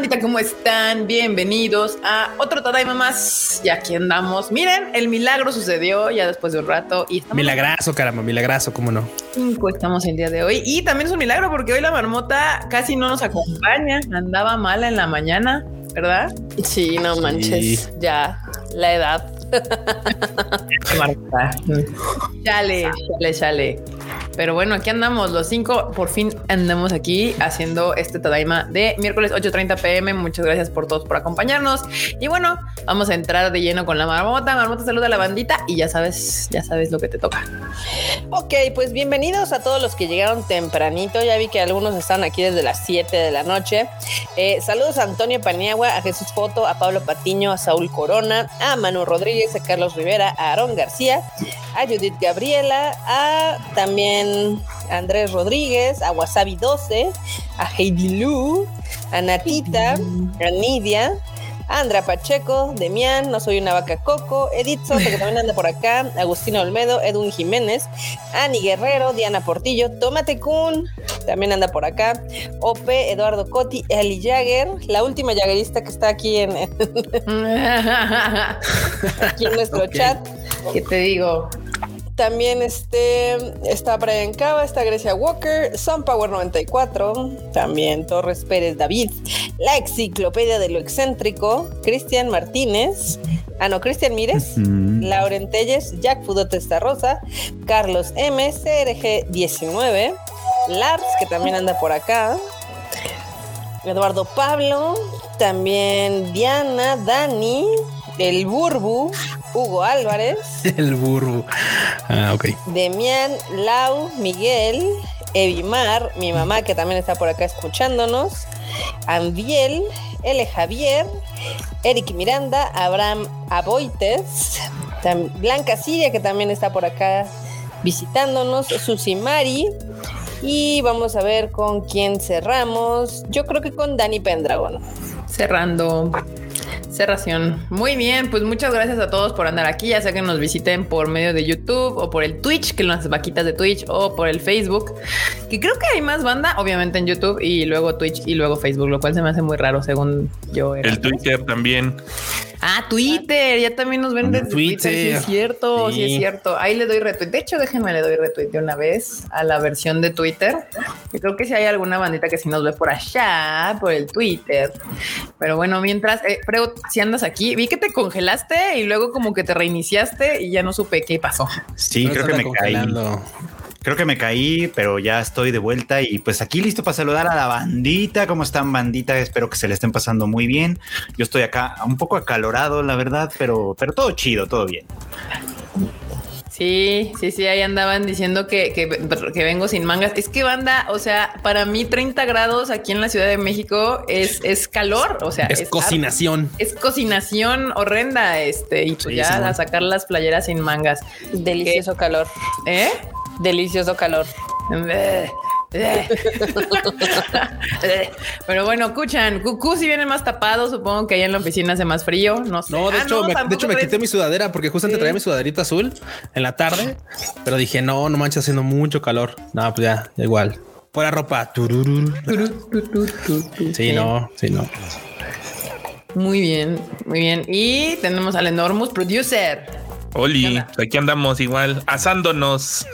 bandita? ¿Cómo están? Bienvenidos a otro Tadaima más. Y aquí andamos. Miren, el milagro sucedió ya después de un rato. Y milagrazo, caramba, milagrazo, cómo no. Cinco estamos el día de hoy. Y también es un milagro porque hoy la marmota casi no nos acompaña. Andaba mala en la mañana, ¿verdad? Sí, no manches. Ya, la edad. chale, chale, chale. Pero bueno, aquí andamos los cinco. Por fin andamos aquí haciendo este Tadaima de miércoles 8:30 pm. Muchas gracias por todos por acompañarnos. Y bueno, vamos a entrar de lleno con la marmota. Marmota saluda a la bandita y ya sabes, ya sabes lo que te toca. Ok, pues bienvenidos a todos los que llegaron tempranito. Ya vi que algunos están aquí desde las 7 de la noche. Eh, saludos a Antonio Paniagua, a Jesús Foto, a Pablo Patiño, a Saúl Corona, a Manu Rodríguez, a Carlos Rivera, a Aarón García, a Judith Gabriela, a también Andrés Rodríguez, a Wasabi 12, a Heidi Lu, a Natita, a Nidia, Andra Pacheco, Demián, No Soy una Vaca Coco, Edith Sosa, que también anda por acá, Agustino Olmedo, Edwin Jiménez, Ani Guerrero, Diana Portillo, Tomate Kun, también anda por acá, Ope, Eduardo Coti, Eli Jagger, la última Jaggerista que está aquí en, aquí en nuestro chat. ¿Qué te digo? También este, está Brian Cava, está Grecia Walker, Sunpower 94, también Torres Pérez David, la enciclopedia de lo excéntrico, Cristian Martínez, ah no, Cristian Mírez, Lauren Telles, Jack Fudote Rosa, Carlos M, CRG 19, Lars, que también anda por acá, Eduardo Pablo, también Diana, Dani, el Burbu, Hugo Álvarez. El Burbu. Ah, ok. Demian, Lau, Miguel, Evimar, mi mamá que también está por acá escuchándonos. Andiel, L. Javier, Eric Miranda, Abraham Aboites, Blanca Siria que también está por acá visitándonos, Susi Mari. Y vamos a ver con quién cerramos. Yo creo que con Dani Pendragon. Cerrando. Cerración. Muy bien, pues muchas gracias a todos por andar aquí. Ya sea que nos visiten por medio de YouTube o por el Twitch, que las vaquitas de Twitch, o por el Facebook, que creo que hay más banda, obviamente en YouTube y luego Twitch y luego Facebook, lo cual se me hace muy raro según yo. el Twitter también. Ah, Twitter, ya también nos ven desde Twitter. Sí, es cierto, sí. es cierto. Ahí le doy retweet. De hecho, déjenme le doy retweet de una vez a la versión de Twitter. Que creo que si hay alguna bandita que sí nos ve por allá, por el Twitter. Pero bueno, mientras, eh, pero si andas aquí, vi que te congelaste y luego como que te reiniciaste y ya no supe qué pasó. Sí, creo que me caí. Creo que me caí, pero ya estoy de vuelta y pues aquí listo para saludar a la bandita. ¿Cómo están, bandita? Espero que se le estén pasando muy bien. Yo estoy acá un poco acalorado, la verdad, pero, pero todo chido, todo bien. Sí, sí, sí, ahí andaban diciendo que, que, vengo sin mangas. Es que banda, o sea, para mí 30 grados aquí en la Ciudad de México es, es calor, o sea, es, cocinación. Es cocinación horrenda, este, y pues ya a sacar las playeras sin mangas. Delicioso calor. ¿Eh? Delicioso calor. Pero bueno, escuchan, Cucú si viene más tapado, supongo que allá en la oficina hace más frío, no sé. No, de ah, hecho, me, de hecho me quité mi sudadera porque justamente traía mi sudaderita azul en la tarde, pero dije, no, no manches, haciendo mucho calor. No, pues ya, igual. Fuera ropa. Sí, no, sí, no. Muy bien, muy bien. Y tenemos al Enormous Producer. Oli, aquí andamos igual, asándonos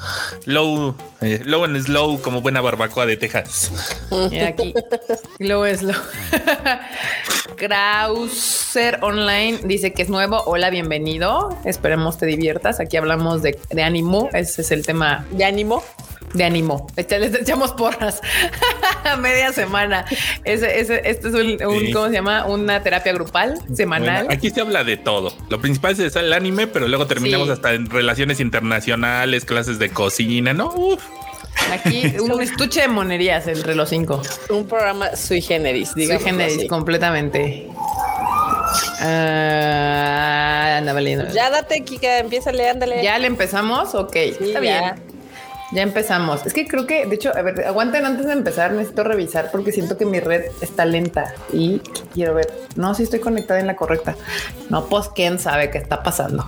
low, eh, low and slow como buena barbacoa de Texas. Y aquí, low and slow. Krauser Online dice que es nuevo. Hola, bienvenido. Esperemos te diviertas. Aquí hablamos de, de ánimo. Ese es el tema de ánimo de ánimo. Les echamos porras media semana. Ese, ese, este es un, ¿cómo se llama? Una terapia grupal semanal. aquí se habla de todo. Lo principal es el anime, pero luego terminamos hasta en relaciones internacionales, clases de cocina, ¿no? Aquí un estuche de monerías entre los cinco. Un programa sui generis, Sui generis, completamente. Ah, anda valiendo. Ya date, Kika, empieza ándale. ¿Ya le empezamos? Ok, está bien. Ya empezamos. Es que creo que, de hecho, a ver, aguanten antes de empezar, necesito revisar porque siento que mi red está lenta y quiero ver. No, si estoy conectada en la correcta. No, pues quién sabe qué está pasando.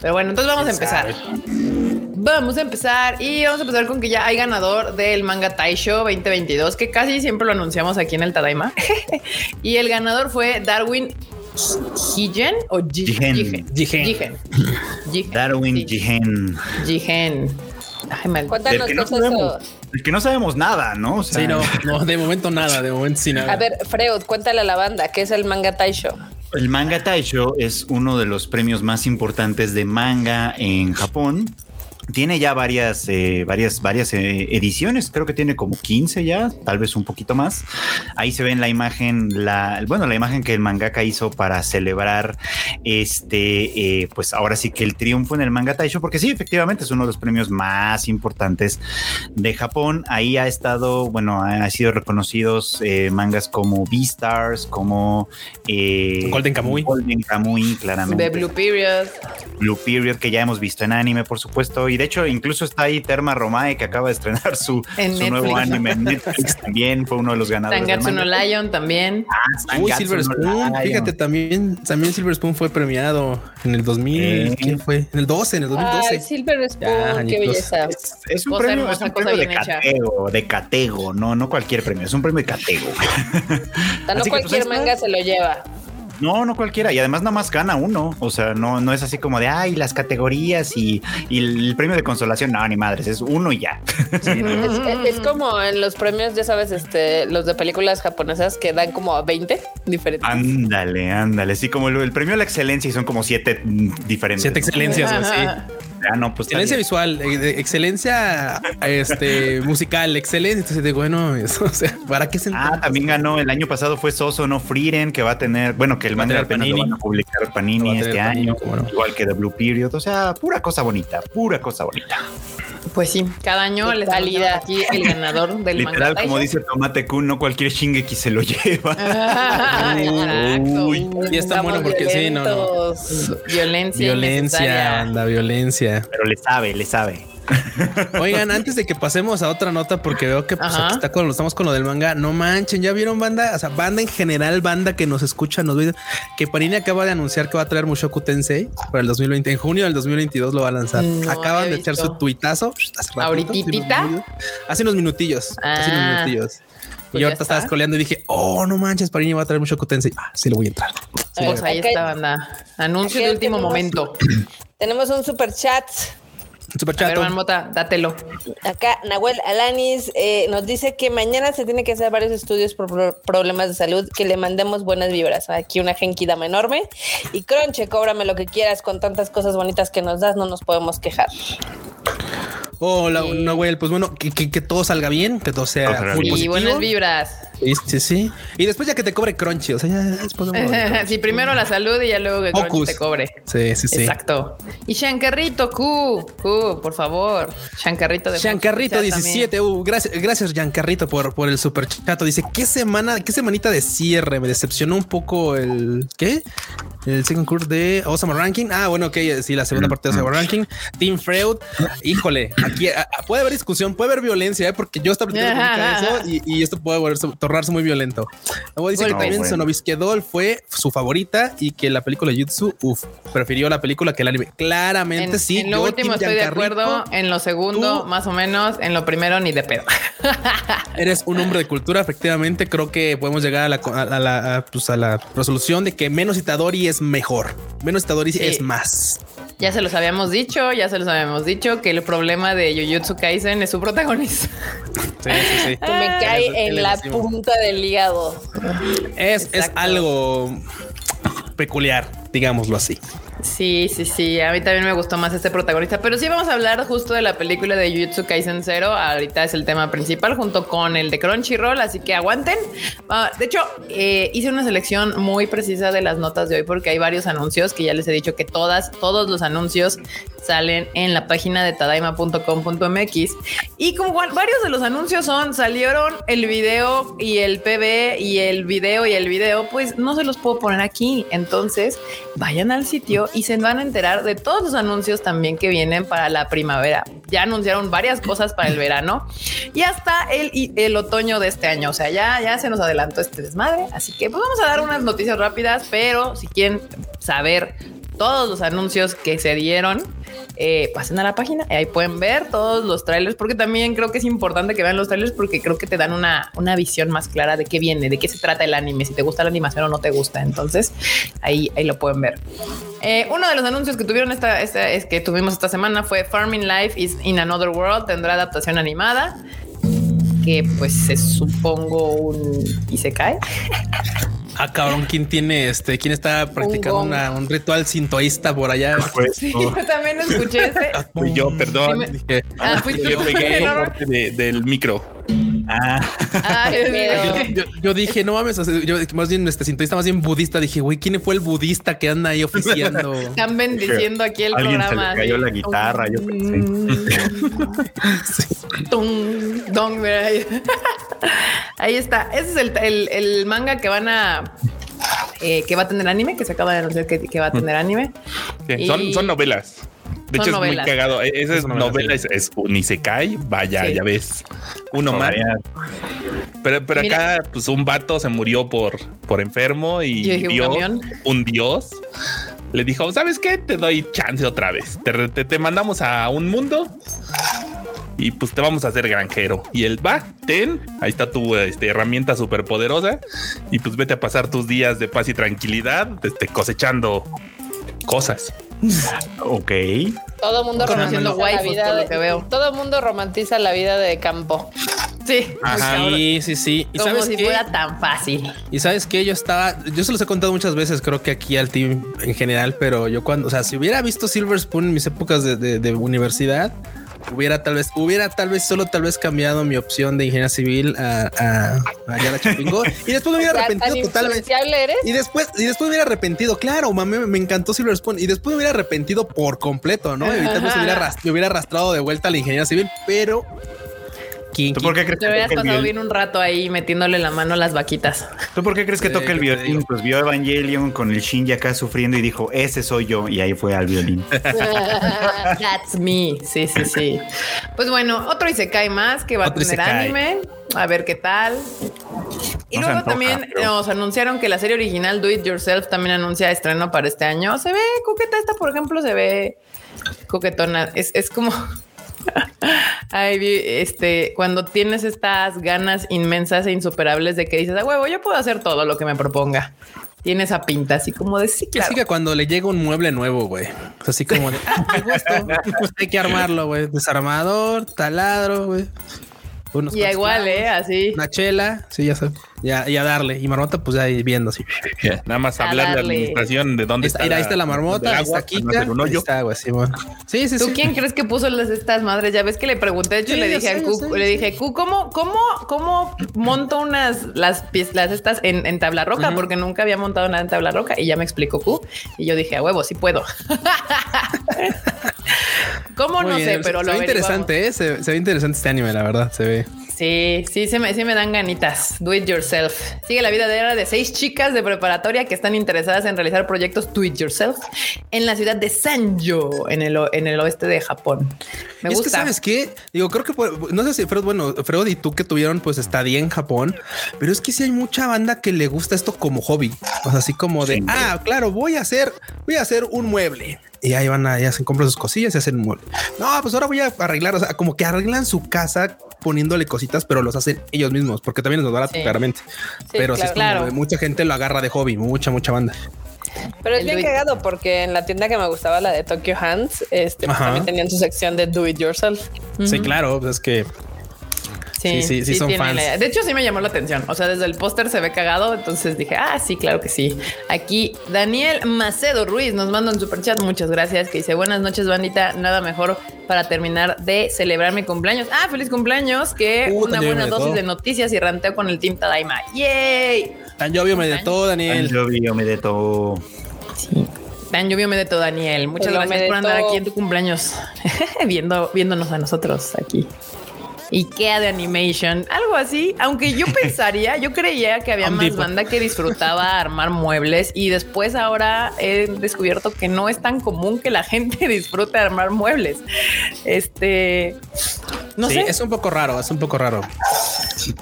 Pero bueno, entonces vamos a empezar. Vamos a empezar y vamos a empezar con que ya hay ganador del Manga Taisho 2022, que casi siempre lo anunciamos aquí en el Tadaima. y el ganador fue Darwin Jigen o Jigen. Jigen. Darwin Jigen. Cuéntanos qué es eso. El que no sabemos nada, ¿no? sí, no, no, de momento nada, de momento sin nada. A ver, Freud, cuéntale a la banda, ¿qué es el Manga Taisho? El Manga Taisho es uno de los premios más importantes de manga en Japón tiene ya varias, eh, varias, varias eh, ediciones, creo que tiene como 15 ya, tal vez un poquito más. Ahí se ve en la imagen, la, bueno, la imagen que el mangaka hizo para celebrar este, eh, pues ahora sí que el triunfo en el manga Taisho, porque sí, efectivamente es uno de los premios más importantes de Japón. Ahí ha estado, bueno, ha sido reconocidos mangas como Beastars, como Golden Kamuy. Golden Kamuy, claramente. The Blue Period. Blue Period, que ya hemos visto en anime, por supuesto, y de hecho, incluso está ahí Terma Romae, que acaba de estrenar su, nuevo anime en Netflix. también fue uno de los ganadores. Tangatsu no Lion también. Ah, Uy, Silver Spoon. Fíjate, también, también Silver Spoon fue premiado en el 2000. ¿Quién fue? En el 12, en el 2012. Ay, Silver Spoon, qué belleza. Es, un premio, es un premio de catego, de catego, no, no cualquier premio, es un premio de catego. no pues, cualquier manga se lo lleva. No, no cualquiera. Y además nada más gana uno. O sea, no, no es así como de, ay, las categorías y, el premio de consolación. No, ni madres, es uno y ya. es, como en los premios, ya sabes, este, los de películas japonesas que dan como 20 diferentes. Ándale, ándale. Sí, como el, premio a la excelencia y son como siete diferentes. Siete excelencias, así. Ah, no, pues excelencia visual, eh, excelencia este, musical, excelencia. Entonces, de bueno, eso, o sea, ¿para qué se Ah, también ganó el año pasado fue Soso, no Frieren, que va a tener, bueno, que el manga apenas lo van a publicar Panini este año, igual que The Blue Period. O sea, pura cosa bonita, pura cosa bonita. Pues sí, cada año le salida aquí el ganador del Literal, como dice Tomate Kun, no cualquier Shingeki se lo lleva. Uy, y está bueno porque sí, no, no. Violencia. Violencia, anda, violencia. Pero le sabe, le sabe. Oigan, antes de que pasemos a otra nota, porque veo que pues, está con, estamos con lo del manga, no manchen, ya vieron banda, o sea, banda en general, banda que nos escucha, nos ve que Panini acaba de anunciar que va a traer Mushoku Tensei para el 2020, en junio del 2022 lo va a lanzar. Acaban de echar su tuitazo. Ahorita. Hace unos minutillos, hace unos ah. minutillos. Pues y ahorita estaba scrolleando y dije, oh, no manches, Panini va a traer mucho Tensei. Ah, sí, lo voy a entrar. pues ahí está, banda. Anuncio de último momento. Tenemos un super chat Super chat. A ver, Mota, dátelo. Acá Nahuel Alanis eh, nos dice que mañana se tiene que hacer varios estudios por problemas de salud, que le mandemos buenas vibras. Aquí una genkidama enorme. Y Cronche, cóbrame lo que quieras con tantas cosas bonitas que nos das, no nos podemos quejar. Hola, Nahuel, pues bueno, que, que, todo salga bien, que todo sea muy positivo. buenas vibras. Sí, sí, sí. Y después ya que te cobre Crunchy, o sea, ya después Sí, primero la salud y ya luego que Crunchy te cobre. Sí, sí, sí. Exacto. Y Shankarrito, Q, Q, por favor. Shankarrito de Shankarrito 17, uh, gracias, gracias Shankarrito por, por el super chato. Dice, ¿qué semana, qué semanita de cierre? Me decepcionó un poco el, ¿qué? El second course de Osama Ranking. Ah, bueno, ok, sí, la segunda parte de Osama Ranking. Team Freud. Híjole, aquí puede haber discusión, puede haber violencia, ¿eh? porque yo estaba eso y, y, esto puede volverse tornarse muy violento. Luego dice que también Sonovisquedol fue su favorita y que la película Jutsu, uff, prefirió la película que el anime. Claramente sí. En lo último estoy de acuerdo, en lo segundo, más o menos, en lo primero, ni de pedo. Eres un hombre de cultura, efectivamente. Creo que podemos llegar a la, a la, pues a la resolución de que menos Itadori es mejor. Menos Itadori es más. Ya se los habíamos dicho, ya se los habíamos dicho que el problema de Jujutsu Kaisen es su protagonista. Sí, sí, sí. me cae en la punta del hígado. Es, es algo peculiar, digámoslo así. Sí, sí, sí. A mí también me gustó más este protagonista. Pero sí vamos a hablar justo de la película de Jujutsu Kaisen Zero. Ahorita es el tema principal junto con el de Crunchyroll, así que aguanten. Ah, de hecho, eh, hice una selección muy precisa de las notas de hoy porque hay varios anuncios que ya les he dicho que todas, todos los anuncios salen en la página de tadaima.com.mx. Y como varios de los anuncios son, salieron el video y el PB y el video y el video, pues no se los puedo poner aquí. Entonces, vayan al sitio y se van a enterar de todos los anuncios también que vienen para la primavera. Ya anunciaron varias cosas para el verano y hasta el, el otoño de este año. O sea, ya, ya se nos adelantó este desmadre. Así que pues vamos a dar unas noticias rápidas, pero si quieren saber todos los anuncios que se dieron, eh, pasen a la página y ahí pueden ver todos los trailers, porque también creo que es importante que vean los trailers porque creo que te dan una, una visión más clara de qué viene, de qué se trata el anime, si te gusta la animación o no te gusta. Entonces ahí, ahí lo pueden ver. Eh, uno de los anuncios que tuvieron esta, esta, es que tuvimos esta semana fue Farming Life is in Another World, tendrá adaptación animada que pues es supongo un y se cae. Ah, cabrón, ¿quién tiene este? ¿Quién está practicando un, ritual sintoísta por allá? Pues, sí, yo también escuché ese. Fui yo, perdón. ah, fui yo pegué el del micro. Ah. yo, dije, no mames, yo más bien este sintonista más bien budista, dije, güey, ¿quién fue el budista que anda ahí oficiando? Están bendiciendo aquí el Alguien programa. Se le cayó la guitarra, yo pensé. ahí está. Ese es el, el, el manga que van a eh, que va a tener anime, que se acaba de anunciar que, que va a tener anime. Sí, son, son novelas. De hecho, es muy cagado. E-, esa es novela, es, es, ni se cae. Vaya, sí. ya ves. Uno más. Pero, pero acá, pues un vato se murió por, por enfermo y Dios, un, un dios le dijo: ¿Sabes qué? Te doy chance otra vez. Te, te, te mandamos a un mundo y pues te vamos a hacer granjero. Y él va, ten, ahí está tu este, herramienta súper poderosa y pues vete a pasar tus días de paz y tranquilidad este, cosechando cosas. Ok. Todo el mundo romantiza la vida de, que veo. Todo el mundo romantiza la vida de campo. Sí, Ajá. sí, sí, sí. ¿Y Como sabes si qué? fuera tan fácil. Y sabes que yo estaba, yo se los he contado muchas veces, creo que aquí al team en general, pero yo cuando, o sea, si hubiera visto Silver Spoon en mis épocas de, de, de universidad, hubiera tal vez, hubiera tal vez solo tal vez cambiado mi opción de ingeniería civil a, a, a Yala Chapingo y después me hubiera arrepentido totalmente. Y después, y después me hubiera arrepentido, claro, mami, me encantó Silver Spoon y después me hubiera arrepentido por completo, ¿no? Y tal vez hubiera, me hubiera arrastrado de vuelta a la ingeniería civil, pero ¿Tú por qué crees Te que hubieras pasado bien un rato ahí metiéndole la mano a las vaquitas. ¿Tú por qué crees que sí, toca el violín? Pues vio Evangelion con el Shinji acá sufriendo y dijo, ese soy yo. Y ahí fue al violín. That's me. Sí, sí, sí. Pues bueno, otro Isekai más que va otro a tener anime. A ver qué tal. Y no luego antoja, también pero... nos anunciaron que la serie original Do It Yourself también anuncia estreno para este año. Se ve coqueta esta, por ejemplo, se ve coquetona. Es, es como... Ay, este, cuando tienes estas ganas inmensas e insuperables de que dices, a huevo, yo puedo hacer todo lo que me proponga. Tiene esa pinta así como de sí, claro. Así que cuando le llega un mueble nuevo, güey, así como de ah, pues hay que armarlo, güey. Desarmador, taladro, güey. Unos y igual, eh, así. Una chela, sí, ya sabes. Ya, ya darle. Y marmota, pues ahí viendo así. Yeah, nada más hablar de la administración de dónde está. está ahí está la marmota, ahí está Kika. Está, güey, sí, bueno. sí, sí, ¿Tú sí. quién crees que puso las, estas madres? Ya ves que le pregunté, de hecho, sí, le dije a Q, le dije, Q, ¿cómo, cómo, cómo monto unas las las estas en, en tabla roca? Uh -huh. Porque nunca había montado nada en tabla roca y ya me explicó Q. Y yo dije, a huevo, sí puedo. ¿Cómo? Muy no bien. sé, pero se lo ve interesante, ¿eh? Se, se, ve interesante este anime, la verdad. Se ve. Sí, sí, se me, sí me dan ganitas. Do it yourself. Sigue la vida de, de seis chicas de preparatoria que están interesadas en realizar proyectos do it yourself en la ciudad de Sanjo, en el, en el oeste de Japón. Me es gusta. que sabes qué? Digo, creo que no sé si Fred, bueno, Fred y tú que tuvieron pues estadía en Japón, pero es que sí hay mucha banda que le gusta esto como hobby. O sea, así como de, sí, ah, claro, voy a hacer, voy a hacer un mueble y ahí van a, ya se compran sus cosillas y hacen un mueble. No, pues ahora voy a arreglar, o sea, como que arreglan su casa poniéndole cositas, pero los hacen ellos mismos, porque también es barato, sí. claramente. Sí, pero claro, sí, claro. mucha gente lo agarra de hobby, mucha, mucha banda. Pero es bien cagado porque en la tienda que me gustaba, la de Tokyo Hands, este, pues también tenían su sección de do it yourself. Uh -huh. Sí, claro, pues es que Sí, sí, sí, sí, son fans. De hecho, sí me llamó la atención. O sea, desde el póster se ve cagado. Entonces dije, ah, sí, claro que sí. Aquí Daniel Macedo Ruiz nos manda un super chat. Muchas gracias. Que dice buenas noches, bandita. Nada mejor para terminar de celebrar mi cumpleaños. Ah, feliz cumpleaños. Que uh, una buena dosis de noticias y ranteo con el Team Tadaima. Yay. Tan lluvio me de todo, Daniel. Tan lluvio me de todo. Sí. Tan lluvio me de todo, Daniel. Muchas Pero gracias por andar aquí en tu cumpleaños, viendo, viéndonos a nosotros aquí. Ikea de Animation, algo así. Aunque yo pensaría, yo creía que había más banda que disfrutaba armar muebles y después ahora he descubierto que no es tan común que la gente disfrute armar muebles. Este, no sí, sé. Es un poco raro, es un poco raro.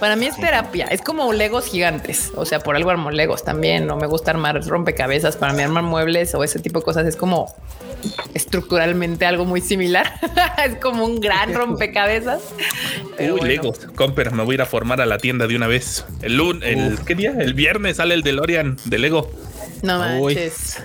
Para mí es terapia, es como legos gigantes. O sea, por algo armo legos también. No me gusta armar rompecabezas. Para mí armar muebles o ese tipo de cosas es como estructuralmente algo muy similar. es como un gran rompecabezas. Uy, Legos, Comper, me voy a ir a formar a la tienda de una vez. El lunes, el, ¿qué día? El viernes sale el DeLorean de Lego. No manches.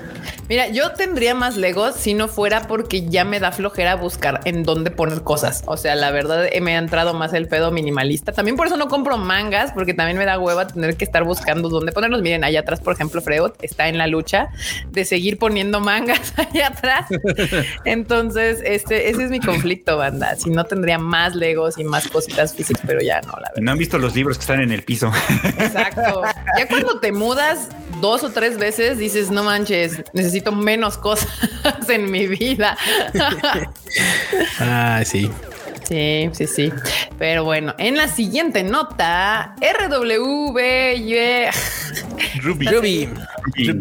Mira, yo tendría más Legos si no fuera porque ya me da flojera buscar en dónde poner cosas. O sea, la verdad eh, me ha entrado más el pedo minimalista. También por eso no compro mangas, porque también me da hueva tener que estar buscando dónde ponerlos. Miren, allá atrás, por ejemplo, Freud está en la lucha de seguir poniendo mangas allá atrás. Entonces, este, ese es mi conflicto, banda. Si no tendría más Legos y más cositas físicas, pero ya no, la verdad. No han visto los libros que están en el piso. Exacto. Ya cuando te mudas dos o tres veces, dices, no manches, necesito menos cosas en mi vida. ah, sí. Sí, sí, sí. Pero bueno, en la siguiente nota, RW Ruby. Ruby.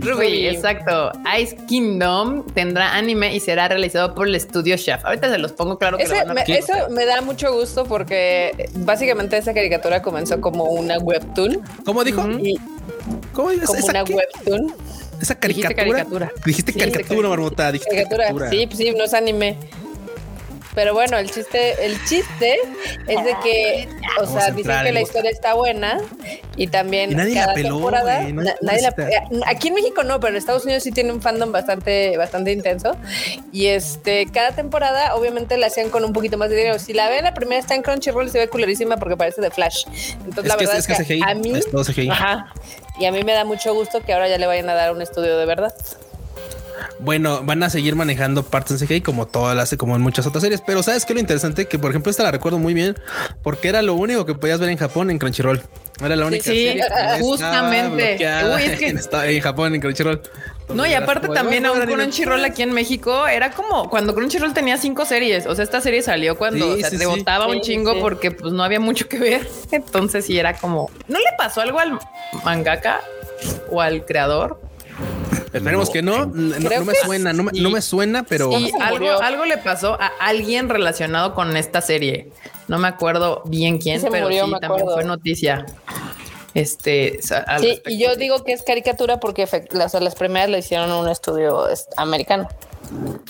Ruby. exacto. Ice Kingdom tendrá anime y será realizado por el estudio Chef. Ahorita se los pongo claro que lo me, Eso me da mucho gusto porque básicamente esa caricatura comenzó como una webtoon. ¿Cómo dijo? ¿Cómo Como una webtoon. Esa caricatura. Dijiste caricatura. Dijiste caricatura, Barbota. caricatura. Sí, pues sí, no es anime. Pero bueno, el chiste, el chiste es de que, o sea, dicen que la historia está buena y también nadie cada la peló, temporada, nadie la, aquí en México no, pero en Estados Unidos sí tiene un fandom bastante, bastante intenso y este, cada temporada obviamente la hacían con un poquito más de dinero. Si la ven la primera está en Crunchyroll se ve culerísima porque parece de Flash. Entonces la verdad es, que, a mí, ajá, y a mí me da mucho gusto que ahora ya le vayan a dar un estudio de verdad. Bueno, van a seguir manejando partes en CGI como todas las, como en muchas otras series. Pero sabes que lo interesante que, por ejemplo, esta la recuerdo muy bien porque era lo único que podías ver en Japón en Crunchyroll. Era la única sí, serie justamente. Uy, es que en Japón en Crunchyroll. No, y aparte también aún Crunchyroll aquí en México era como cuando Crunchyroll tenía cinco series. O sea, esta serie salió cuando se te botaba un chingo porque pues no había mucho que ver. Entonces sí era como, ¿no le pasó algo al mangaka o al creador? Esperemos que no. No, me suena, no me, suena, pero algo, algo le pasó a alguien relacionado con esta serie. No me acuerdo bien quién, pero sí también fue noticia. Este, sí, y yo digo que es caricatura porque las, las primeras le hicieron un estudio americano.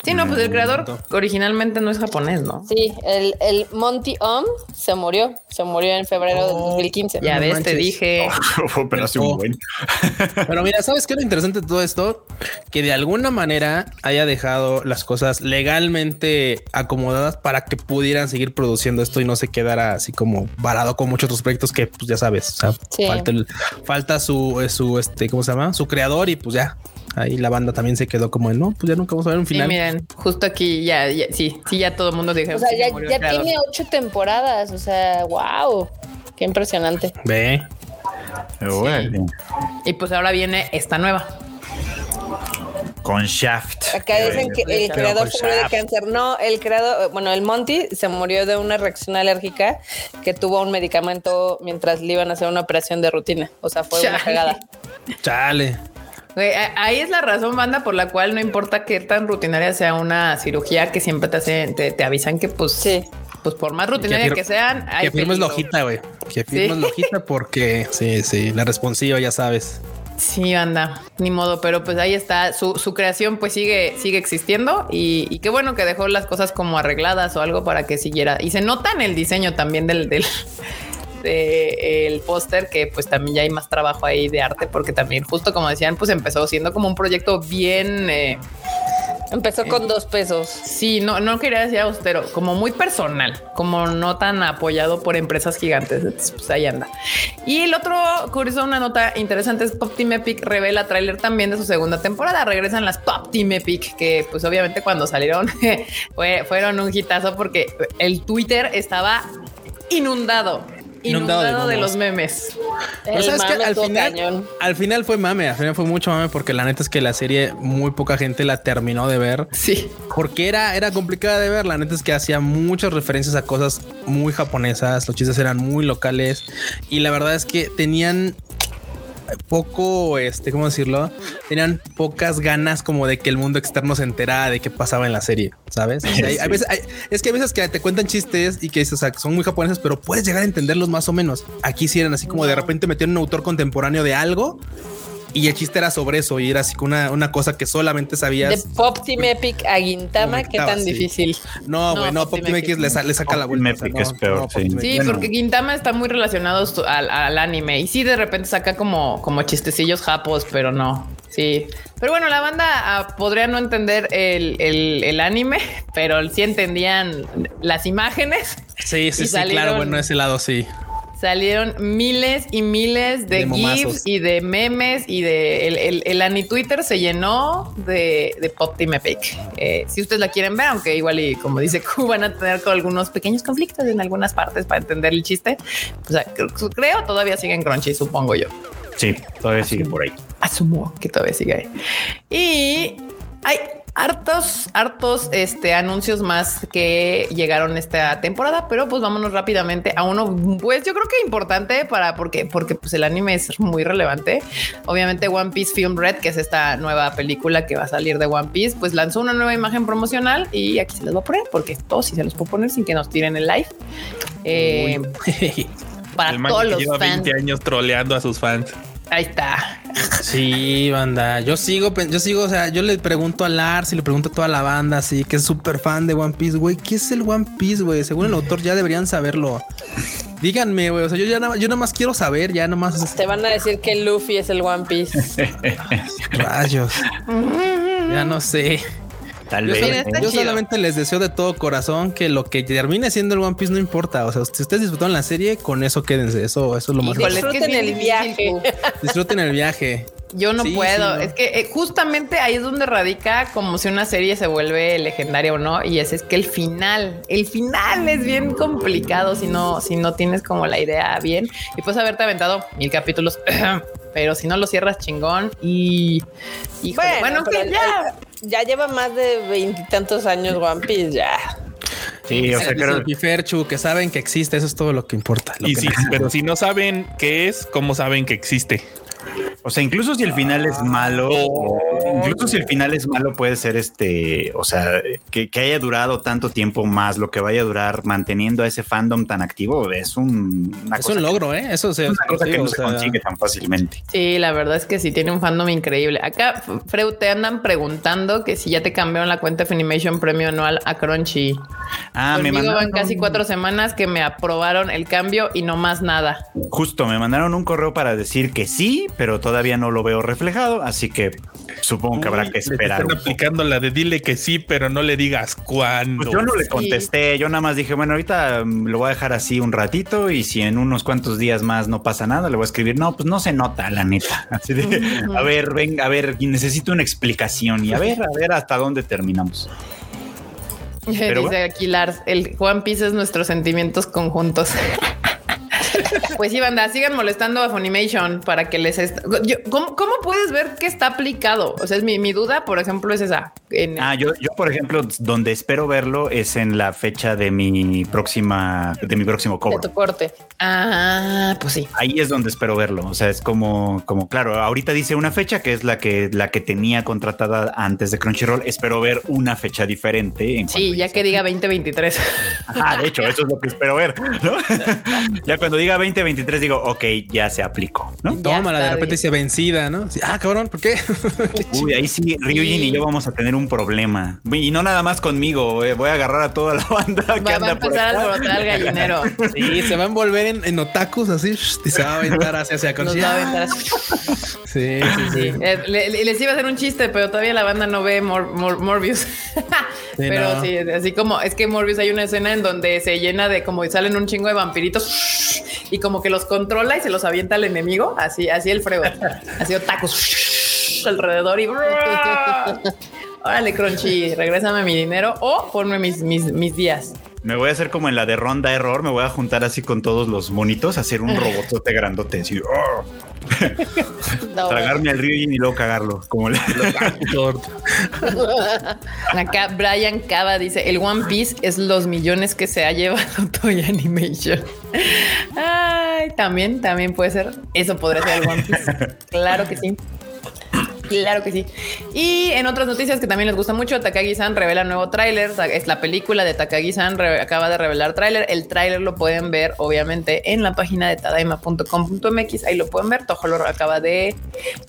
Sí, no, pues el creador originalmente no es japonés, ¿no? Sí, el, el Monty Om se murió, se murió en febrero de 2015. Ya ves, te dije. Pero, pero mira, ¿sabes qué es lo interesante de todo esto? Que de alguna manera haya dejado las cosas legalmente acomodadas para que pudieran seguir produciendo esto y no se quedara así como varado con muchos otros proyectos que, pues ya sabes, falta, falta su, su, este, ¿cómo se llama? Su creador y pues ya ahí la banda también se quedó como en no, pues ya nunca vamos a ver un final. miren, justo aquí ya, sí, sí, ya todo el mundo dijo. O sea, ya, tiene ocho temporadas. O sea, wow, qué impresionante. Ve. Y pues ahora viene esta nueva. Con Shaft. Acá dicen que el creador se murió de cáncer. No, el creador, bueno, el Monty se murió de una reacción alérgica que tuvo un medicamento mientras le iban a hacer una operación de rutina. O sea, fue una cagada. Chale ahí es la razón, banda, por la cual no importa qué tan rutinaria sea una cirugía, que siempre te hacen, te, avisan que pues sí. Pues por más rutinaria que, sean, hay que firmes la hojita, güey. Que firmes la hojita porque sí, sí, la responsiva, ya sabes. Sí, anda, ni modo, pero pues ahí está. Su, su creación pues sigue, sigue existiendo y, y, qué bueno que dejó las cosas como arregladas o algo para que siguiera. Y se nota en el diseño también del, del, el póster, que pues también ya hay más trabajo ahí de arte, porque también justo como decían, pues empezó siendo como un proyecto bien... Eh, empezó con dos pesos. Sí, no, no quería decir austero, como muy personal, como no tan apoyado por empresas gigantes. pues ahí anda. Y el otro curioso, una nota interesante es Pop Team Epic revela tráiler también de su segunda temporada. Regresan las Pop Team Epic, que pues obviamente cuando salieron fueron un hitazo porque el Twitter estaba inundado inundado, de, los memes. sabes que al final, al final fue mame, al final fue mucho mame porque la neta es que la serie muy poca gente la terminó de ver. Sí. Porque era, era complicada de ver. La neta es que hacía muchas referencias a cosas muy japonesas. Los chistes eran muy locales y la verdad es que tenían poco, este, ¿cómo decirlo? Tenían pocas ganas como de que el mundo externo se enterara de qué pasaba en la serie, ¿sabes? veces, es que hay veces que te cuentan chistes y que son muy japoneses, pero puedes llegar a entenderlos más o menos. Aquí sí eran así como de repente metieron un autor contemporáneo de algo y el chiste era sobre eso y era así una, una cosa que solamente sabías. De Pop Team Epic a Gintama, qué tan difícil. No, güey, no, Pop, Team Epic le, saca la vuelta. Epic es peor, sí. Sí, porque Gintama está muy relacionado al, al, anime y sí de repente saca como, como chistecillos japos, pero no. Sí, pero bueno, la banda ah, podría no entender el, el, el, anime, pero sí entendían las imágenes. Sí, sí, sí, claro, bueno, ese lado sí salieron miles y miles de, GIFs y de memes y de el, el, el Ani Twitter se llenó de, de Pop Team Epic. Eh, si ustedes la quieren ver, aunque igual y como dice Q, van a tener con algunos pequeños conflictos en algunas partes para entender el chiste. O sea, creo todavía sigue en Crunchy, supongo yo. Sí, todavía sigue por ahí. Asumo que todavía sigue ahí. Y hay hartos, hartos este, anuncios más que llegaron esta temporada, pero pues vámonos rápidamente a uno, pues yo creo que importante para porque, porque pues el anime es muy relevante. Obviamente One Piece Film Red, que es esta nueva película que va a salir de One Piece, pues lanzó una nueva imagen promocional y aquí se les va a poner porque todos sí se los puedo poner sin que nos tiren el live. Eh, para todos los lleva 20 años troleando a sus fans. Ahí está. Sí, banda. Yo sigo, yo sigo, o sea, yo le pregunto a Lars y le pregunto a toda la banda, así que es súper fan de One Piece, güey. ¿Qué es el One Piece, güey? Según el autor ya deberían saberlo. Díganme, güey. O sea, yo ya nada, yo nada más quiero saber, ya nada más. Te van a decir que Luffy es el One Piece. Rayos. ya no sé yo, solamente les deseo de todo corazón que lo que termine siendo el One Piece no importa. O sea, si ustedes disfrutaron la serie, con eso quédense. Eso, eso es lo más importante. Disfruten el viaje. Disfruten el viaje. Yo no puedo. Es que eh, justamente ahí es donde radica como si una serie se vuelve legendaria o no. Y ese es que el final, el final es bien complicado si no, si no tienes como la idea bien. Y puedes haberte aventado mil capítulos, pero si no lo cierras chingón y, bueno, bueno que ya ya lleva más de veintitantos años One Piece, ya. Sí, o sea, creo que Ferchu, que saben que existe, eso es todo lo que importa. y sí, pero si no saben qué es, ¿cómo saben que existe? O sea, incluso si el final es malo, incluso si el final es malo, puede ser este, o sea, que, haya durado tanto tiempo más, lo que vaya a durar manteniendo a ese fandom tan activo, es un, es un logro, ¿eh? Eso es una cosa que no se consigue tan fácilmente. Sí, la verdad es que sí tiene un fandom increíble. Acá, Freud, te andan preguntando que si ya te cambiaron la cuenta de Funimation Premio Anual a Crunchy. Ah, me mandaron. casi cuatro semanas que me aprobaron el cambio y no más nada. Justo, me mandaron un correo para decir que sí, pero todavía no lo veo reflejado, así que supongo que habrá que esperar. Están aplicando la de dile que sí, pero no le digas cuándo. Pues yo no le contesté, yo nada más dije, bueno, ahorita mm, lo voy a dejar así un ratito y si en unos cuantos días más no pasa nada, le voy a escribir, no, pues no se nota, la neta. Así de, a ver, venga, a ver, necesito una explicación y a ver, a ver hasta dónde terminamos. Pero Dice aquí Lars, el Juan Piece es nuestros sentimientos conjuntos. Pues sí, banda, sigan molestando a Funimation para que les... ¿cómo, puedes ver que está aplicado? O sea, es mi, duda, por ejemplo, es esa. Ah, yo, yo, por ejemplo, donde espero verlo es en la fecha de mi próxima, de mi próximo cobro. De tu corte. Ah, pues sí. Ahí es donde espero verlo. O sea, es como, como claro, ahorita dice una fecha que es la que, la que tenía contratada antes de Crunchyroll. Espero ver una fecha diferente. sí, ya que diga 2023. Ah, de hecho, eso es lo que espero ver. ¿no? ya cuando diga 2023 digo, ok, ya se aplicó, ¿no? Tómala, de repente dice vencida, ¿no? ah, cabrón, ¿por qué? Uy, ahí sí, Ryujin y yo vamos a tener un problema. Y no nada más conmigo, eh, voy a agarrar a toda la banda que va, anda a empezar a alborotar el gallinero. Sí, se va a envolver en, en otakus así y se va a aventar hacia hacia Nos va a aventar Sí, sí, sí. Eh, les iba a hacer un chiste, pero todavía la banda no ve Morbius. pero sí, así como es que Morbius hay una escena en donde se llena de como salen un chingo de vampiritos y como que los controla y se los avienta al enemigo. Así, así el frego. Así tacos alrededor y. Órale, Crunchy, regrésame mi dinero o ponme mis, mis, mis días. Me voy a hacer como en la de ronda error, me voy a juntar así con todos los monitos, hacer un robotote grandote, así. Tragarme al río y luego cagarlo, como le Acá Brian Cava dice: El One Piece es los millones que se ha llevado Toy Animation. Ay, también, también puede ser. Eso podría ser el One Piece. Claro que sí. Claro que sí. Y en otras noticias que también les gusta mucho, Takagi-san revela nuevo tráiler. Es la película de Takagi-san, acaba de revelar tráiler. El tráiler lo pueden ver, obviamente, en la página de tadaima.com.mx. Ahí lo pueden ver. lo acaba de,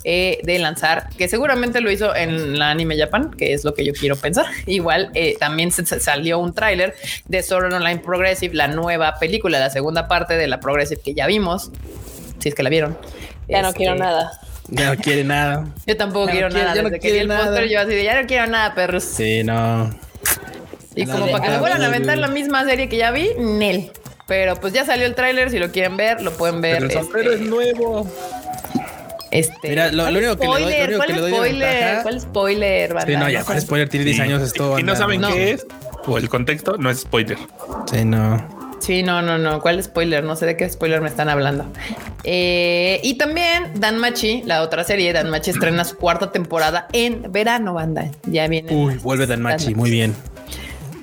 eh, de lanzar, que seguramente lo hizo en la Anime Japan, que es lo que yo quiero pensar. Igual eh, también se, salió un tráiler de Sword Online Progressive, la nueva película, la segunda parte de la Progressive que ya vimos. Si es que la vieron. Ya no quiero este, nada. Ya no quiere nada. Yo tampoco quiero, nada. Yo no quiero el nada. yo así de ya no quiero nada, perros. Sí, no. Y como para que me vuelvan a aventar la misma serie que ya vi, Nel. Pero pues ya salió el tráiler, si lo quieren ver, lo pueden ver. Pero el sombrero es este, nuevo. Este, Mira, lo, único que le doy, lo único que le doy spoiler? ¿Cuál spoiler? Sí, no, ya, ¿cuál spoiler? Tiene 10 años esto. Y no saben qué es, o el contexto, no es spoiler. Sí, no. Sí, no, no, no. ¿Cuál spoiler? No sé de qué spoiler me están hablando. Eh, y también Dan Machi, la otra serie, Dan Machi estrena su cuarta temporada en verano, banda. Ya viene. Uy, vuelve Dan Machi, muy bien.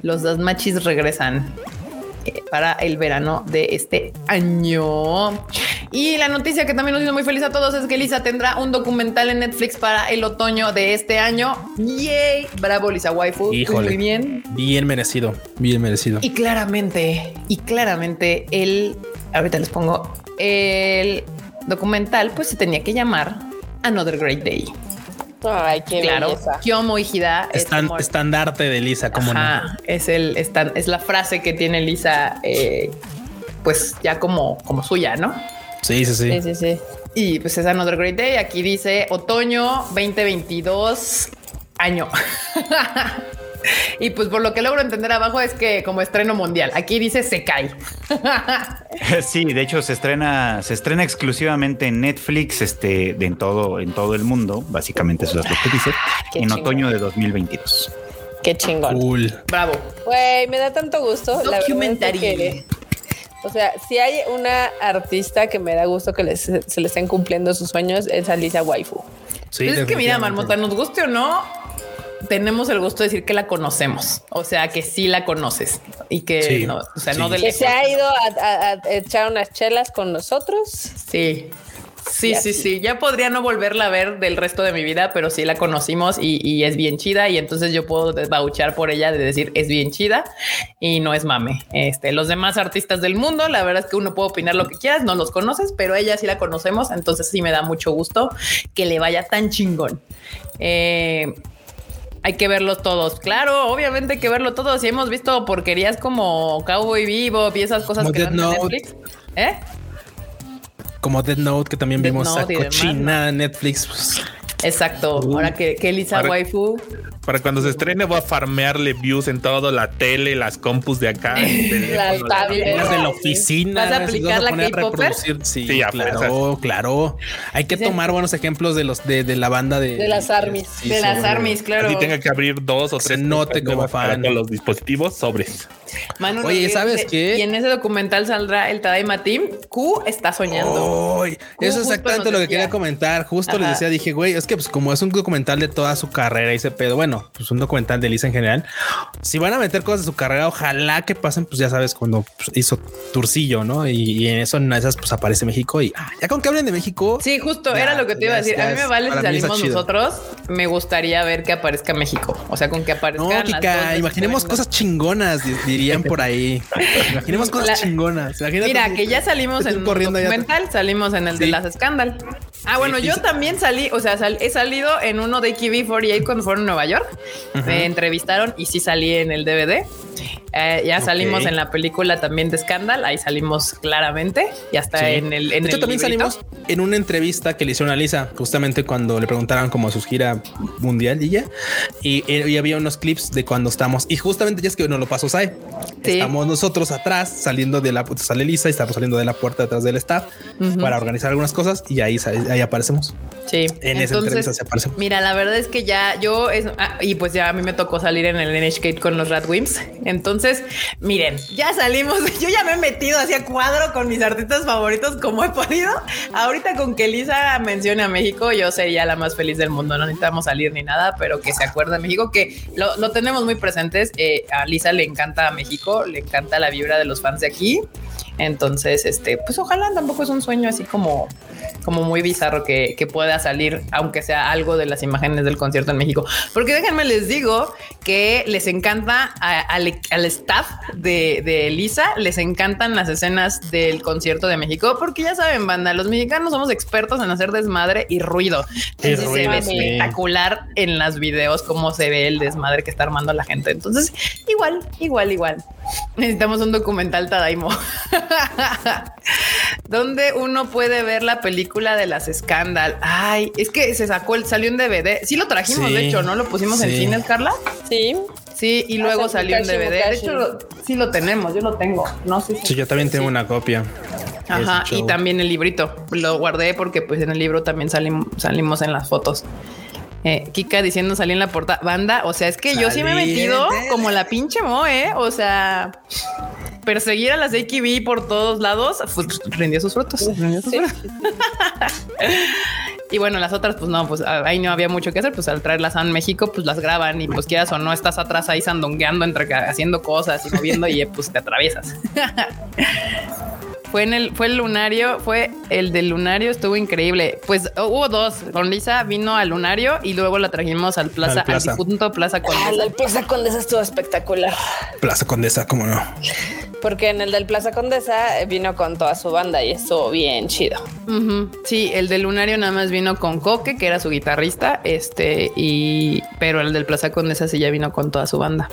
Los Dan Machis regresan para el verano de este año. Y la noticia que también nos hizo muy feliz a todos es que Lisa tendrá un documental en Netflix para el otoño de este año. ¡Yay! Bravo, Lisa Waifu. muy bien. Bien merecido, bien merecido. Y claramente, y claramente, el. Ahorita les pongo el documental, pues se tenía que llamar Another Great Day. Ay, qué claro. Belleza. Kyomo Hida estandarte de Lisa, como no. Es el es la frase que tiene Lisa, eh, pues ya como, como suya, ¿no? Sí, sí, sí. Sí, sí, Y pues es Another Great Day. Aquí dice otoño 2022 año. Y pues por lo que logro entender abajo es que como estreno mundial, aquí dice se cae. Sí, de hecho se estrena, se estrena exclusivamente en Netflix, este, en todo, en todo el mundo. Básicamente eso es lo que dice. en otoño de 2022. Qué chingón. Cool. Bravo. Güey, me da tanto gusto. Documentary. O sea, si hay una artista que me da gusto que se le estén cumpliendo sus sueños, es Alicia Waifu. Sí, pues es que mira, Marmota, nos guste o no, tenemos el gusto de decir que la conocemos, o sea, que sí la conoces y que no, o sea, no del que se ha ido a, echar unas chelas con nosotros. Sí. Sí, sí, sí. Ya podría no volverla a ver del resto de mi vida, pero sí la conocimos y, es bien chida. Y entonces yo puedo bauchar por ella de decir es bien chida y no es mame. Este, los demás artistas del mundo, la verdad es que uno puede opinar lo que quieras, no los conoces, pero ella sí la conocemos. Entonces sí me da mucho gusto que le vaya tan chingón. Eh, hay que verlos todos. Claro, obviamente hay que verlo todos. Y hemos visto porquerías como Cowboy Vivo y esas cosas que dan en Netflix. ¿Eh? Como Dead Note, que también vimos a cochina Netflix. Pues. Exacto. Ahora que, que Lisa Waifu para cuando se estrene voy a farmearle views en todo, la tele, las compus de acá. la, de la oficina. ¿Vas a aplicar la K-Popper? Sí, claro, claro. Hay que tomar buenos ejemplos de los de, la banda de... De las armies. de las armies, claro. Así tenga que abrir dos o tres. note como fan. Con los dispositivos sobres. Oye, ¿sabes qué? Y en ese documental saldrá el Tadaima Team. Q está soñando. eso es exactamente lo que quería comentar. Justo les decía, dije, güey, es que pues como es un documental de toda su carrera y ese pedo, bueno, pues un documental de Lisa en general. Si van a meter cosas de su carrera, ojalá que pasen, pues ya sabes, cuando pues, hizo Turcillo, ¿no? Y, en eso, en esas, pues aparece México y ah, ya con que hablen de México. Sí, justo era lo que te iba a decir. a mí me vale si salimos nosotros. Me gustaría ver que aparezca México. O sea, con que aparezca. No, Kika, imaginemos cosas chingonas, dirían por ahí. Imaginemos cosas chingonas. Mira, que ya salimos en un documental, salimos en el de las Scandal. Ah, bueno, yo también salí, o sea, he salido en uno de KB48 cuando fueron a Nueva York. Me entrevistaron y sí salí en el DVD. Eh, ya salimos en la película también de Scandal, ahí salimos claramente, ya está en el. En de hecho, también salimos en una entrevista que le hicieron a Lisa, justamente cuando le preguntaron como su gira mundial y ya, y, había unos clips de cuando estamos, y justamente ya es que nos lo pasó Sai. Estamos nosotros atrás saliendo de la sale Lisa y estamos saliendo de la puerta detrás del staff para organizar algunas cosas y ahí, ahí aparecemos. Sí, en esa entrevista se aparecemos. Mira, la verdad es que ya yo, ah, y pues ya a mí me tocó salir en el NHK con los Radwimps. Entonces, miren, ya salimos. Yo ya me he metido hacia cuadro con mis artistas favoritos como he podido. Ahorita con que Lisa mencione a México, yo sería la más feliz del mundo. No necesitamos salir ni nada, pero que se acuerde de México, que lo, tenemos muy presentes. Eh, a Lisa le encanta México, le encanta la vibra de los fans de aquí. Entonces, este, pues ojalá tampoco es un sueño así como, como muy bizarro que, que pueda salir, aunque sea algo de las imágenes del concierto en México. Porque déjenme les digo que les encanta al, staff de, de Elisa, les encantan las escenas del concierto de México, porque ya saben, banda, los mexicanos somos expertos en hacer desmadre y ruido. se ve espectacular en las videos cómo se ve el desmadre que está armando la gente. Entonces, igual, igual, igual. Necesitamos un documental Tadaimo. donde uno puede ver la película de las Scandal. Ay, es que se sacó el, salió en DVD. Sí lo trajimos, de hecho, ¿no? Lo pusimos en cines, Carla. Sí. Sí, y luego salió en DVD. De hecho, sí lo tenemos, yo lo tengo. No sé Sí, yo también tengo una copia. Ajá, y también el librito. Lo guardé porque pues en el libro también salimos, salimos en las fotos. Eh, Kika diciendo salí en la portada banda. O sea, es que yo sí me he metido como la pinche mo, eh. O sea, perseguir a las AKB por todos lados pues, rindió sus frutos. y bueno, las otras, pues no, pues ahí no había mucho que hacer. Pues al traerlas a México, pues las graban y pues quieras o no, estás atrás ahí sandongueando entre haciendo cosas y moviendo y pues te atraviesas. Fue en el, fue el lunario, fue el del lunario, estuvo increíble. Pues oh, hubo dos. Con Lisa vino al lunario y luego la trajimos al plaza, al, difunto Plaza Condesa. Ah, la Plaza Condesa estuvo espectacular. Plaza Condesa, cómo no. Porque en el del Plaza Condesa vino con toda su banda y estuvo bien chido. Sí, el del Lunario nada más vino con Coque, que era su guitarrista, este, y pero el del Plaza Condesa sí ya vino con toda su banda.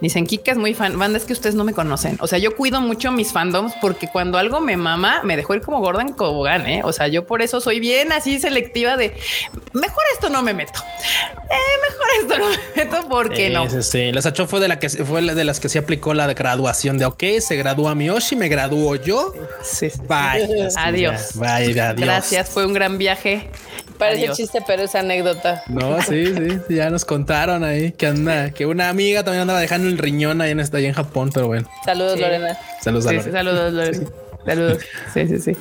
Dicen, Kika es muy fan. Banda, es que ustedes no me conocen. O sea, yo cuido mucho mis fandoms porque cuando algo me mama, me dejó ir como gorda en Cobogán, ¿eh? O sea, yo por eso soy bien así selectiva de mejor esto no me meto. Eh, mejor esto no me meto porque no. Sí, sí. La Sacho fue de la que fue de las que se aplicó la graduación de ok, se gradúa Miyoshi, me graduó yo. Sí. Bye. Adiós. Bye, adiós. Gracias, fue un gran viaje. Parece chiste, pero es anécdota. No, sí, sí, ya nos contaron ahí que anda, que una amiga también andaba dejando el riñón ahí en, ahí en Japón, pero bueno. Saludos, Lorena. Saludos, Lorena. saludos, Lorena. Saludos. Sí, sí, sí.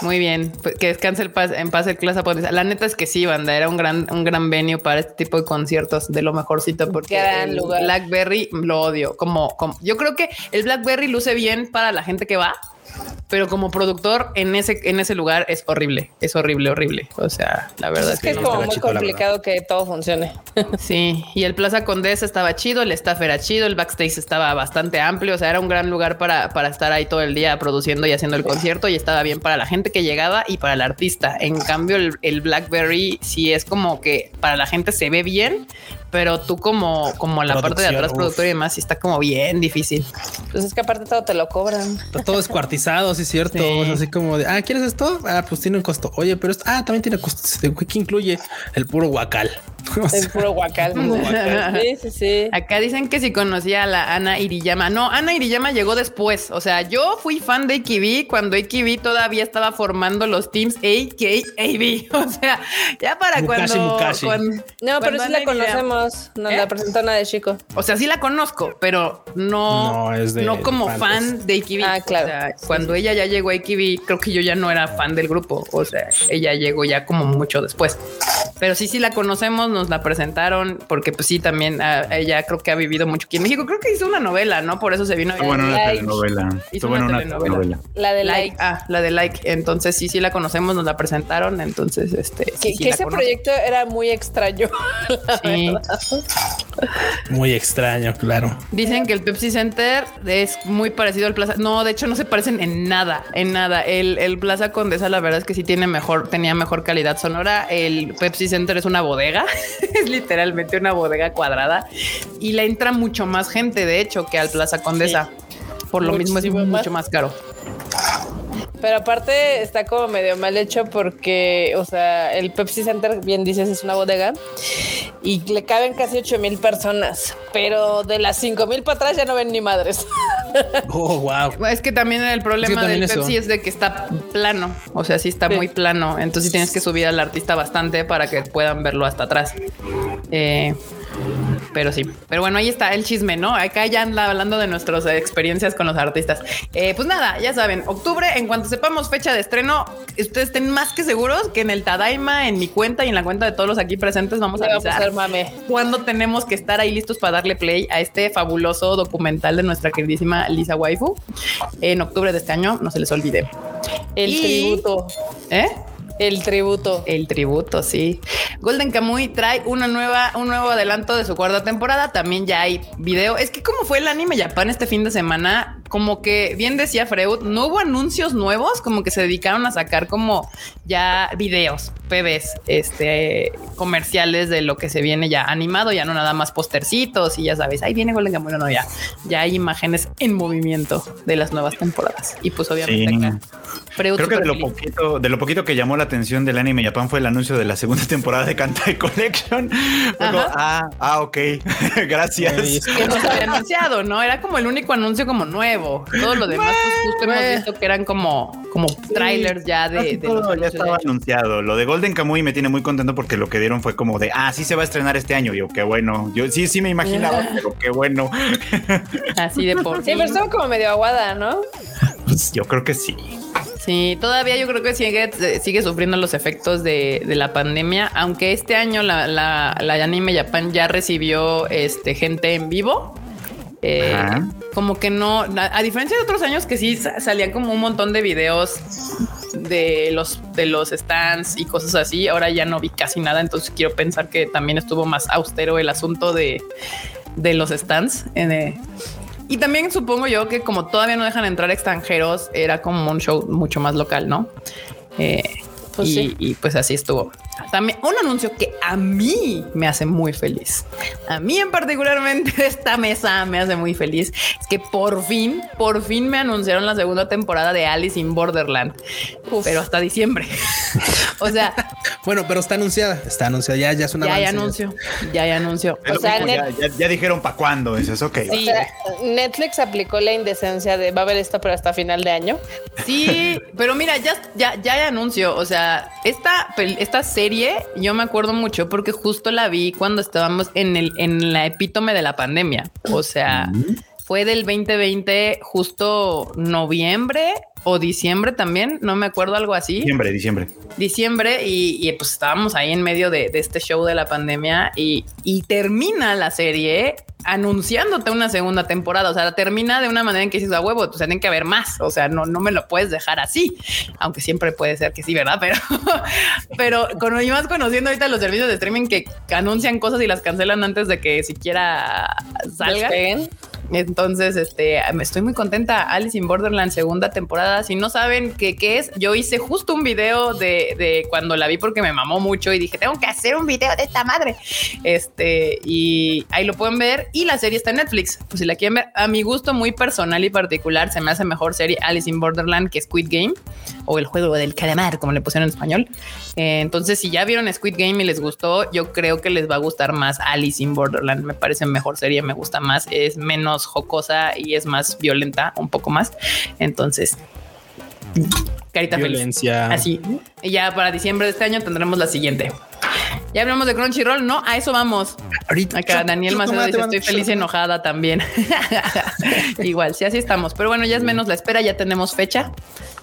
Muy bien. Pues que descanse el paz, en paz el clase La neta es que sí, banda, era un gran, un gran venue para este tipo de conciertos de lo mejorcito porque el Blackberry lo odio. Como, como yo creo que el Blackberry luce bien para la gente que va, pero como productor en ese, en ese lugar es horrible, es horrible, horrible. O sea, la verdad es que, es como muy complicado que todo funcione. Sí, y el Plaza Condesa estaba chido, el staff era chido, el backstage estaba bastante amplio, o sea, era un gran lugar para, para estar ahí todo el día produciendo y haciendo el concierto y estaba bien para la gente que llegaba y para el artista. En cambio, el, el Blackberry sí es como que para la gente se ve bien, pero tú como, como la parte de atrás, productor y demás, sí está como bien difícil. Pues es que aparte todo te lo cobran. Está todo descuartizado, sí es cierto. así como de, ah, ¿quieres esto? Ah, pues tiene un costo. Oye, pero esto, ah, también tiene costo. ¿Qué incluye? El puro guacal. El puro guacal. sí, sí, sí. Acá dicen que si conocía a la Ana Iriyama. No, Ana Iriyama llegó después. O sea, yo fui fan de AKB cuando AKB todavía estaba formando los teams AKAB. O sea, ya para cuando, No, pero sí la conocemos. Nos la ¿Eh? presentó Ana de Chico. O sea, sí la conozco, pero no, no, como fan, de AKB. Ah, claro. cuando ella ya llegó a AKB, creo que yo ya no era fan del grupo. O sea, ella llegó ya como mucho después. Pero sí, sí la conocemos nos la presentaron porque pues sí, también ah, ella creo que ha vivido mucho aquí en México. Creo que hizo una novela, ¿no? Por eso se vino. Ah, bueno, una telenovela. Hizo una, telenovela. La de like. Ah, la de like. Entonces sí, sí la conocemos, nos la presentaron. Entonces, este. que, ese proyecto era muy extraño. Sí. muy extraño, claro. Dicen que el Pepsi Center es muy parecido al Plaza. No, de hecho no se parecen en nada, en nada. El, el Plaza Condesa, la verdad es que sí tiene mejor, tenía mejor calidad sonora. El Pepsi Center es una bodega. es literalmente una bodega cuadrada y le entra mucho más gente, de hecho, que al Plaza Condesa. Por lo mismo es mucho más caro. Pero aparte está como medio mal hecho porque, o sea, el Pepsi Center, bien dices, es una bodega y le caben casi 8 mil personas, pero de las 5 mil para atrás ya no ven ni madres. Oh, wow. Es que también el problema del Pepsi es de que está plano, o sea, sí está muy plano, entonces tienes que subir al artista bastante para que puedan verlo hasta atrás. Eh, pero sí. Pero bueno, ahí está el chisme, ¿no? Acá ya anda hablando de nuestras experiencias con los artistas. Eh, pues nada, ya saben, octubre, en cuanto sepamos fecha de estreno, ustedes estén más que seguros que en el Tadaima, en mi cuenta y en la cuenta de todos los aquí presentes, vamos a avisar mame. cuando tenemos que estar ahí listos para darle play a este fabuloso documental de nuestra queridísima Lisa Waifu en octubre de este año. No se les olvide. El tributo. ¿Eh? El tributo. El tributo, sí. Golden Kamuy trae una nueva, un nuevo adelanto de su cuarta temporada. También ya hay video. Es que como fue el anime Japan este fin de semana, como que bien decía Freud, no hubo anuncios nuevos, como que se dedicaron a sacar como ya videos, PBs, este, comerciales de lo que se viene ya animado, ya no nada más postercitos y ya sabes, ahí viene Golden Kamuy, no, ya, ya hay imágenes en movimiento de las nuevas temporadas. Y pues obviamente acá, Creo que de lo poquito, de lo poquito que llamó la atención del anime Japan fue el anuncio de la segunda temporada de Kantai Collection. ah, ah, ok. Gracias. Que no se había anunciado, ¿no? Era como el único anuncio como nuevo. Todo lo demás, pues justo hemos visto que eran como, como trailers ya de, todo ya estaba anunciado. Lo de Golden Kamuy me tiene muy contento porque lo que dieron fue como de, ah, sí se va a estrenar este año. Yo, qué bueno. Yo sí, sí me imaginaba, pero qué bueno. Así de por sí. Sí, pero estaba como medio aguada, ¿no? Pues yo creo que sí. Sí, todavía yo creo que sigue, sigue sufriendo los efectos de, la pandemia, aunque este año la, la, la, Anime Japan ya recibió este, gente en vivo. Eh, como que no, a, diferencia de otros años que sí salían como un montón de videos de los de los stands y cosas así, ahora ya no vi casi nada, entonces quiero pensar que también estuvo más austero el asunto de, de los stands. Eh, y también supongo yo que como todavía no dejan entrar extranjeros, era como un show mucho más local, ¿no? Eh, pues y, pues así estuvo. También un anuncio que a mí me hace muy feliz. A mí en particularmente esta mesa me hace muy feliz. Es que por fin, por fin me anunciaron la segunda temporada de Alice in Borderland, pero hasta diciembre. o sea, bueno, pero está anunciada, está anunciada, ya, ya es una Ya hay anuncio, ya hay anuncio. O sea, ya, dijeron para cuándo, eso es ok. Sí. Netflix aplicó la indecencia de va a haber esto, pero hasta final de año. Sí, pero mira, ya, ya, ya hay anuncio. O sea, esta, esta serie yo me acuerdo mucho porque justo la vi cuando estábamos en el, en la epítome de la pandemia. O sea, fue del 2020, justo noviembre o diciembre también, no me acuerdo algo así. Diciembre, diciembre. Diciembre y, pues estábamos ahí en medio de, este show de la pandemia y, termina la serie anunciándote una segunda temporada. O sea, termina de una manera en que dices a huevo, pues tienen que haber más. O sea, no, no me lo puedes dejar así, aunque siempre puede ser que sí, verdad? Pero, pero con más conociendo ahorita los servicios de streaming que anuncian cosas y las cancelan antes de que siquiera salgan. Entonces, este, me estoy muy contenta. Alice in Borderland, segunda temporada. Si no saben qué, qué es, yo hice justo un video de, de, cuando la vi porque me mamó mucho y dije, tengo que hacer un video de esta madre. Este, y ahí lo pueden ver. Y la serie está en Netflix. Pues si la quieren ver, a mi gusto muy personal y particular, se me hace mejor serie Alice in Borderland que Squid Game o el juego del calamar, como le pusieron en español. Eh, entonces, si ya vieron Squid Game y les gustó, yo creo que les va a gustar más Alice in Borderland. Me parece mejor serie, me gusta más, es menos jocosa y es más violenta, un poco más. Entonces, carita Violencia. Así. Y ya para diciembre de este año tendremos la siguiente. Ya hablamos de Crunchyroll, no, a eso vamos. Ahorita acá Daniel Macedo dice: Estoy feliz y enojada también. Igual, sí, así estamos. Pero bueno, ya es menos la espera, ya tenemos fecha.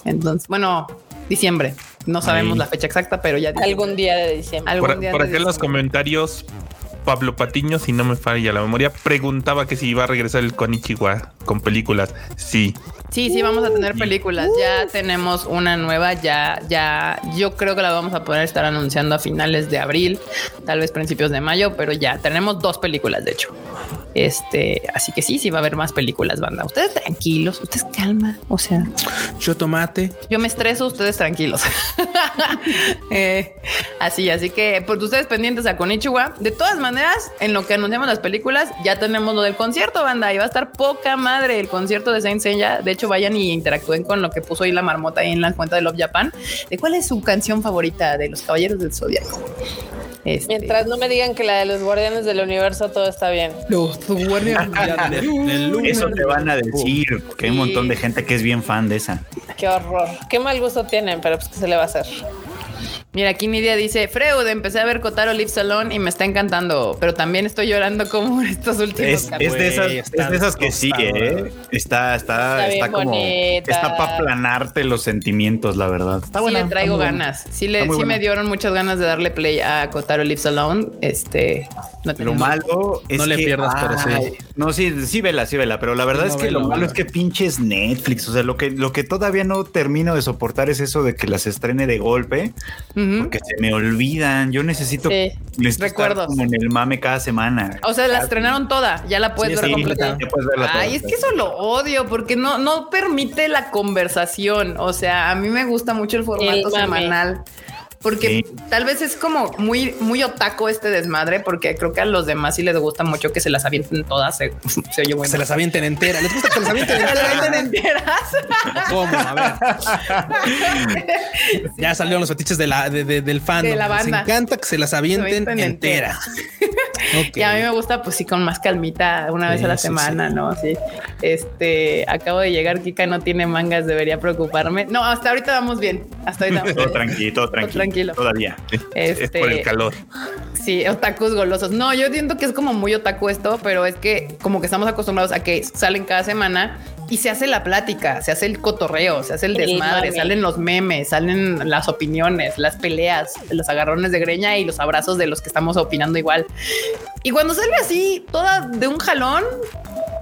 Entonces, bueno, diciembre. No sabemos la fecha exacta, pero ya algún día de diciembre. por, aquí en los comentarios Pablo Patiño, si no me falla la memoria, preguntaba que si iba a regresar el Konichiwa con películas. Sí. Sí, sí, vamos a tener películas. Ya tenemos una nueva, ya, ya, yo creo que la vamos a poder estar anunciando a finales de abril, tal vez principios de mayo, pero ya tenemos dos películas, de hecho. Este, así que sí, sí va a haber más películas, banda. Ustedes tranquilos, ustedes calma. O sea, yo tomate. Yo me estreso, ustedes tranquilos. Eh, así, así que por pues, ustedes pendientes a Konichiwa. De todas maneras, en lo que anunciamos las películas, ya tenemos lo del concierto, banda. Y va a estar poca madre el concierto de Saint Seiya. De hecho, vayan y interactúen con lo que puso ahí la marmota ahí en la cuenta de Love Japan. ¿De cuál es su canción favorita de los Caballeros del Zodiaco? Este, Mientras no me digan que la de los guardianes del universo todo está bien. Los guardianes del Eso te van a decir, porque hay un montón de gente que es bien fan de esa. Qué horror. Qué mal gusto tienen, pero pues qué se le va a hacer. Mira, aquí Nidia dice, Freud, empecé a ver Kotaro Live Salon y me está encantando, pero también estoy llorando como estos últimos. Es, es de esas, es de esas que sí, ¿eh? Está, está, está, como, está para planarte los sentimientos, la verdad. Está sí le traigo ganas. Sí, le, sí me dieron muchas ganas de darle play a Kotaro Live Salon. Este, lo malo es no le pierdas por eso. No, sí, sí, vela, sí, vela, pero la verdad es que lo malo es que pinches Netflix, o sea, lo que, lo que todavía no termino de soportar es eso de que las estrene de golpe porque se me olvidan. Yo necesito, sí. recuerdos como en el mame cada semana. O sea, la estrenaron toda, ya la puedes ver completa. Ay, es que eso lo odio porque no, no permite la conversación. O sea, a mí me gusta mucho el formato semanal. Porque tal vez es como muy, muy otaco este desmadre, porque creo que a los demás sí les gusta mucho que se las avienten todas. Se, se oye bueno. Se las avienten enteras. ¿Les gusta que se las avienten enteras? ¿Cómo? A ver. ya salieron los fetiches de la, de, del fan. De la banda. Les encanta que se las avienten, enteras. Y a mí me gusta, pues sí, con más calmita, una vez a la semana, ¿no? Sí. Este, acabo de llegar, Kika no tiene mangas, debería preocuparme. No, hasta ahorita vamos bien. Hasta ahorita vamos todo tranquilo, todo tranquilo Todavía. Este, es por el calor. Sí, otakus golosos. No, yo entiendo que es como muy otaku esto, pero es que como que estamos acostumbrados a que salen cada semana y se hace la plática, se hace el cotorreo, se hace el desmadre, salen los memes, salen las opiniones, las peleas, los agarrones de greña y los abrazos de los que estamos opinando igual. Y cuando sale así, toda de un jalón,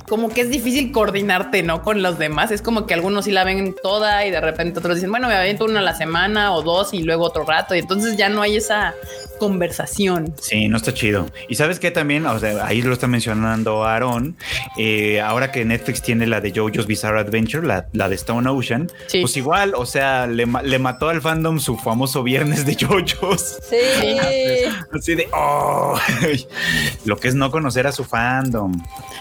como que es difícil coordinarte, ¿no? Con los demás. Es como que algunos sí la ven toda y de repente otros dicen, bueno, me aviento una a la semana o dos y luego otro rato. Y entonces ya no hay esa conversación. Sí, no está chido. Y sabes que también, o sea, ahí lo está mencionando Aaron, eh, ahora que Netflix tiene la de Bizarre Adventure, la, de Stone Ocean, pues igual, o sea, le, mató al fandom su famoso viernes de JoJo's. Sí. Así de, oh, lo que es no conocer a su fandom.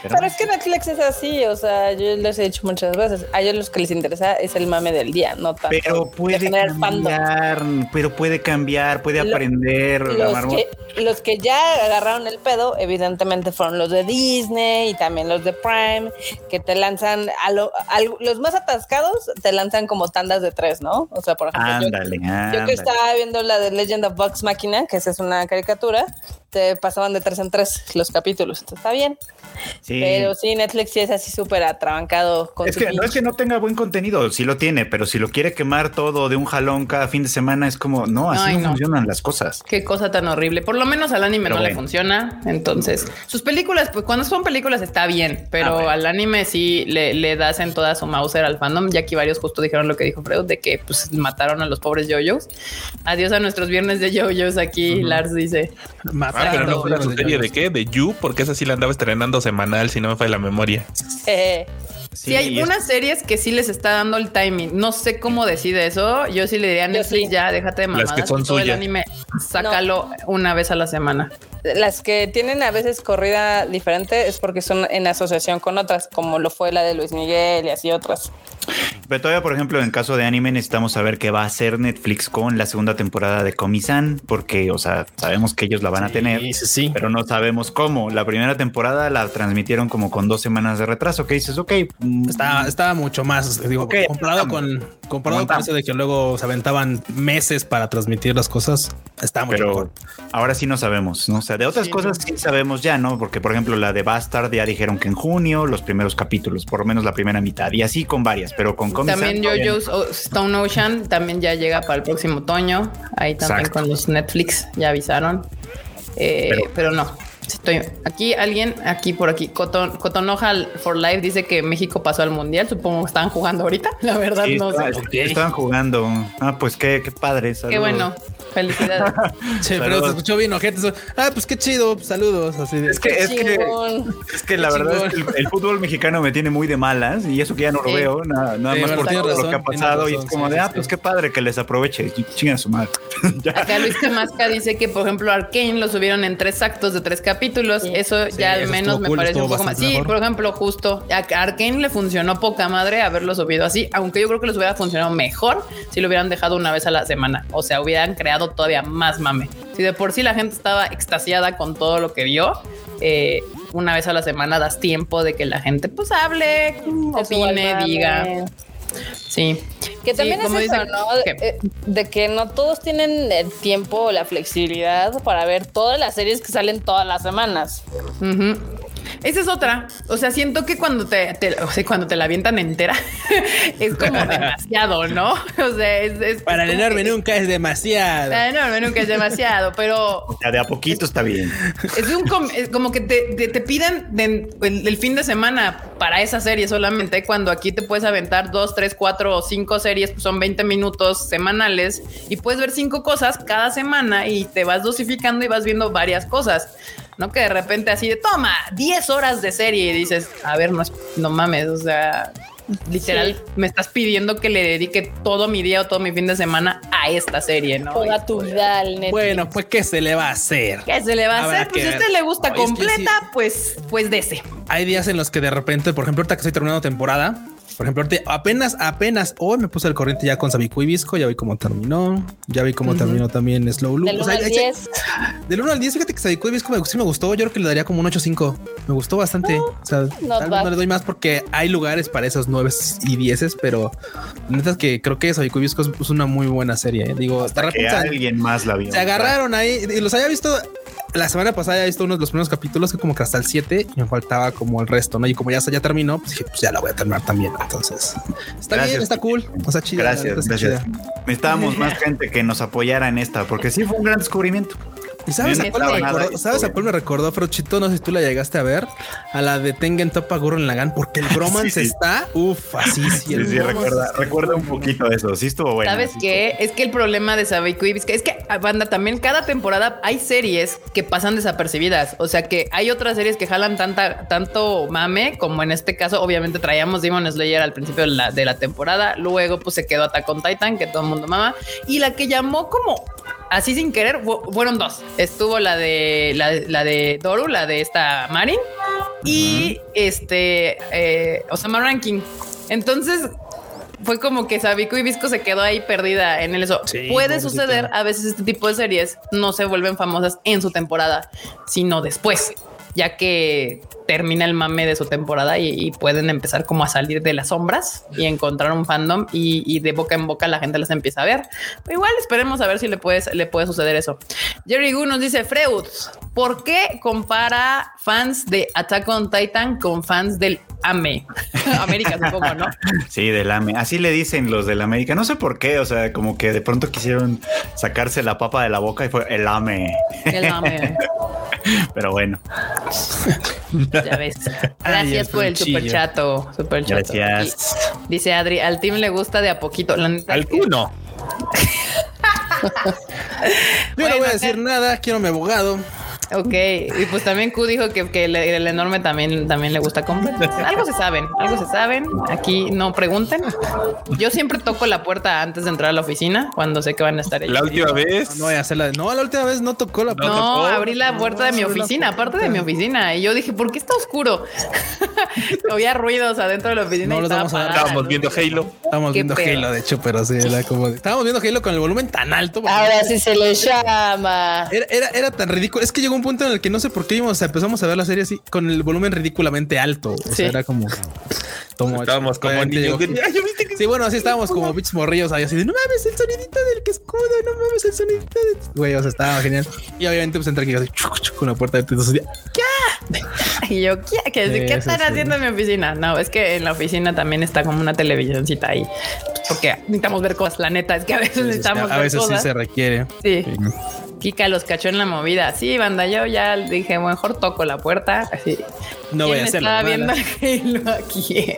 Pero, es que Netflix es así, o sea, yo les he dicho muchas veces, a ellos los que les interesa es el mame del día, no tanto. Pero puede cambiar, pero puede cambiar, puede aprender. Los que, los que ya agarraron el pedo, evidentemente fueron los de Disney y también los de Prime, que te lanzan a, los más atascados, te lanzan como tandas de tres, ¿no? O sea, por ejemplo, yo, que estaba viendo la de Legend of Box Machina, que esa es una caricatura, te pasaban de tres en tres los capítulos, está bien. Pero sí, Netflix sí es así súper atrabancado. Con es que no es que no tenga buen contenido, sí lo tiene, pero si lo quiere quemar todo de un jalón cada fin de semana, es como, no, así no, funcionan las cosas. Qué cosa tan horrible. Por lo menos al anime no le funciona. Entonces, sus películas, pues cuando son películas está bien, pero al anime sí le, das en toda su Mauser al fandom. Ya aquí varios justo dijeron lo que dijo Freud, de que pues mataron a los pobres yoyos. Adiós a nuestros viernes de yoyos aquí, Lars dice. Ah, pero no fue la serie de qué? De You, porque esa sí la andaba estrenando semanal, si no me falla la memoria. Eh, Sí, hay unas series que sí les está dando el timing. No sé cómo decide eso. Yo sí le diría a Netflix, ya déjate de mamadas. Las que son todo el anime, sácalo una vez a la semana. Las que tienen a veces corrida diferente es porque son en asociación con otras, como lo fue la de Luis Miguel y así otras. Pero todavía, por ejemplo, en caso de anime, necesitamos saber qué va a hacer Netflix con la segunda temporada de Comisan, porque, o sea, sabemos que ellos la van a tener, sí, pero no sabemos cómo. La primera temporada la transmitieron como con dos semanas de retraso, que dices, ok. Mm, estaba, mucho más, digo, comparado con, comparado con eso de que luego se aventaban meses para transmitir las cosas, está mucho Pero ahora sí no sabemos, ¿no? O sea, de otras cosas sí sabemos ya, ¿no? Porque, por ejemplo, la de Bastard ya dijeron que en junio, los primeros capítulos, por lo menos la primera mitad, y así con varias pero con También JoJo's Stone Ocean también ya llega para el próximo otoño. Ahí también con los Netflix ya avisaron. Eh, pero, no, Estoy aquí, alguien aquí por aquí, Coton, Cotonoja for Life dice que México pasó al mundial. Supongo que están jugando ahorita. La verdad, no sé. Estaban jugando. Ah, pues qué, qué padre. Qué bueno. Felicidades. pero se escuchó bien, ojete. Ah, pues qué chido. Saludos. Así es que, es que, es que la verdad es que el, fútbol mexicano me tiene muy de malas y eso que ya no lo veo, nada, nada más por todo lo que ha pasado. y es como de, ah, pues qué padre que les aproveche. Chinga su madre. Acá Luis Camasca dice que, por ejemplo, Arkane lo subieron en tres actos de tres capítulos. Eso ya al menos me parece un poco más. Sí, por ejemplo, justo a Arkane le funcionó poca madre haberlo subido así, aunque yo creo que les hubiera funcionado mejor si lo hubieran dejado una vez a la semana. O sea, hubieran creado todavía más mame. Si de por sí la gente estaba extasiada con todo lo que vio, eh, una vez a la semana das tiempo de que la gente pues hable, opine, diga. Sí. Que también es eso, ¿no? Eh, de, que no todos tienen el tiempo o la flexibilidad para ver todas las series que salen todas las semanas. Esa es otra. O sea, siento que cuando te, o sea, cuando te la avientan entera es como demasiado, ¿no? O sea, es, para el enorme nunca es demasiado. Para el enorme nunca es demasiado, pero o sea, de a poquito está bien. Es un como que te, te, piden el, fin de semana para esa serie solamente cuando aquí te puedes aventar dos, tres, cuatro o cinco series, pues son 20 minutos semanales y puedes ver cinco cosas cada semana y te vas dosificando y vas viendo varias cosas. No que de repente así de toma 10 horas de serie y dices, a ver, no, no mames, o sea, literal me estás pidiendo que le dedique todo mi día o todo mi fin de semana a esta serie, ¿no? Toda tu vida Bueno, pues ¿qué se le va a hacer? ¿Qué se le va a hacer? Pues si a usted le gusta completa, pues, pues dese. Hay días en los que de repente, por ejemplo, ahorita que estoy terminando temporada, por ejemplo, apenas, apenas hoy me puse al corriente ya con Sabiku y Visco, ya vi cómo terminó, ya vi cómo terminó también Slow Loop. Del 1 al 10. Del 1 al 10, fíjate que Sabiku y Visco me, sí me gustó, yo creo que le daría como un 8-5. Me gustó bastante. o sea, no le doy más porque hay lugares para esos 9 y 10, pero neta es que creo que Sabiku y Visco es una muy buena serie. ¿eh? Digo, hasta que alguien más la vio. Se agarraron ahí y los había visto la semana pasada ya he visto uno de los primeros capítulos que como que hasta el 7 me faltaba como el resto, ¿no? Y como ya, ya terminó, pues dije, pues ya la voy a terminar también. Entonces, está bien, está cool. O sea, chida. Gracias, gracias. Necesitábamos más gente que nos apoyara en esta, porque sí fue un gran descubrimiento. ¿Y sabes, a cuál, me recordó, ¿sabes a cuál me recordó, Frochito? No sé si tú la llegaste a ver. A la de Tengen Topa Gurren Lagan, porque el bromance está, uff, así sí. sí, recuerda, recuerda, un poquito eso. Sí estuvo bueno. ¿Sabes qué? Es que el problema de Sabeiko es que, es que, banda, también cada temporada hay series que pasan desapercibidas. O sea que hay otras series que jalan tanta, tanto mame, como en este caso, obviamente traíamos Demon Slayer al principio de la, de la temporada. Luego, pues se quedó Attack on Titan, que todo el mundo mama. Y la que llamó como así sin querer, fueron dos. Estuvo la de la, de Doru, la de esta Marin, y este eh, Osama Ranking. Entonces fue como que Sabico y Visco se quedó ahí perdida en el eso. Puede suceder a veces este tipo de series no se vuelven famosas en su temporada, sino después, ya que termina el mame de su temporada y, pueden empezar como a salir de las sombras y encontrar un fandom y, de boca en boca la gente las empieza a ver. igual esperemos a ver si le, puedes, le puede suceder eso. Jerry Gu nos dice, Freud, ¿por qué compara fans de Attack on Titan con fans del AME? América, supongo, ¿no? Sí, del AME. Así le dicen los del América. No sé por qué, o sea, como que de pronto quisieron sacarse la papa de la boca y fue el AME. El AME. Pero bueno. Ya ves. Gracias por el super chato. Super chato. Gracias. dice Adri, al team le gusta de a poquito. Alguno. Yo no voy a decir nada, quiero mi abogado. Ok, y pues también Q dijo que, que el, enorme también, también le gusta comprar. Algo se saben, algo se saben. Aquí no pregunten. Yo siempre toco la puerta antes de entrar a la oficina cuando sé que van a estar ellos. La última vez. No, voy a hacerla. No, la última vez no tocó la puerta. No, abrí la puerta de mi oficina, aparte de mi oficina. Y yo dije, ¿por qué está oscuro? Había ruidos adentro de la oficina. No, Estábamos viendo Halo. Estábamos viendo Halo, de hecho, pero sí, era como. Estábamos viendo Halo con el volumen tan alto. Ahora sí se le llama. Era, era, era tan ridículo. Es que llegó un punto en el que no sé por qué íbamos, empezamos a ver la serie así con el volumen ridículamente alto. O sea, era como. estábamos como niños. Sí, bueno, así estábamos como bichos morrillos ahí así de no mames, el sonidito del que escudo, no mames, el sonidito del. Güey, o sea, estaba genial. Y obviamente, pues entra aquí así con la puerta de entonces, ¿qué? Y yo, ¿qué? ¿Qué, están haciendo en mi oficina? No, es que en la oficina también está como una televisioncita ahí. Porque necesitamos ver cosas. La neta es que a veces necesitamos A veces sí se requiere. sí. Kika los cachó en la movida. Sí, banda, yo ya dije, mejor toco la puerta. Así. No voy a hacerlo. Estaba viendo Halo aquí.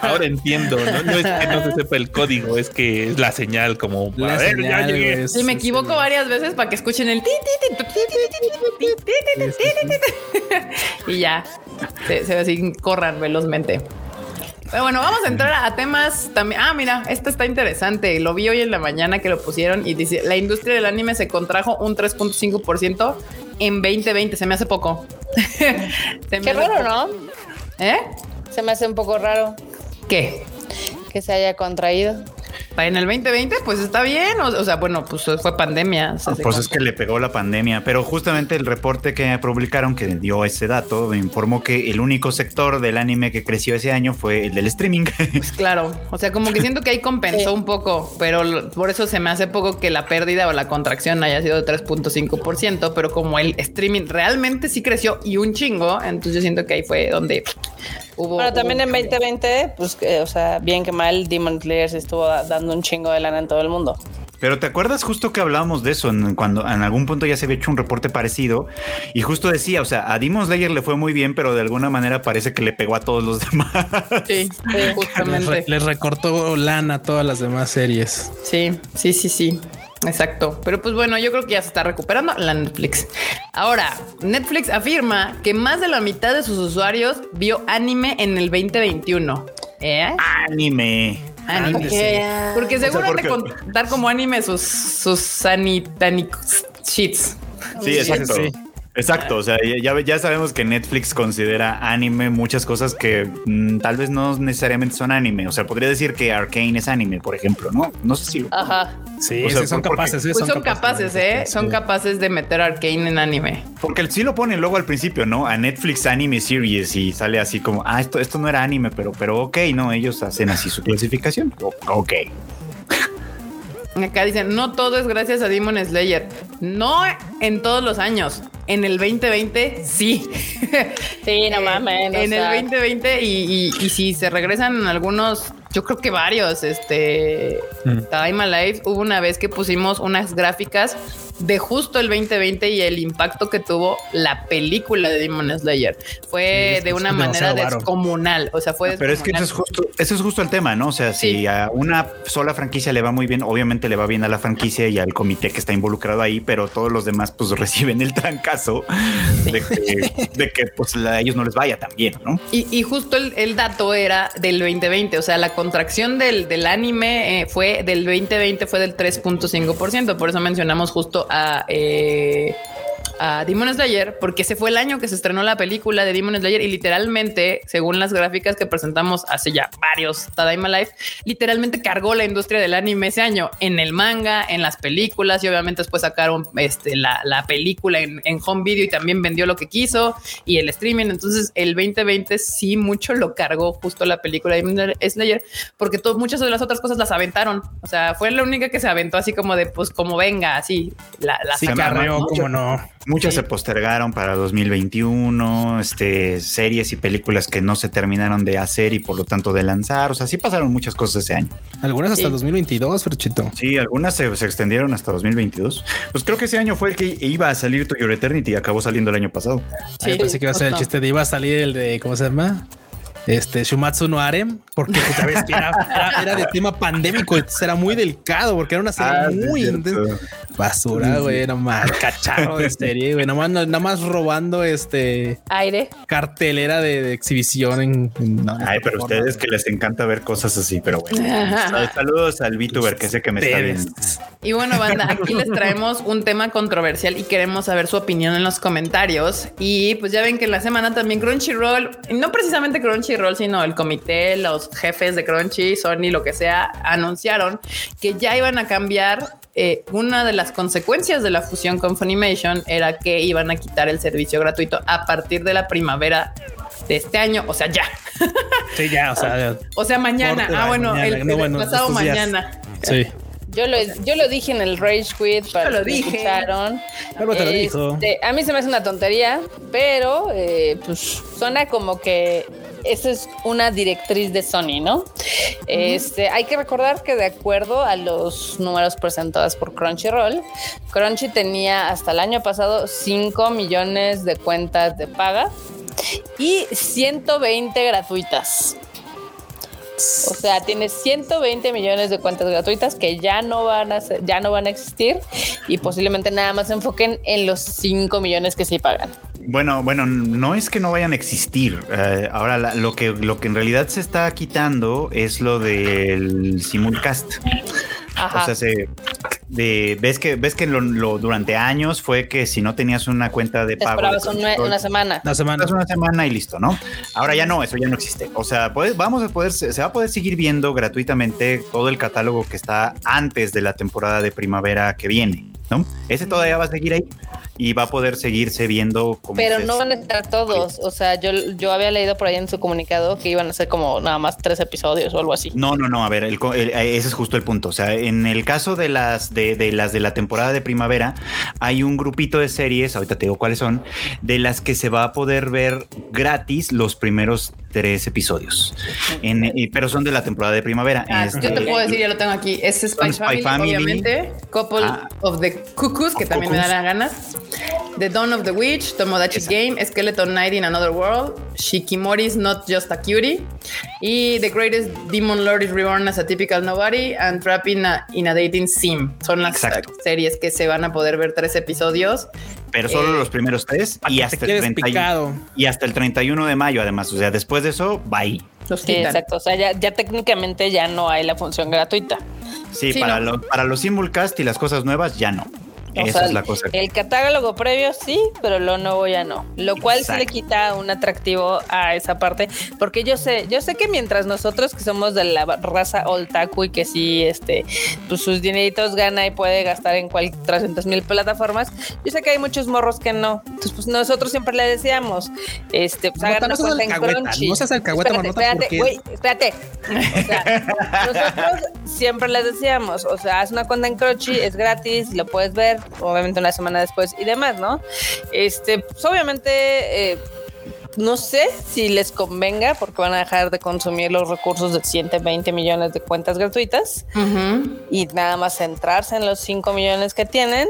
Ahora entiendo, ¿no? No es que no se sepa el código, es que es la señal como para ver, ya llegué. Sí, me equivoco varias veces para que escuchen el y ya se, se así corran velozmente. Pero bueno, vamos a entrar a temas también. Ah, mira, esto está interesante. Lo vi hoy en la mañana que lo pusieron y dice la industria del anime se contrajo un 3.5% en 2020. Se me hace poco. Qué raro, ¿no? ¿Eh? Se me hace un poco raro. ¿Qué? Que se haya contraído. En el 2020, pues está bien. O, sea, bueno, pues fue pandemia. pues es que le pegó la pandemia, pero justamente el reporte que publicaron que dio ese dato me informó que el único sector del anime que creció ese año fue el del streaming. Pues claro, o sea, como que siento que ahí compensó un poco, pero por eso se me hace poco que la pérdida o la contracción haya sido de 3.5%, pero como el streaming realmente sí creció y un chingo, entonces yo siento que ahí fue donde hubo. Pero también en 2020, pues, o sea, bien que mal, Demon Slayer se estuvo dando un chingo de lana en todo el mundo. Pero te acuerdas justo que hablábamos de eso cuando en algún punto ya se había hecho un reporte parecido y justo decía, o sea, a Demon Slayer le fue muy bien, pero de alguna manera parece que le pegó a todos los demás. Sí, justamente. Les, recortó lana a todas las demás series. Sí, sí, sí, sí. Exacto. Pero pues bueno, yo creo que ya se está recuperando la Netflix. Ahora, Netflix afirma que más de la mitad de sus usuarios vio anime en el 2021. ¿Eh? Anime. Anime. Porque seguro de contar como anime sus, sus sanitanics sheets. Sí, exacto. Sí. Exacto, o sea, ya, ya sabemos que Netflix considera anime muchas cosas que mm, tal vez no necesariamente son anime. O sea, podría decir que Arkane es anime, por ejemplo, ¿no? No sé si... Ajá. Sí, son capaces. Pues son, capaces, ¿eh? Son capaces de meter Arkane en anime. Porque sí lo ponen luego al principio, ¿no? A Netflix Anime Series y sale así como, ah, esto, esto no era anime, pero, pero ok, ¿no? Ellos hacen así su clasificación. Ok. Acá dicen, no todo es gracias a Demon Slayer. No en todos los años. En el 2020, sí. Sí, no mames. en el 2020 y, y, si se regresan algunos, yo creo que varios, este, mm. Time Alive, hubo una vez que pusimos unas gráficas de justo el 2020 y el impacto que tuvo la película de Demon Slayer. Fue de una manera descomunal. O sea, fue. pero es que eso es justo, eso es justo el tema, ¿no? O sea, si a una sola franquicia le va muy bien, obviamente le va bien a la franquicia y al comité que está involucrado ahí, pero todos los demás pues reciben el trancazo de, que, pues a ellos no les vaya tan bien, ¿no? Y, justo el, dato era del 2020. O sea, la contracción del, del anime eh, fue del 2020 fue del 3.5%. Por eso mencionamos justo a eh, a Demon Slayer porque ese fue el año que se estrenó la película de Demon Slayer y literalmente, según las gráficas que presentamos hace ya varios Tadaima Life, literalmente cargó la industria del anime ese año en el manga, en las películas y obviamente después sacaron este, la, película en, home video y también vendió lo que quiso y el streaming. Entonces el 2020 sí mucho lo cargó justo la película de Demon Slayer porque muchas de las otras cosas las aventaron. O sea, fue la única que se aventó así como de pues como venga, así la, la sí, como no. Muchas se postergaron para 2021, este, series y películas que no se terminaron de hacer y por lo tanto de lanzar. O sea, sí pasaron muchas cosas ese año. Algunas hasta 2022, Ferchito. Sí, algunas se, extendieron hasta 2022. Pues creo que ese año fue el que iba a salir To Your Eternity y acabó saliendo el año pasado. Sí, pensé que iba a ser el chiste de iba a salir el de, ¿cómo se llama? Este Shumatsu no Arem, porque pues, era, de tema pandémico, era muy delicado, porque era una serie ah, muy basura, güey, nomás cacharro de serie, güey, nomás, nada más robando este aire, cartelera de, exhibición en, Ay, pero ustedes que les encanta ver cosas así, pero bueno. Saludos al VTuber que sé que me está viendo. Y bueno, banda, aquí les traemos un tema controversial y queremos saber su opinión en los comentarios. Y pues ya ven que en la semana también Crunchyroll, no precisamente Crunchyroll, Rol, sino el comité, los jefes de Crunchy, Sony, lo que sea, anunciaron que ya iban a cambiar. Eh, una de las consecuencias de la fusión con Funimation era que iban a quitar el servicio gratuito a partir de la primavera de este año, o sea, ya. Sí, ya, o sea, o sea, mañana. Ah, bueno, el, pasado mañana. Sí. Yo lo, yo lo dije en el Rage Quit para lo dije. escucharon. te lo dijo. Este, a mí se me hace una tontería, pero eh, pues suena como que esa es una directriz de Sony, ¿no? Este, hay que recordar que de acuerdo a los números presentados por Crunchyroll, Crunchy tenía hasta el año pasado 5 millones de cuentas de paga y 120 gratuitas. O sea, tiene 120 millones de cuentas gratuitas que ya no van a ya no van a existir y posiblemente nada más se enfoquen en los 5 millones que sí pagan. Bueno, bueno, no es que no vayan a existir. Eh, ahora lo que lo que en realidad se está quitando es lo del simulcast. O sea, de ves que ves que lo, durante años fue que si no tenías una cuenta de pago una, semana. Una semana. una semana y listo no ahora ya no eso ya no existe. O sea pues vamos a poder se va a poder seguir viendo gratuitamente todo el catálogo que está antes de la temporada de primavera que viene no ese todavía va a seguir ahí y va a poder seguirse viendo como pero no van a estar todos. O sea yo yo había leído por ahí en su comunicado que iban a ser como nada más tres episodios o algo así. No no no a ver ese es justo el punto. O sea en el caso de las de, de las de la temporada de primavera hay un grupito de series ahorita te digo cuáles son de las que se va a poder ver gratis los primeros tres episodios. En, pero son de la temporada de primavera. Ah, yo te puedo decir, ya lo tengo aquí. Es Spy, Family, obviamente. Couple ah. of the Cuckoos, que también me da la gana. The Dawn of the Witch, Tomodachi Game, Skeleton Night in Another World, Shikimori's Not Just a Cutie, y The Greatest Demon Lord is Reborn as a Typical Nobody, and Trap in a, Dating Sim. Son las series que se van a poder ver tres episodios pero solo eh, los primeros tres y hasta, el 31, y hasta el 31 de mayo, además. O sea, después de eso, bye. sí, exacto. O sea, ya, técnicamente ya no hay la función gratuita. Sí, para, para los simulcast y las cosas nuevas ya no. Esa es la cosa. El catálogo previo sí, pero lo nuevo ya no. Lo cual sí le quita un atractivo a esa parte. Porque yo sé, yo sé que mientras nosotros que somos de la raza Oltaku y que sí, este, pues sus dineritos gana y puede gastar en cual 300 mil plataformas, yo sé que hay muchos morros que no. Entonces, pues nosotros siempre le decíamos, este, pues hagan una cuenta en Crunchy. No seas alcahueta, espérate, güey, espérate. O sea, nosotros siempre les decíamos, o sea, haz una cuenta en Crunchy, es gratis, lo puedes ver, obviamente una semana después y demás, ¿no? Este, pues obviamente eh, no sé si les convenga porque van a dejar de consumir los recursos de 120 millones de cuentas gratuitas y nada más centrarse en los 5 millones que tienen.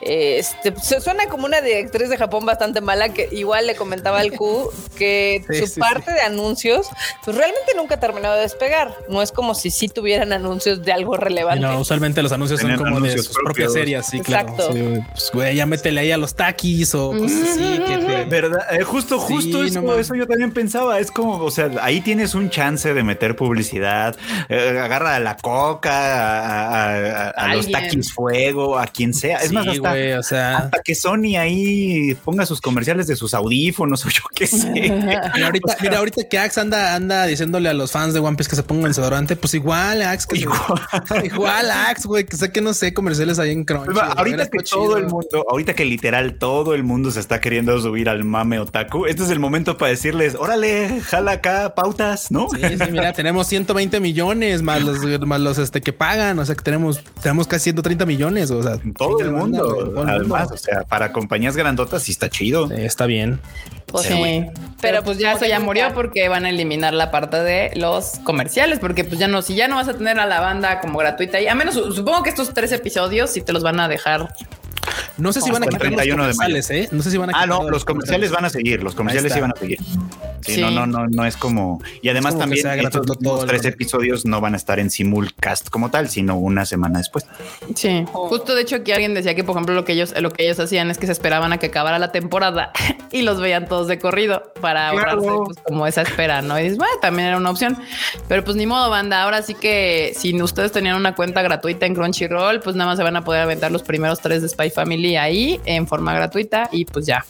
Este, suena como una directriz de Japón bastante mala que igual le comentaba al Q que su parte de anuncios pues realmente nunca ha terminado de despegar. No es como si sí tuvieran anuncios de algo relevante. No, usualmente los anuncios son como de sus propias series, sí, claro. pues, güey, ya métele ahí a los taquis o cosas así. ¿Verdad? Eh, justo, justo eso, yo también pensaba. Es como, o sea, ahí tienes un chance de meter publicidad. Eh, agarra a la coca, a, los taquis fuego, a quien sea. Es más, hasta, o sea... hasta, que Sony ahí ponga sus comerciales de sus audífonos o yo qué sé. mira, ahorita, mira, ahorita que Axe anda, anda diciéndole a los fans de One Piece que se pongan desodorante, pues igual, Axe. Que igual. Axe, güey, que sé que no sé comerciales ahí en Crunchy. Ahorita que todo el mundo, ahorita que literal todo el mundo se está queriendo subir al mame otaku, este es el momento para decirles, órale, jala acá pautas, ¿no? Sí, sí, mira, tenemos 120 millones más los, más los este, que pagan, o sea que tenemos, tenemos casi 130 millones, o sea. Todo el mundo, además, o sea, para compañías grandotas sí está chido. está bien. Pues sí, pero pues ya eso ya murió porque van a eliminar la parte de los comerciales, porque pues ya no, si ya no vas a tener a la banda como gratuita y a menos supongo que estos tres episodios sí te los van a dejar no sé si van a quitar los comerciales, ¿eh? No sé si van a quitar. Ah, no, los comerciales van a seguir, los comerciales sí van a seguir. Sí, No, no, no, no es como. Y además también estos los tres episodios no van a estar en simulcast como tal, sino una semana después. Sí, justo de hecho aquí alguien decía que, por ejemplo, lo que ellos, lo que ellos hacían es que se esperaban a que acabara la temporada y los veían todos de corrido para ahorrarse pues, como esa espera, ¿no? Y dices, bueno, también era una opción. Pero pues ni modo, banda. Ahora sí que si ustedes tenían una cuenta gratuita en Crunchyroll, pues nada más se van a poder aventar los primeros tres de Spy Family ahí en forma gratuita y pues ya.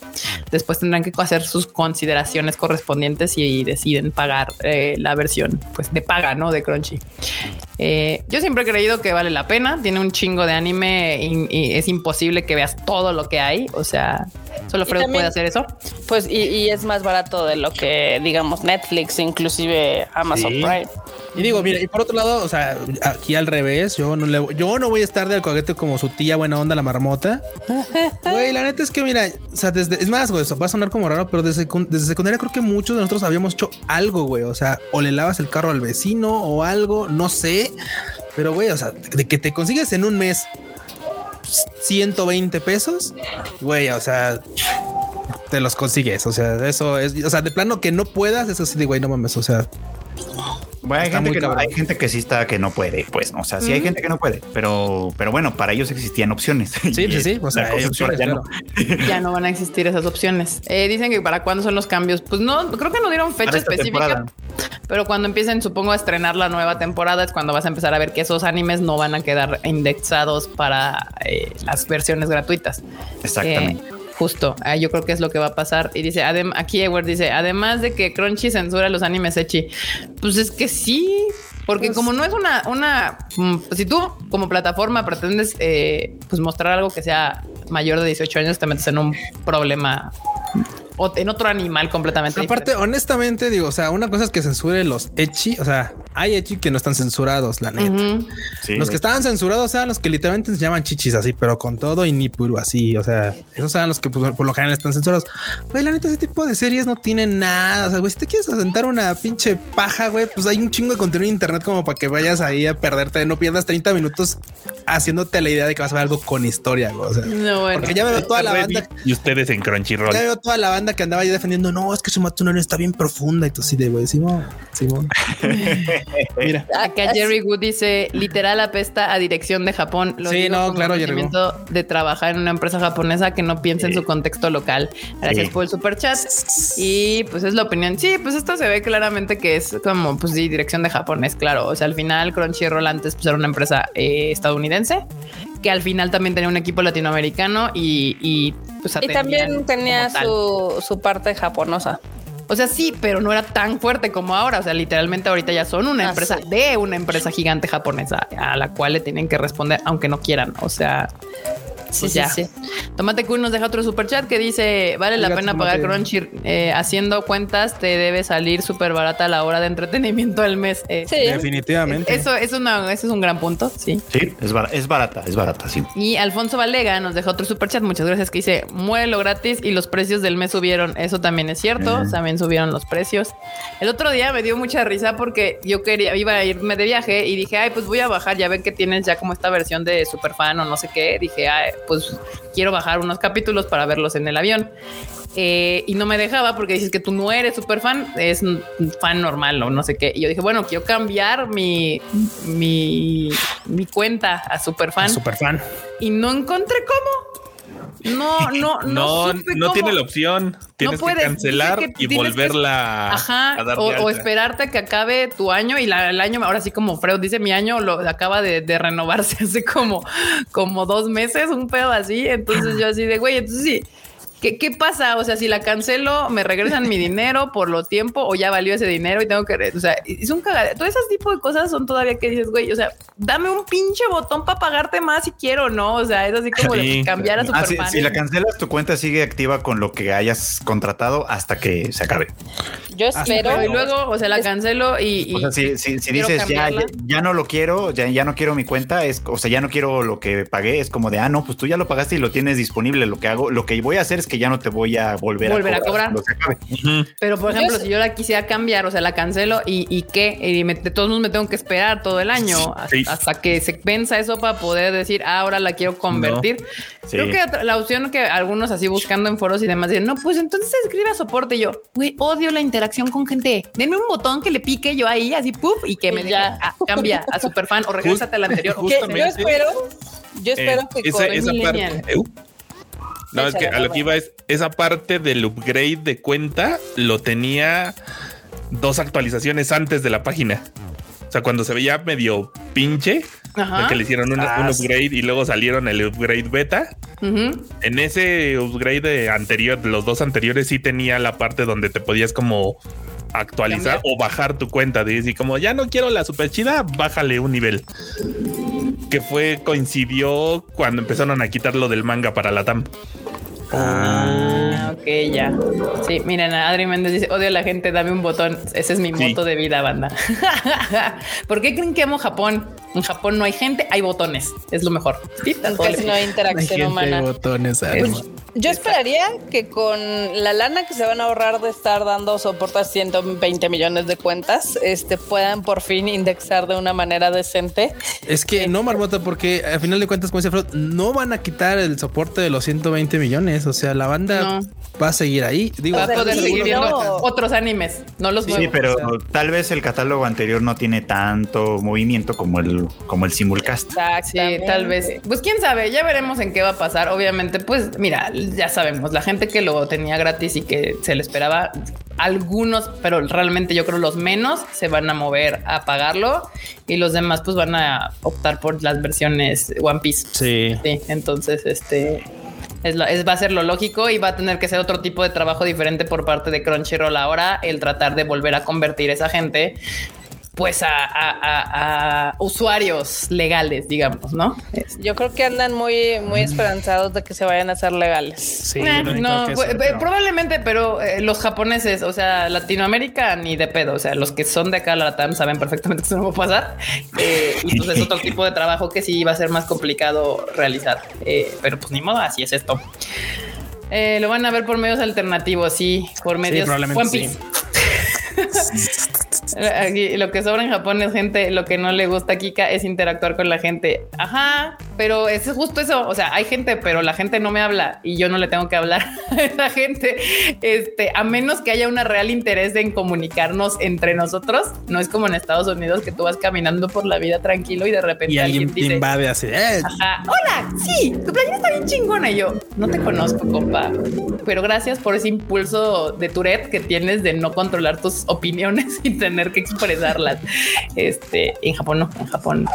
Después tendrán que hacer sus consideraciones correspondientes y, deciden pagar eh, la versión pues de paga, ¿no? De Crunchy. Eh, yo siempre he creído que vale la pena. Tiene un chingo de anime y, es imposible que veas todo lo que hay. O sea, solo Fred puede hacer eso. Pues y, es más barato de lo que digamos Netflix, inclusive Amazon Prime. Y digo, mira, y por otro lado, o sea, aquí al revés, yo no le, yo no voy a estar de alcoholete como su tía buena onda, la marmota. Güey, la neta es que, mira, o sea, desde, es más, güey, eso va a sonar como raro, pero desde, desde secundaria creo que muchos de nosotros habíamos hecho algo, güey. O sea, o le lavas el carro al vecino o algo, no sé. Pero, güey, o sea, de que te consigues en un mes 120 pesos, güey, o sea, te los consigues. O sea, eso es, o sea, de plano que no puedas, eso sí, güey, no mames, o sea, hay, gente que hay, gente que sí está que no puede, pues, o sea, sí hay gente que no puede, pero, pero bueno, para ellos existían opciones. Sí, sí, sí. O sea, ya, no. ya, no. van a existir esas opciones. Eh, dicen que para cuándo son los cambios. Pues no, creo que no dieron fecha específica. Pero cuando empiecen, supongo, a estrenar la nueva temporada es cuando vas a empezar a ver que esos animes no van a quedar indexados para eh, las versiones gratuitas. Exactamente. Eh, Justo, ah, yo creo que es lo que va a pasar. Y dice, aquí Edward dice, además de que Crunchy censura los animes Echi, pues es que sí, porque pues como no es una, una, mm, si tú como plataforma pretendes eh, pues mostrar algo que sea mayor de 18 años, te metes en un problema o en otro animal completamente. Aparte, honestamente, digo, o sea, una cosa es que censure los echi, o sea, hay echi que no están censurados, la neta. los que estaban censurados eran los que literalmente se llaman chichis así, pero con todo y ni puro así. O sea, esos eran los que pues, por lo general están censurados. Güey, la neta, ese tipo de series no tienen nada. O sea, güey, si te quieres asentar una pinche paja, güey, pues hay un chingo de contenido en internet como para que vayas ahí a perderte, no pierdas 30 minutos haciéndote la idea de que vas a ver algo con historia. Güey. O sea, no, bueno. Porque ya veo toda la banda. Y ustedes en Crunchyroll. Ya veo toda la banda que andaba ahí defendiendo. No, es que su no está bien profunda. Y tú sí de güey, Simón, Simón. Mira. Acá Jerry Wood dice literal apesta a dirección de Japón. Lo sí, no, claro, Jerry. de trabajar en una empresa japonesa que no piensa en su contexto local. Gracias por el super chat. Y pues es la opinión. Sí, pues esto se ve claramente que es como, pues sí, dirección de Japón, es claro. O sea, al final Crunchyroll antes pues, era una empresa eh, estadounidense que al final también tenía un equipo latinoamericano y, y pues y también tenía su, su parte japonosa. O sea, sí, pero no era tan fuerte como ahora. O sea, literalmente ahorita ya son una ah, empresa de una empresa gigante japonesa a la cual le tienen que responder aunque no quieran. O sea, Sí, sí, sí. Tomate Kun nos deja otro super chat que dice: Vale la pena pagar Crunchy. Eh, haciendo cuentas, te debe salir súper barata la hora de entretenimiento al mes. Eh, sí, definitivamente. Eso, es una, eso es un gran punto. Sí, sí es, barata, es barata, sí. Y Alfonso Valega nos deja otro super chat. Muchas gracias. Que dice: Muelo gratis y los precios del mes subieron. Eso también es cierto. También subieron los precios. El otro día me dio mucha risa porque yo quería, iba a irme de viaje y dije: Ay, pues voy a bajar. Ya ven que tienes ya como esta versión de super fan o no sé qué. Dije: Ay, pues quiero bajar unos capítulos para verlos en el avión. Eh, y no me dejaba porque dices que tú no eres súper fan, es un fan normal o no sé qué. Y yo dije, bueno, quiero cambiar mi, mi, mi cuenta a super fan. Super fan. Y no encontré cómo. No, no, no. No, no tiene la opción. Tienes que cancelar y volverla a dar o, esperarte a que acabe tu año y el año, ahora sí como Freud dice, mi año lo acaba de, de, renovarse hace como, como dos meses, un pedo así. Entonces yo así de güey, entonces sí ¿Qué, ¿Qué, pasa? O sea, si la cancelo, me regresan mi dinero por lo tiempo o ya valió ese dinero y tengo que, o sea, es un cagado. Todo ese tipo de cosas son todavía que dices, güey, o sea, dame un pinche botón para pagarte más si quiero, ¿no? O sea, es así como de cambiar a ah, si, si, la cancelas, tu cuenta sigue activa con lo que hayas contratado hasta que se acabe. Yo espero. y luego, o sea, la cancelo y. o sea, si, si, dices ya, ya, no lo quiero, ya, ya no quiero mi cuenta, es, o sea, ya no quiero lo que pagué, es como de, ah, no, pues tú ya lo pagaste y lo tienes disponible. Lo que hago, lo que voy a hacer es que ya no te voy a volver, a cobrar. Pero por ejemplo, si yo la quisiera cambiar, o sea, la cancelo y, y qué, y de todos modos me tengo que esperar todo el año hasta, que se venza eso para poder decir, ah, ahora la quiero convertir. Creo que la opción que algunos así buscando en foros y demás dicen, no, pues entonces escribe a soporte. Y yo, güey, odio la interacción con gente. Denme un botón que le pique yo ahí, así, puff, y que me diga, ah, cambia a superfan o regresate al anterior. yo espero, yo espero eh, que esa, parte, no, es que a lo que iba es esa parte del upgrade de cuenta lo tenía dos actualizaciones antes de la página. O sea, cuando se veía medio pinche, que le hicieron un, ah, upgrade y luego salieron el upgrade beta. En ese upgrade anterior, los dos anteriores, sí tenía la parte donde te podías como actualizar o bajar tu cuenta. Y como ya no quiero la super chida, bájale un nivel. Que fue, coincidió cuando empezaron a quitar lo del manga para la TAM. Ah, ok, ya. Sí, miren, Adri Méndez dice, odio a la gente, dame un botón. Ese es mi moto de vida, banda. ¿Por qué creen que amo Japón? En Japón no hay gente, hay botones. Es lo mejor. no hay interacción humana. botones, pues, Yo esperaría que con la lana que se van a ahorrar de estar dando soporte a 120 millones de cuentas, este puedan por fin indexar de una manera decente. Es que no, Marmota, porque al final de cuentas, como dice Fred, no van a quitar el soporte de los 120 millones. O sea, la banda va a seguir ahí. Digo, va a poder seguir viendo otros animes, no los Sí, pero tal vez el catálogo anterior no tiene tanto movimiento como el, como el simulcast. Sí, tal vez. Pues quién sabe, ya veremos en qué va a pasar. Obviamente, pues mira, ya sabemos, la gente que lo tenía gratis y que se le esperaba, algunos, pero realmente yo creo los menos se van a mover a pagarlo y los demás pues van a optar por las versiones One Piece. Sí. Sí, entonces este es, va a ser lo lógico y va a tener que ser otro tipo de trabajo diferente por parte de Crunchyroll ahora el tratar de volver a convertir a esa gente pues a, usuarios legales, digamos, ¿no? Yo creo que andan muy, muy esperanzados de que se vayan a ser legales. Sí, eh, no, pues, eh, probablemente, pero eh, los japoneses, o sea, Latinoamérica ni de pedo, o sea, los que son de acá, la TAM, saben perfectamente que eso no va a pasar. y pues es otro tipo de trabajo que sí va a ser más complicado realizar. pero pues ni modo, así es esto. lo van a ver por medios alternativos, sí, por medios One Lo que sobra en Japón es gente, lo que no le gusta a Kika es interactuar con la gente. Ajá, pero es justo eso. O sea, hay gente, pero la gente no me habla y yo no le tengo que hablar a esa gente. Este, a menos que haya un real interés en comunicarnos entre nosotros. No es como en Estados Unidos que tú vas caminando por la vida tranquilo y de repente y alguien, te invade así. Eh". Ajá, hola, sí, tu playera está bien chingona. Y yo no te conozco, compa, pero gracias por ese impulso de Tourette que tienes de no controlar tus opiniones y tener que expresarlas. Este, en Japón no, en Japón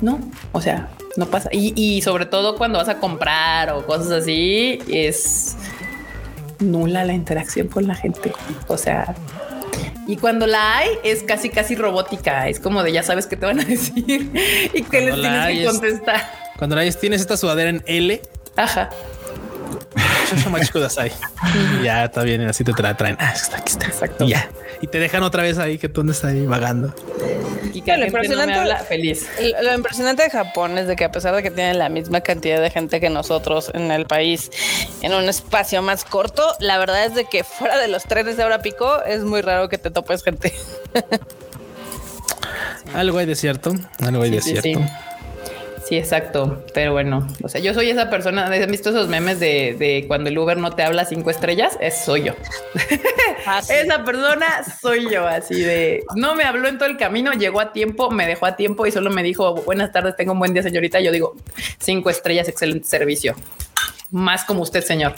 no, o sea, no pasa. Y, sobre todo cuando vas a comprar o cosas así, es nula la interacción con la gente. O sea, y cuando la hay, es casi, casi robótica. Es como de ya sabes qué te van a decir y que les tienes que contestar. cuando la hay, tienes esta sudadera en L. Ajá. Ya está bien, así te traen. Ah, está, aquí está. Exacto. Ya. Y te dejan otra vez ahí que tú andas ahí vagando. Y que lo impresionante, no habla feliz. Lo impresionante de Japón es de que a pesar de que tienen la misma cantidad de gente que nosotros en el país en un espacio más corto, la verdad es de que fuera de los trenes de hora pico es muy raro que te topes gente. Algo hay de cierto, algo hay de cierto. Sí, exacto. Pero bueno, o sea, yo soy esa persona. ¿Has visto esos memes de, cuando el Uber no te habla cinco estrellas? Es soy yo. Ah, esa persona soy yo. Así de no me habló en todo el camino, llegó a tiempo, me dejó a tiempo y solo me dijo buenas tardes, tengo un buen día, señorita. Yo digo cinco estrellas, excelente servicio más como usted, señor.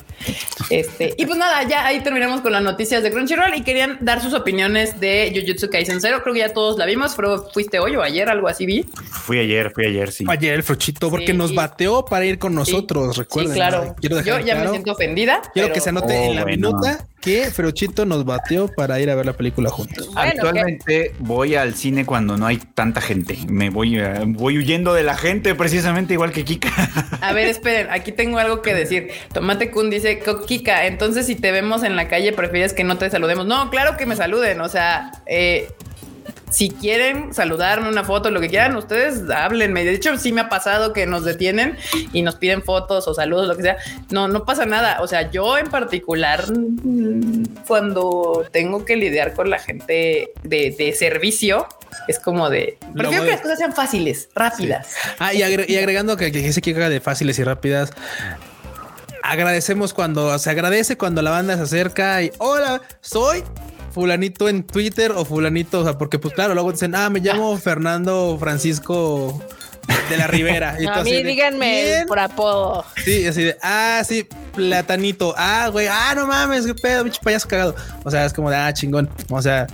Este, y pues nada, ya ahí terminamos con las noticias de Crunchyroll y querían dar sus opiniones de Jujutsu Kaisen Zero. Creo que ya todos la vimos, pero fuiste hoy o ayer, algo así vi. Fui ayer, fui ayer, sí. Ayer el Frochito, porque nos bateó para ir con nosotros, recuerden. Sí, claro. Yo ya me siento ofendida. Quiero que se anote en la oh, minuta que Frochito nos bateó para ir a ver la película juntos. Actualmente voy al cine cuando no hay tanta gente. Me voy, eh, voy huyendo de la gente, precisamente igual que Kika. A ver, esperen, aquí tengo algo que decir. Tomate Kun dice, Kika, entonces si te vemos en la calle, prefieres que no te saludemos. No, claro que me saluden. O sea, eh, si quieren saludarme una foto, lo que quieran, ustedes háblenme. De hecho, sí me ha pasado que nos detienen y nos piden fotos o saludos, lo que sea. No, no pasa nada. O sea, yo en particular, mm, cuando tengo que lidiar con la gente de, servicio, es como de prefiero que las cosas sean fáciles, rápidas. Ah, y, agregando que, que se quiera de fáciles y rápidas, agradecemos cuando se agradece cuando la banda se acerca y hola, soy fulanito en Twitter o fulanito, o sea, porque pues claro, luego dicen, ah, me llamo Fernando Francisco de la Rivera. Y a mí díganme por apodo. Sí, así de, ah, sí, platanito. Ah, güey, ah, no mames, qué pedo, bicho payaso cagado. O sea, es como de, ah, chingón. O sea,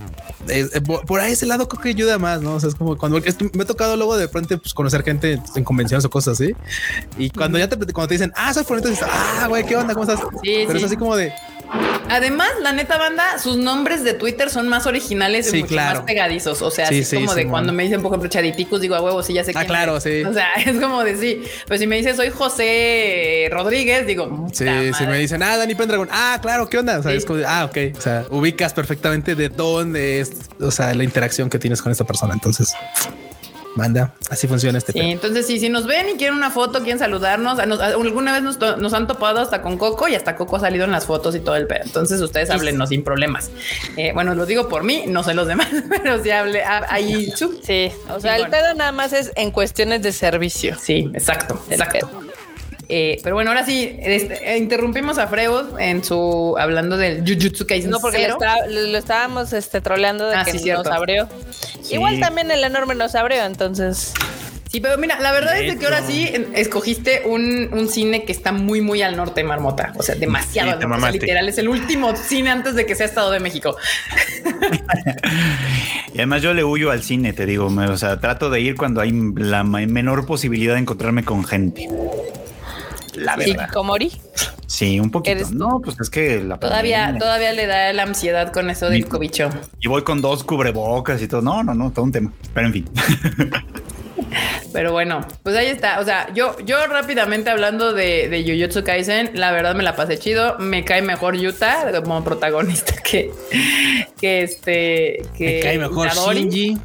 por ahí ese lado creo que ayuda más, ¿no? O sea, es como cuando me ha tocado luego de frente pues, conocer gente en convenciones o cosas así. Y cuando ya te, cuando te dicen, ah, soy fulanito, dices, ah, güey, ¿qué onda? ¿Cómo estás? Sí, Pero es así como de, Además, la neta banda, sus nombres de Twitter son más originales y mucho más pegadizos. O sea, así como de cuando me dicen, por ejemplo, Chariticus, digo a huevo, sí, ya sé ah, claro, sí. O sea, es como de sí. Pero si me dices, soy José Rodríguez, digo, sí, si me dicen, ah, Dani Pendragon, ah, claro, ¿qué onda? O sea, es como, ah, ok. O sea, ubicas perfectamente de dónde es, o sea, la interacción que tienes con esta persona. Entonces, manda. Así funciona este. Sí, entonces sí, si nos ven y quieren una foto, quieren saludarnos, alguna vez nos, han topado hasta con Coco y hasta Coco ha salido en las fotos y todo el pedo. Entonces ustedes háblenos sin problemas. Eh, bueno, lo digo por mí, no sé los demás, pero sí hable ahí. Sí, o sea, el pedo nada más es en cuestiones de servicio. Sí, exacto, exacto. Eh, pero bueno, ahora sí, este, interrumpimos a Freud en su hablando del Jujutsu Kaisen. No, porque lo, estábamos este, troleando de ah, que nos abrió. Igual también el enorme nos abrió, entonces. Sí, pero mira, la verdad es que ahora sí escogiste un, cine que está muy, muy al norte, Marmota. O sea, demasiado. literal, es el último cine antes de que sea Estado de México. y además yo le huyo al cine, te digo. O sea, trato de ir cuando hay la menor posibilidad de encontrarme con gente la verdad. ¿Komori? Sí, un poquito. No, pues es que la todavía, todavía le da la ansiedad con eso del cobicho. Y voy con dos cubrebocas y todo. No, no, no, todo un tema. Pero en fin. Pero bueno, pues ahí está. O sea, yo, yo rápidamente hablando de, de Jujutsu Kaisen, la verdad me la pasé chido. Me cae mejor Yuta como protagonista que, que este. Que me cae mejor Shinji.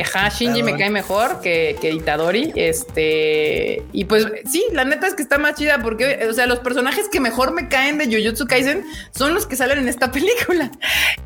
Ajá, Shinji me cae mejor que, que Itadori. Este. Y pues sí, la neta es que está más chida porque, o sea, los personajes que mejor me caen de Jujutsu Kaisen son los que salen en esta película.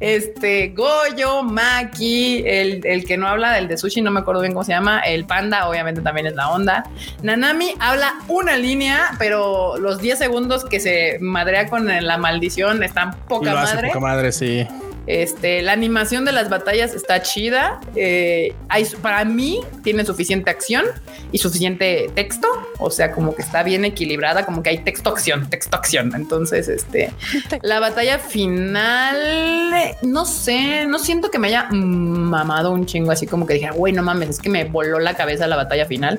Este, Goyo, Maki, el, el que no habla del de sushi, no me acuerdo bien cómo se llama, el panda, obviamente también es la onda. Nanami habla una línea, pero los 10 segundos que se madrea con la maldición están poca madre. Poca madre, sí. Este, la animación de las batallas está chida. Eh, hay, para mí tiene suficiente acción y suficiente texto. O sea, como que está bien equilibrada, como que hay texto acción, texto acción. Entonces, este, la batalla final, no sé, no siento que me haya mamado un chingo así como que dije, güey, no mames, es que me voló la cabeza la batalla final.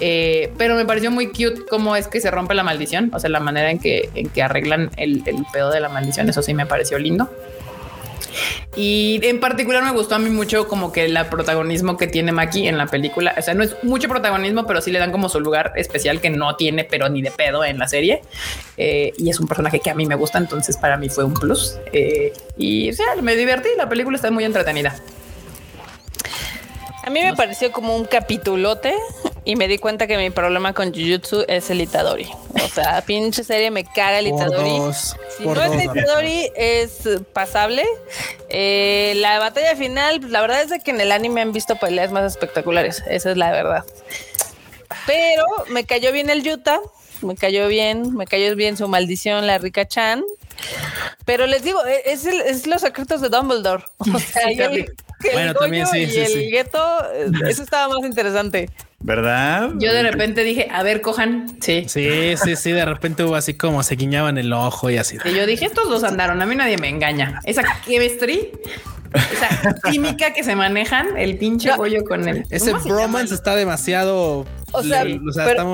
Eh, pero me pareció muy cute cómo es que se rompe la maldición. O sea, la manera en que, en que arreglan el, el pedo de la maldición. Eso sí me pareció lindo. Y en particular me gustó a mí mucho como que el protagonismo que tiene Maki en la película. O sea, no es mucho protagonismo, pero sí le dan como su lugar especial que no tiene, pero ni de pedo en la serie. Eh, y es un personaje que a mí me gusta, entonces para mí fue un plus. Eh, y o sea, me divertí. La película está muy entretenida. A mí me pareció como un capitulote y me di cuenta que mi problema con Jujutsu es el Itadori. O sea, pinche serie me caga el Itadori. si no es Itadori, es pasable. Eh, la batalla final, la verdad es de que en el anime han visto peleas más espectaculares. Esa es la verdad. Pero me cayó bien el Yuta. Me cayó bien, me cayó bien su maldición, la rica Chan. Pero les digo, e, es, es los secretos de Dumbledore. O sea, bueno, también sí, y el gueto, eh, eso estaba más interesante. ¿Verdad? Yo de repente dije, a ver, cojan. Sí. Sí, sí, sí. De repente hubo así como se guiñaban el ojo y así. Y yo dije, estos dos andaron. A mí nadie me engaña. Esa chemistry, esa química que se manejan, el pinche bollo con el. Ese bromance está demasiado. O sea,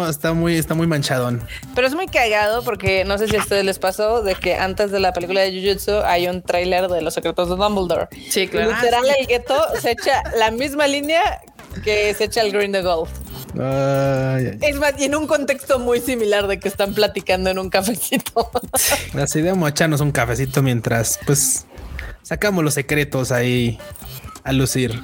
está, muy, está muy manchadón. Pero es muy cagado porque no sé si a ustedes les pasó de que antes de la película de Jujutsu hay un tráiler de los secretos de Dumbledore. Sí, claro. literal, el gueto se echa la misma línea que se echa el Green de Golf. Es más, y en un contexto muy similar de que están platicando en un cafecito. Así de echarnos un cafecito mientras, pues, sacamos los secretos ahí a lucir.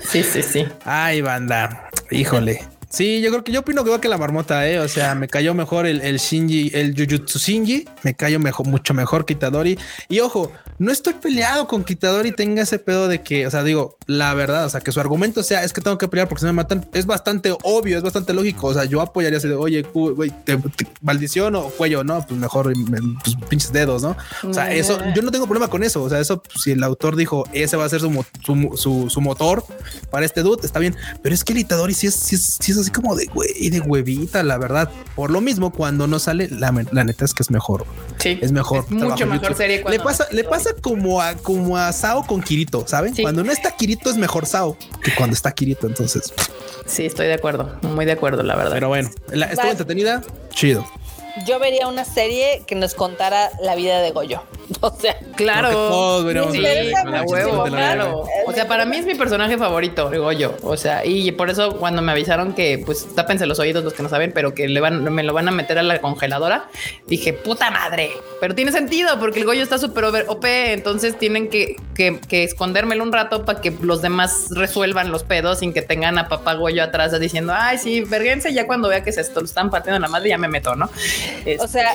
Sí, sí, sí. Ay, banda. Híjole. Sí, yo creo que yo opino que va que la marmota, eh. O sea, me cayó mejor el, el Shinji, el Jujutsu Shinji, me cayó mejor, mucho mejor Kitadori. Y ojo, no estoy peleado con Kitadori, tenga ese pedo de que, o sea, digo, la verdad, o sea, que su argumento sea es que tengo que pelear porque se me matan, es bastante obvio, es bastante lógico. O sea, yo apoyaría así de, oye, güey, te, maldición o cuello, no, pues mejor pues, pinches dedos, ¿no? O sea, eso, yo no tengo problema con eso. O sea, eso, si el autor dijo ese va a ser su, su, su, motor para este dude, está bien. Pero es que el Itadori sí es, sí es, sí es así como de güey, de huevita, la verdad. Por lo mismo, cuando no sale, la, neta es que es mejor. Sí, es mejor. mucho mejor serie. Le pasa, le pasa como a, como a Sao con Kirito, ¿saben? Cuando no está Kirito es mejor Sao que cuando está Kirito. Entonces, sí, estoy de acuerdo, muy de acuerdo, la verdad. Pero bueno, la, estuvo entretenida, chido yo vería una serie que nos contara la vida de Goyo. O sea, Claro. huevo, claro. O sea, para mí es mi personaje favorito, digo yo. O sea, y por eso cuando me avisaron que, pues, tápense los oídos los que no saben, pero que le van, me lo van a meter a la congeladora, dije, puta madre. Pero tiene sentido porque el Goyo está súper OP, entonces tienen que, que, que, escondérmelo un rato para que los demás resuelvan los pedos sin que tengan a papá Goyo atrás diciendo, ay, sí, verguense, ya cuando vea que se están partiendo la madre, ya me meto, ¿no? O sea,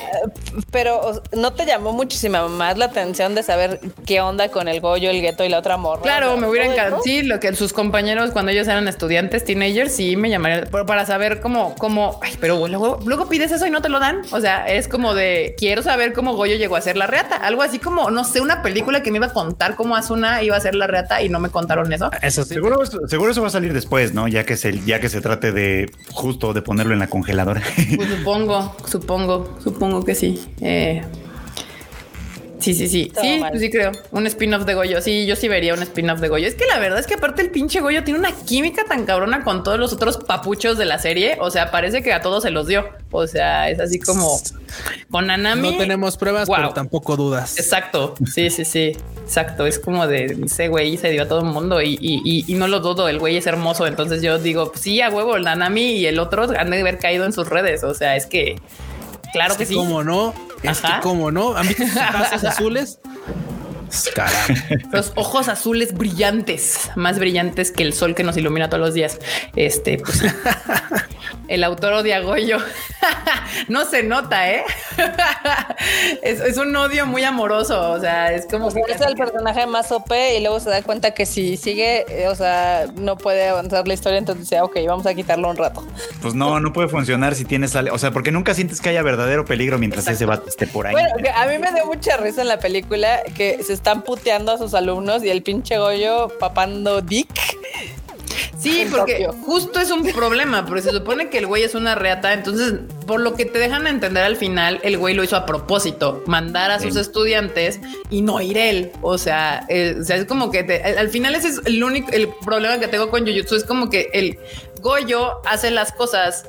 pero no te llamó muchísima más la atención de saber qué onda con el Goyo, el Gueto y la otra morra. Claro, me hubiera encantado. Sí, lo que sus compañeros cuando ellos eran estudiantes, teenagers, sí me llamaría para saber cómo, cómo, ay, pero luego, luego pides eso y no te lo dan. O sea, es como de quiero saber cómo Goyo llegó a ser la reata. Algo así como, no sé, una película que me iba a contar cómo Asuna iba a ser la reata y no me contaron eso. Eso Seguro, seguro eso va a salir después, ¿no? Ya que se, ya que se trate de justo de ponerlo en la congeladora. Pues supongo, supongo, supongo que sí. Eh, Sí, sí, sí. sí, pues sí creo. Un spin-off de Goyo. Sí, yo sí vería un spin-off de Goyo. Es que la verdad es que aparte el pinche Goyo tiene una química tan cabrona con todos los otros papuchos de la serie. O sea, parece que a todos se los dio. O sea, es así como con Anami. No tenemos pruebas, pero tampoco dudas. Exacto. Sí, sí, sí. Exacto. Es como de ese güey se dio a todo el mundo y, y, no lo dudo. El güey es hermoso. Entonces yo digo, pues sí, a huevo, el Anami y el otro han de haber caído en sus redes. O sea, es que claro que, que sí. Como no, es que, como no, han visto sus azules. Los ojos azules brillantes, más brillantes que el sol que nos ilumina todos los días. Este, pues, el autor odia a Goyo. no se nota, ¿eh? es, un odio muy amoroso. O sea, es como que es el personaje más OP y luego se da cuenta que si sigue, eh, o sea, no puede avanzar la historia. Entonces dice, ok, vamos a quitarlo un rato. Pues no, no puede funcionar si tienes, o sea, porque nunca sientes que haya verdadero peligro mientras ese vato esté por ahí. Bueno, a mí me dio mucha risa en la película que se están puteando a sus alumnos y el pinche Goyo papando Dick. Sí, porque justo es un problema, porque se supone que el güey es una reata, entonces por lo que te dejan entender al final, el güey lo hizo a propósito, mandar a sus estudiantes y no ir él. O sea, eh, es como que al final ese es el único, el problema que tengo con Jujutsu es como que el Goyo hace las cosas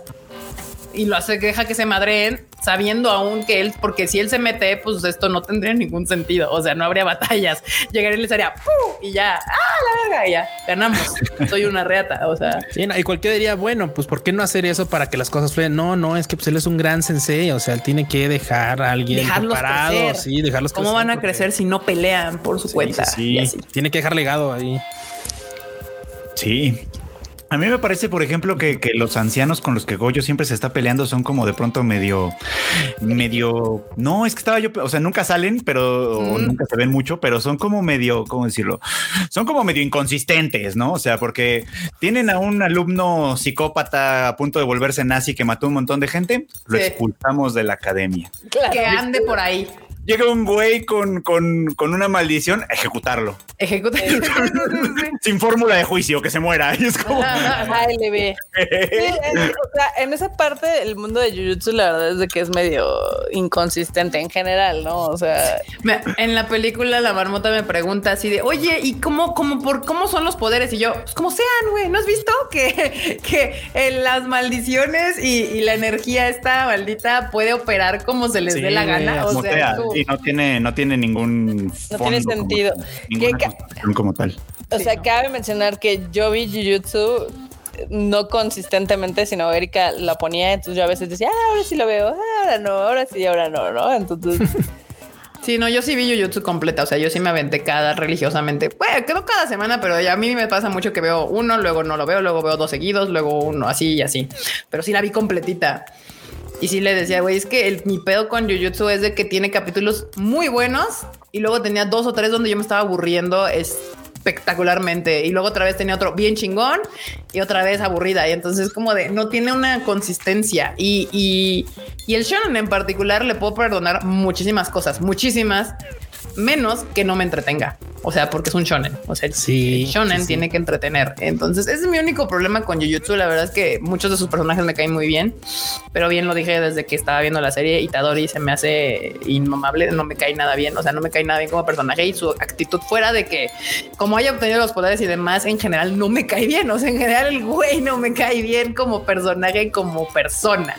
y lo hace, deja que se madreen sabiendo aún que él, porque si él se mete, pues esto no tendría ningún sentido. O sea, no habría batallas. Llegaría y les haría y ya, ah, la verga, ya ganamos. Soy una reata. O sea, y cualquiera diría, bueno, pues ¿por qué no hacer eso para que las cosas fluyan? No, no, es que pues él es un gran sensei. O sea, él tiene que dejar a alguien dejarlos preparado. Sí, dejarlos ¿Cómo van a crecer si no pelean por su cuenta? Sí, tiene que dejar legado ahí. Sí, a mí me parece, por ejemplo, que, los ancianos con los que Goyo siempre se está peleando son como de pronto medio, medio. No, es que estaba yo, o sea, nunca salen, pero nunca se ven mucho, pero son como medio, ¿cómo decirlo? Son como medio inconsistentes, ¿no? O sea, porque tienen a un alumno psicópata a punto de volverse nazi que mató un montón de gente, lo expulsamos de la academia. Que ande por ahí llega un güey con, con, con una maldición, ejecutarlo. Ejecutarlo. Sin fórmula de juicio, que se muera. Y es como. Ve. en, o sea, en esa parte el mundo de Jujutsu, la verdad es de que es medio inconsistente en general, ¿no? O sea. en la película, la marmota me pregunta así de, oye, ¿y cómo, cómo, por cómo son los poderes? Y yo, pues como sean, güey. ¿No has visto que, que en las maldiciones y, la energía esta maldita puede operar como se les dé la gana? O sea, y no tiene, no tiene ningún. No tiene sentido. Como, como tal. O sea, cabe mencionar que yo vi Jujutsu no consistentemente, sino Erika la ponía, entonces yo a veces decía, ah, ahora sí lo veo, ah, ahora no, ahora sí, ahora no, ¿no? Entonces. Sí, no, yo sí vi Jujutsu completa, o sea, yo sí me aventé cada religiosamente. Bueno, quedó cada semana, pero ya a mí me pasa mucho que veo uno, luego no lo veo, luego veo dos seguidos, luego uno, así y así. Pero sí la vi completita. Y sí le decía, güey, es que el, mi pedo con Jujutsu es de que tiene capítulos muy buenos y luego tenía dos o tres donde yo me estaba aburriendo espectacularmente. Y luego otra vez tenía otro bien chingón y otra vez aburrida. Y entonces como de no tiene una consistencia. Y, y, y el shonen en particular le puedo perdonar muchísimas cosas, muchísimas menos que no me entretenga. O sea, porque es un shonen. O sea, sí, el shonen tiene que entretener. Entonces, ese es mi único problema con Jujutsu. La verdad es que muchos de sus personajes me caen muy bien, pero bien lo dije desde que estaba viendo la serie. Itadori se me hace inmamable, no me cae nada bien. O sea, no me cae nada bien como personaje y su actitud fuera de que, como haya obtenido los poderes y demás, en general no me cae bien. O sea, en general el güey no me cae bien como personaje, como persona.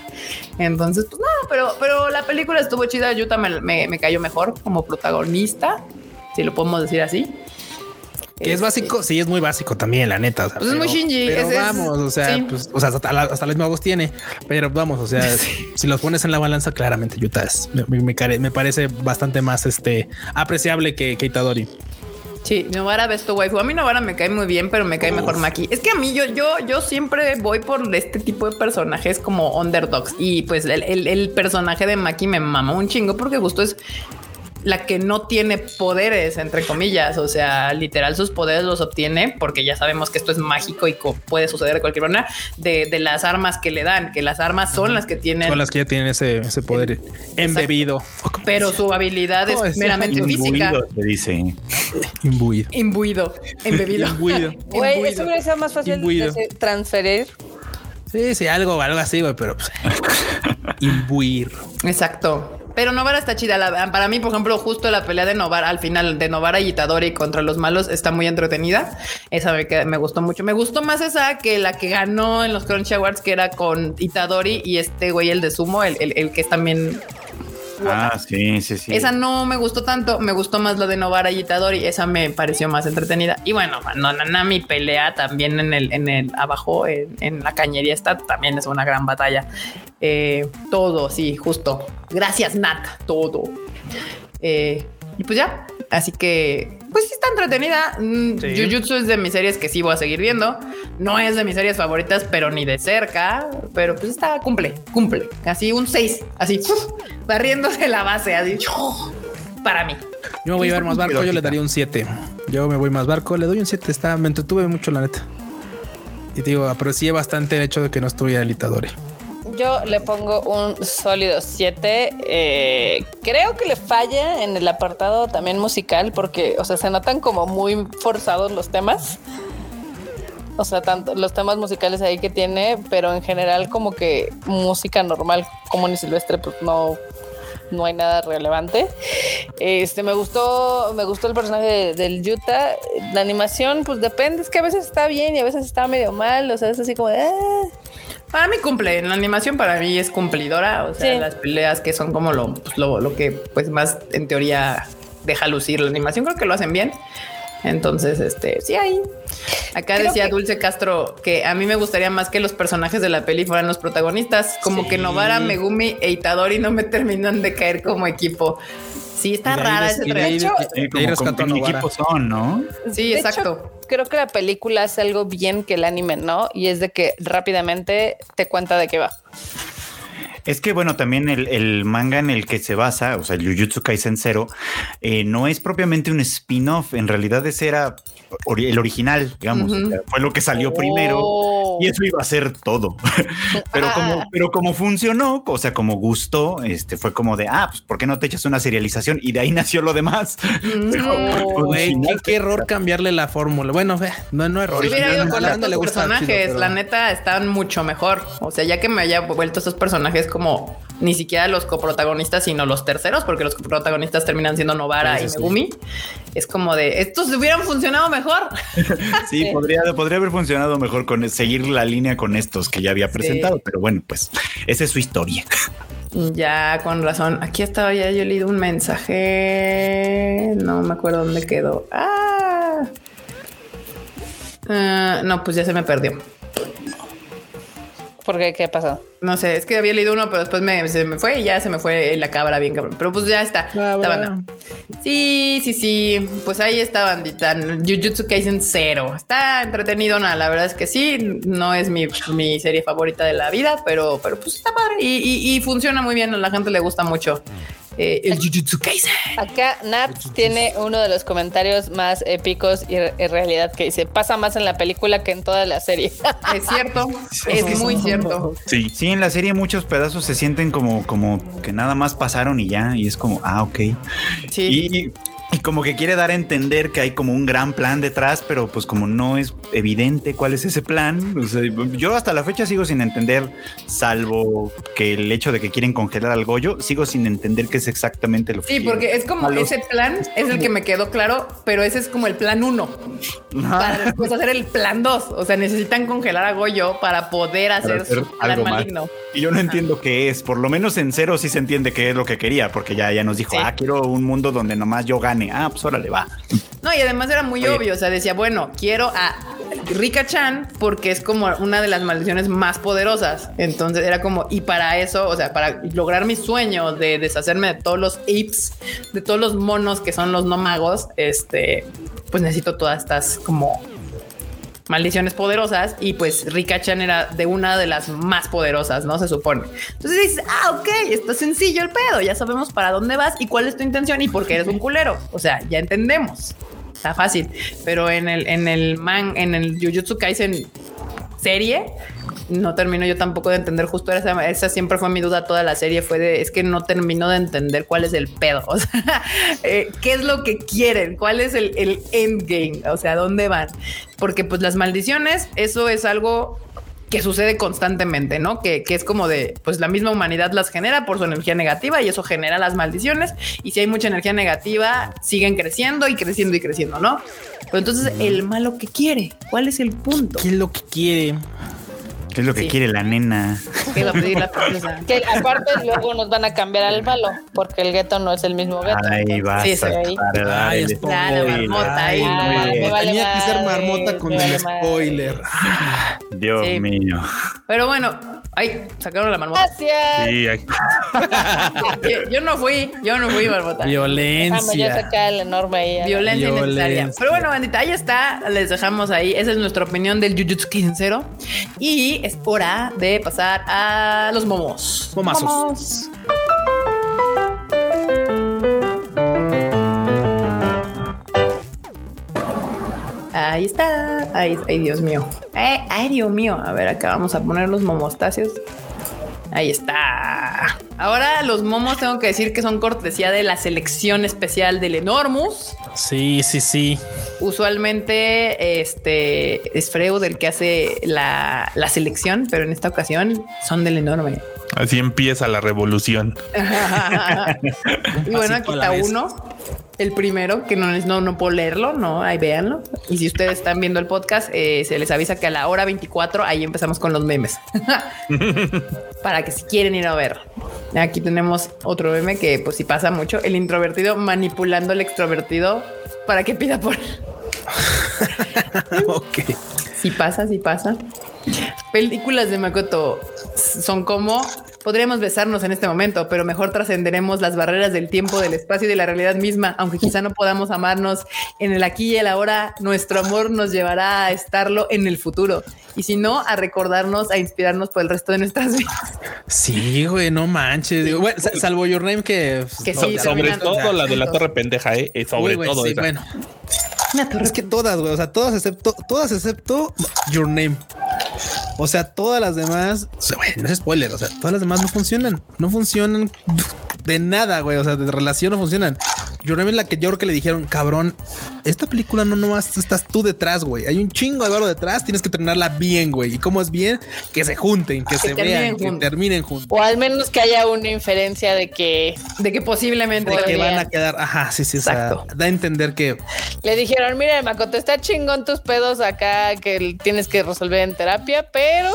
Entonces, pues no, pero, pero la película estuvo chida. Yuta me, me, me cayó mejor como protagonista si lo podemos decir así. Que es básico, sí, es muy básico también, la neta. pues es muy Shinji. Pero vamos, o sea, pues, o sea, hasta, la, hasta los tiene, pero vamos, o sea, si los pones en la balanza, claramente Yuta es, me, me, parece bastante más este apreciable que, que Itadori. Sí, Novara ves tu waifu. A mí Novara me cae muy bien, pero me cae mejor Maki. Es que a mí yo, yo, yo siempre voy por este tipo de personajes como underdogs. Y pues el, el personaje de Maki me mama un chingo porque justo es la que no tiene poderes, entre comillas. O sea, literal, sus poderes los obtiene porque ya sabemos que esto es mágico y puede suceder de cualquier manera de, las armas que le dan, que las armas son las que tienen. Son las que ya tienen ese, poder embebido. Pero su habilidad es meramente física. Se dice imbuido. Imbuido. Embebido. imbuido. Güey, eso hubiera sido más fácil de transferir. Sí, sí, algo, algo así, güey, pero pues, imbuir. Exacto. Pero Novara está chida. para mí, por ejemplo, justo la pelea de Novara al final de Novara y Itadori contra los malos está muy entretenida. Esa me, me gustó mucho. Me gustó más esa que la que ganó en los Crunchy Awards, que era con Itadori y este güey, el de Sumo, el, el que es también Ah, sí, sí, sí. Esa no me gustó tanto, me gustó más la de Novara y Itadori, esa me pareció más entretenida. Y bueno, mi pelea también en el, en el abajo, en, la cañería está, también es una gran batalla. Eh, todo, sí, justo. Gracias, Nat, todo. Eh, y pues ya, así que pues sí está entretenida. Mm, Jujutsu es de mis series que sí voy a seguir viendo. No es de mis series favoritas, pero ni de cerca. Pero pues está, cumple, cumple. Así un 6, así, barriéndose la base, así, para mí. Yo me voy a ver más barco, yo le daría un 7. Yo me voy más barco, le doy un 7. Está, me entretuve mucho, la neta. Y te digo, aprecié bastante el hecho de que no estuviera el Itadori. Yo le pongo un sólido 7. Eh, creo que le falla en el apartado también musical porque, o sea, se notan como muy forzados los temas. O sea, tanto los temas musicales ahí que tiene, pero en general como que música normal, como ni silvestre, pues no, no hay nada relevante. Este me gustó, me gustó el personaje del Yuta. La animación, pues depende, es que a veces está bien y a veces está medio mal. O sea, es así como de, ah". Para mí cumple, la animación para mí es cumplidora, o sea, las peleas que son como pues, lo, lo, que pues más en teoría deja lucir la animación, creo que lo hacen bien. Entonces, este, sí, ahí. Acá decía Dulce Castro que a mí me gustaría más que los personajes de la peli fueran los protagonistas, como que Novara, Megumi e Itadori no me terminan de caer como equipo. Sí, está rara ese trecho. como, equipo son, ¿no? Sí, exacto creo que la película hace algo bien que el anime no, y es de que rápidamente te cuenta de qué va. Es que bueno, también el, manga en el que se basa, o sea, el Jujutsu Kaisen Zero, eh, no es propiamente un spin-off, en realidad ese era el original, digamos, fue lo que salió primero y eso iba a ser todo. pero como, ah. pero como funcionó, o sea, como gustó, este fue como de, ah, pues, ¿por qué no te echas una serialización? Y de ahí nació lo demás. qué, error cambiarle la fórmula. Bueno, no, no error. los personajes, la neta, están mucho mejor. O sea, ya que me haya vuelto esos personajes como ni siquiera los coprotagonistas, sino los terceros, porque los coprotagonistas terminan siendo Novara y Megumi. Es como de estos hubieran funcionado mejor. sí, podría, podría haber funcionado mejor con seguir la línea con estos que ya había presentado, pero bueno, pues esa es su historia. Ya, con razón. Aquí estaba ya, yo leído un mensaje. No me acuerdo dónde quedó. Ah. ah no, pues ya se me perdió. ¿Por qué? ¿Qué pasó? No sé, es que había leído uno, pero después me, se me fue y ya se me fue la cabra bien cabrón. Pero pues ya está. Ah, sí, sí, sí. Pues ahí está bandita. Jujutsu Kaisen cero. Está entretenido. la verdad es que sí. No es mi, serie favorita de la vida, pero, pero pues está padre. Y, y funciona muy bien. A la gente le gusta mucho. Eh, el Jujutsu Kaisen. Acá Nat tiene uno de los comentarios más épicos y en realidad que dice, pasa más en la película que en toda la serie. Es cierto, es muy cierto. Sí. sí, en la serie muchos pedazos se sienten como, como que nada más pasaron y ya, y es como, ah, ok. Sí. Y como que quiere dar a entender que hay como un gran plan detrás, pero pues como no es evidente cuál es ese plan, yo hasta la fecha sigo sin entender, salvo que el hecho de que quieren congelar al Goyo, sigo sin entender qué es exactamente lo que Sí, porque es como ese plan es el que me quedó claro, pero ese es como el plan uno. Para después hacer el plan dos. O sea, necesitan congelar a Goyo para poder hacer, su plan maligno. Y yo no entiendo qué es, por lo menos en cero sí se entiende qué es lo que quería, porque ya, ya nos dijo, ah, quiero un mundo donde nomás yo gane Ah, pues órale, va. No, y además era muy obvio. O sea, decía, bueno, quiero a Rika Chan porque es como una de las maldiciones más poderosas. Entonces era como, y para eso, o sea, para lograr mi sueño de deshacerme de todos los apes, de todos los monos que son los no magos, este, pues necesito todas estas como maldiciones poderosas y pues Rika Chan era de una de las más poderosas, ¿no? Se supone. Entonces dices, ah, ok, está sencillo el pedo, ya sabemos para dónde vas y cuál es tu intención y por qué eres un culero. O sea, ya entendemos. Está fácil, pero en el en el man en el Jujutsu Kaisen serie no termino yo tampoco de entender justo esa, esa siempre fue mi duda toda la serie fue de es que no termino de entender cuál es el pedo o sea eh, qué es lo que quieren cuál es el, el endgame o sea dónde van porque pues las maldiciones eso es algo que sucede constantemente, ¿no? Que, que, es como de, pues la misma humanidad las genera por su energía negativa y eso genera las maldiciones. Y si hay mucha energía negativa, siguen creciendo y creciendo y creciendo, ¿no? Pero entonces, ¿el malo que quiere? ¿Cuál es el punto? ¿Qué es lo que quiere? ¿Qué es lo que quiere la nena? ¿Qué va a pedir la princesa? Que aparte luego nos van a cambiar al malo, porque el gueto no es el mismo gueto. Ahí va. Sí, ahí. Ay, es la marmota ahí. Tenía que ser marmota con el spoiler. Dios mío. Pero bueno, Ay, sacaron la marmota. Gracias. Sí, yo, no fui, yo no fui marmota. Violencia. Ah, ya el enorme ahí. Violencia, innecesaria. Pero bueno, bandita, ahí está. Les dejamos ahí. Esa es nuestra opinión del Jujutsu Kaisen Y es hora de pasar a los momos. Momazos. Momos. Ahí está. Ay, Dios mío. Eh, ay, Dios mío. A ver, acá vamos a poner los momostacios. Ahí está. Ahora los momos tengo que decir que son cortesía de la selección especial del Enormus. Sí, sí, sí. Usualmente este es Freud el que hace la, la selección, pero en esta ocasión son del enorme. Así empieza la revolución. y bueno, aquí está uno. El primero, que no, no, no puedo leerlo, no, ahí véanlo. Y si ustedes están viendo el podcast, eh, se les avisa que a la hora 24 ahí empezamos con los memes. Para que si quieren ir a ver. Aquí tenemos otro meme que pues si pasa mucho, el introvertido manipulando al extrovertido para que pida por... ok. Si pasa, si pasa. Películas de Makoto son como podríamos besarnos en este momento, pero mejor trascenderemos las barreras del tiempo, del espacio y de la realidad misma, aunque quizá no podamos amarnos en el aquí y el ahora, nuestro amor nos llevará a estarlo en el futuro. Y si no, a recordarnos, a inspirarnos por el resto de nuestras vidas. Sí, güey, no manches. salvo Your Name que, sobre todo la de la torre pendeja, eh, sobre todo. Sí, bueno. Es que todas, güey, o sea, todas excepto, todas excepto Your Name. O sea, todas las demás, no es spoiler, o sea, todas las demás no funcionan, no funcionan de nada, güey. O sea, de relación no funcionan. Yo en la que yo creo que le dijeron, cabrón, esta película no nomás estás tú detrás, güey. Hay un chingo de barro detrás, tienes que terminarla bien, güey. ¿Y cómo es bien? Que se junten, que, se vean, que terminen juntos. O al menos que haya una inferencia de que... De que posiblemente... De que van a quedar... Ajá, sí, sí, Exacto. da a entender que... Le dijeron, mira, Makoto, está chingón tus pedos acá que tienes que resolver en terapia, pero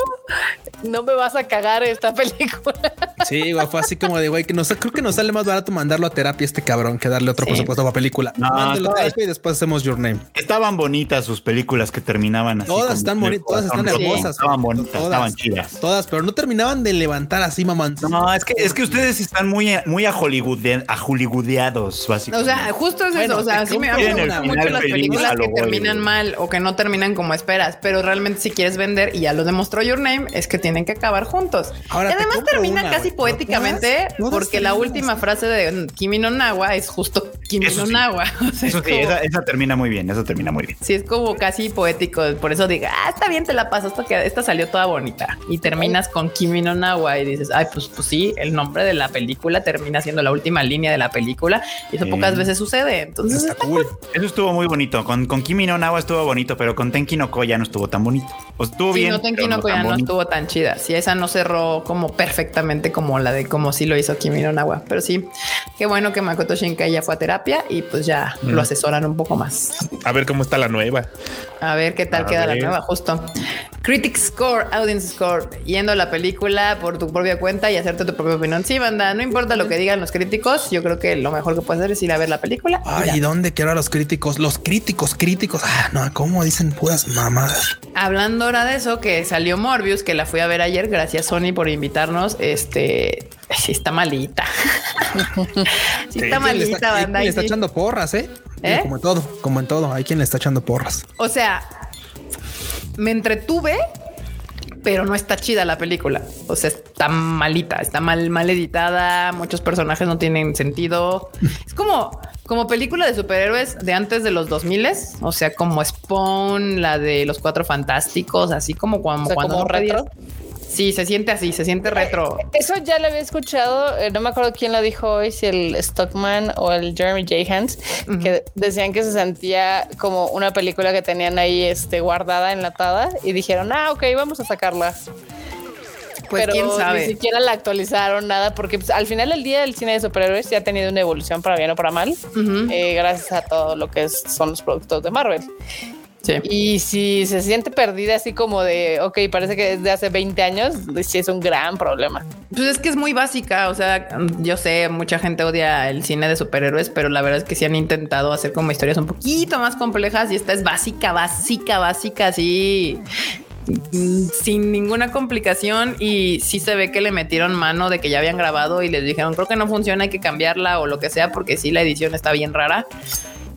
no me vas a cagar esta película. Sí, güey, fue así como de, güey, que no sé, creo que nos sale más barato mandarlo a terapia este cabrón que darle otro presupuesto a la película. No, y después hacemos Your Name. Estaban bonitas sus películas que terminaban así. Todas están bonitas, todas están hermosas. Estaban bonitas, estaban chidas. Todas, pero no terminaban de levantar así, mamá. No, es que, es que ustedes están muy, muy a, Hollywood, a Hollywoodeados, básicamente. O sea, justo es eso. O sea, sí me gustan mucho las películas que terminan mal o que no terminan como esperas, pero realmente si quieres vender, y ya lo demostró Your Name, es que tienen que acabar juntos. Ahora, y además termina casi poéticamente porque la última frase de Kimi no Nawa es justo Kimi no Nawa. eso sí, esa, termina muy bien, eso termina muy bien. Sí, es como casi poético, por eso diga, ah, está bien, te la paso, esta, que esta salió toda bonita. Y terminas con Kimi no Nawa y dices, ay, pues, pues sí, el nombre de la película termina siendo la última línea de la película y eso pocas veces sucede. Entonces, Eso estuvo muy bonito. Con, con Kimi no Nawa estuvo bonito, pero con Tenki no Ko ya no estuvo tan bonito. Pues estuvo bien. No, Tenki no, ya no estuvo tan chida. Sí, esa no cerró como perfectamente como la de como sí lo hizo Kimi no Nawa. Pero sí, qué bueno que Makoto Shinkai ya fue a terapia y pues ya lo asesoran un poco más. A ver cómo está la nueva. A ver qué tal queda la nueva, justo. Critic Score, Audience Score, yendo a la película por tu propia cuenta y hacerte tu propia opinión. Sí, banda, no importa lo que digan los críticos, yo creo que lo mejor que puedes hacer es ir a ver la película. Ay, ¿y dónde quiero los críticos? Los críticos, críticos. Ah, no, ¿cómo dicen puras mamadas? Hablando ahora de eso, que salió Morbius, que la fui a ver ayer, gracias Sony por invitarnos. Este sí está malita. sí, está malita, banda. Le está echando porras, ¿eh? ¿Eh? Como en todo, como en todo, hay quien le está echando porras. O sea, me entretuve, pero no está chida la película. O sea, está malita, está mal, mal editada. Muchos personajes no tienen sentido. Es como, como película de superhéroes de antes de los 2000 o sea, como Spawn, la de los cuatro fantásticos, así como cuando, cuando retro. Sí, se siente así, se siente retro. Eso ya lo había escuchado, eh, no me acuerdo quién lo dijo hoy, si el Stockman o el Jeremy J. Hans, que decían que se sentía como una película que tenían ahí este, guardada, enlatada, y dijeron, ah, ok, vamos a sacarla. Pues Pero quién sabe. Ni siquiera la actualizaron nada, porque pues, al final el día del cine de superhéroes ya ha tenido una evolución para bien o para mal, eh, gracias a todo lo que son los productos de Marvel. Y si se siente perdida así como de, ok, parece que desde hace 20 años, sí es un gran problema. Pues es que es muy básica, o sea, yo sé, mucha gente odia el cine de superhéroes, pero la verdad es que sí han intentado hacer como historias un poquito más complejas y esta es básica, básica, básica, así sin ninguna complicación. Y sí se ve que le metieron mano de que ya habían grabado y les dijeron creo que no funciona, hay que cambiarla o lo que sea porque sí la edición está bien rara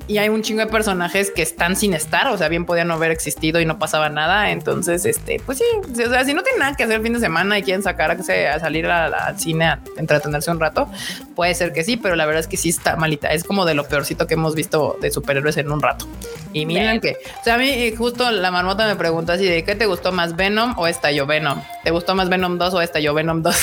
y hay un chingo de personajes que están sin estar, o sea, bien podían no haber existido y no pasaba nada. Entonces, este, pues sí, o sea, si no tienen nada que hacer el fin de semana y quieren sacar a, a salir al cine a entretenerse un rato, puede ser que sí, pero la verdad es que sí está malita. Es como de lo peorcito que hemos visto de superhéroes en un rato. Y miren que, o sea, a mí eh, justo la marmota me preguntó así de qué te gustó más Venom o yo Venom. ¿Te gustó más Venom 2 o yo Venom 2?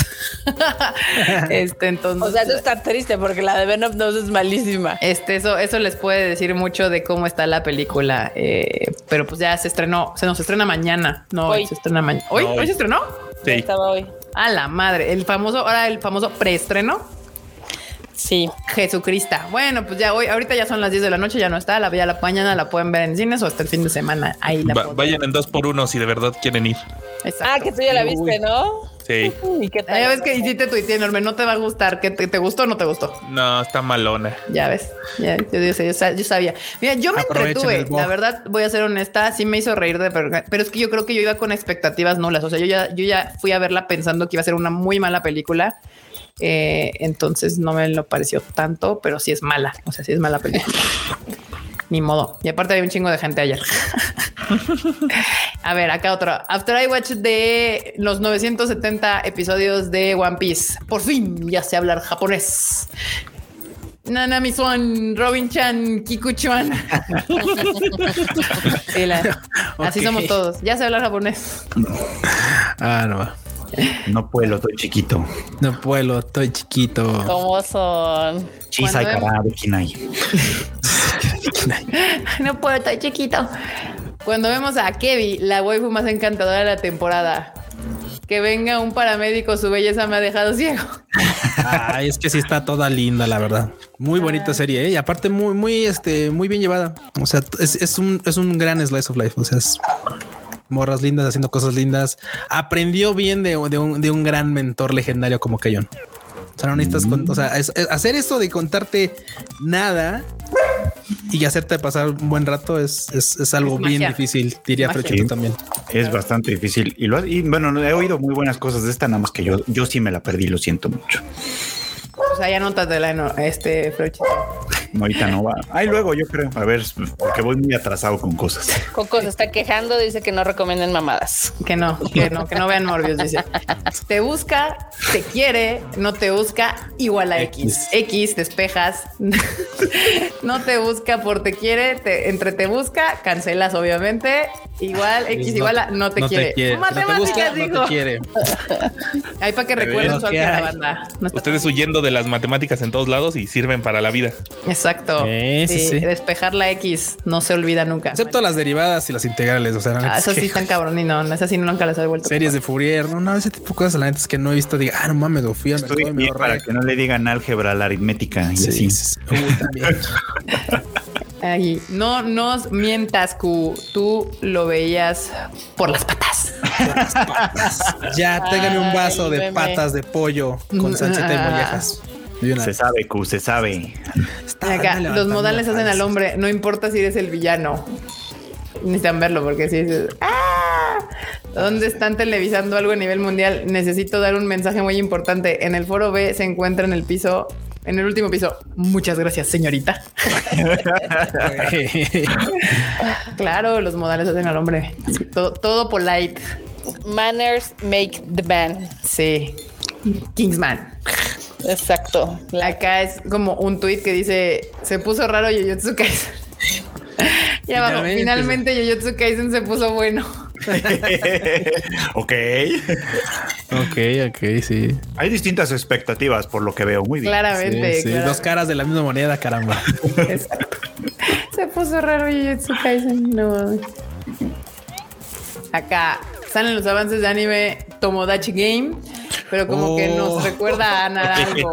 este, entonces. O sea, eso está triste porque la de Venom 2 es malísima. Este, eso, eso les puede decir mucho de cómo está la película. Eh, pero pues ya se estrenó, se nos estrena mañana. No, hoy. se estrena mañana. ¿Hoy? ¿Hoy se estrenó? Sí. Estaba hoy. A la madre. El famoso, ahora el famoso preestreno. Sí. Jesucristo. Bueno, pues ya hoy, ahorita ya son las 10 de la noche, ya no está. La ya la mañana la pueden ver en cines o hasta el fin de semana. Ahí la Vayan en dos por uno si de verdad quieren ir. Ah, que tú ya la viste, ¿no? Sí. ¿Y qué tal? Ya ves que hiciste tu enorme, no te va a gustar. ¿Qué te, gustó o no te gustó? No, está malona. Ya ves. Ya, yo, sabía. Mira, yo me entretuve. La verdad, voy a ser honesta. Sí me hizo reír de pero es que yo creo que yo iba con expectativas nulas. O sea, yo ya, yo ya fui a verla pensando que iba a ser una muy mala película. Eh, entonces no me lo pareció tanto, pero sí es mala. O sea, sí es mala película. Ni modo. Y aparte hay un chingo de gente ayer. A ver, acá otro. After I Watch de los 970 episodios de One Piece. Por fin ya sé hablar japonés. Nanami Swan, Robin Chan, Kiku Chuan. Así somos todos. Ya sé hablar japonés. Ah, no. No puedo, estoy chiquito. No puedo, estoy chiquito. ¿Cómo son? Chisai de Kinai. no puedo, estoy chiquito. Cuando vemos a Kevin, la waifu más encantadora de la temporada. Que venga un paramédico, su belleza me ha dejado ciego. Ay, es que sí está toda linda, la verdad. Muy bonita ah. serie, ¿eh? y aparte muy, muy, este, muy bien llevada. O sea, es, un, es un gran slice of life. O sea, es morras lindas haciendo cosas lindas. Aprendió bien de, un, de un, gran mentor legendario como Kayon. O sea, no necesitas, o sea, hacer esto de contarte nada y hacerte pasar un buen rato es, es, algo bien difícil, diría Frechito también. Es bastante difícil. Y, lo, y bueno, he oído muy buenas cosas de esta, nada más que yo, yo sí me la perdí, lo siento mucho. O sea, ya notas de la este Frechito. ahorita no va. Ahí luego yo creo. A ver, porque voy muy atrasado con cosas. Coco se está quejando, dice que no recomienden mamadas. Que no, que no, que no vean Morbius, dice. Te busca te quiere, no te busca, igual a X. X, despejas. no te busca por te quiere, entre te busca, cancelas obviamente. Igual, X igual a no te quiere. Matemáticas, no te quiere. Ahí para que recuerden su la banda. Ustedes huyendo de las matemáticas en todos lados y sirven para la vida. Exacto. sí, Despejar la X no se olvida nunca. Excepto las derivadas y las integrales. O sea, ah, eso sí están cabrón y no, esas sí nunca las he vuelto. Series de Fourier, no, no, ese tipo de cosas, la neta es que no he visto, diga, ah, no mames, lo fui a Estoy bien para que no le digan álgebra la aritmética y así. Ay, no nos mientas, Q. Tú lo veías por las patas. ya, téngame un vaso de patas de pollo con salsita y mollejas. Se sabe, Q, se sabe. los modales hacen al hombre, no importa si eres el villano. Necesitan verlo porque si dices, ¡ah! ¿Dónde están televisando algo a nivel mundial? Necesito dar un mensaje muy importante. En el foro B se encuentra en el piso en el último piso. Muchas gracias, señorita. claro, los modales hacen al hombre. todo, polite. Manners make the man. Sí. Kingsman. Exacto. Acá es como un tweet que dice: Se puso raro Yoyotsu Kaisen. y abajo, finalmente Yoyotsu Kaisen se puso bueno. ok. ok, ok, sí. Hay distintas expectativas por lo que veo. Muy bien. Claramente. Dos caras de la misma moneda, caramba. Se puso raro Jujutsu Kaisen. No. Acá salen los avances de anime Tomodachi Game, pero como que nos oh. recuerda a Naranjo.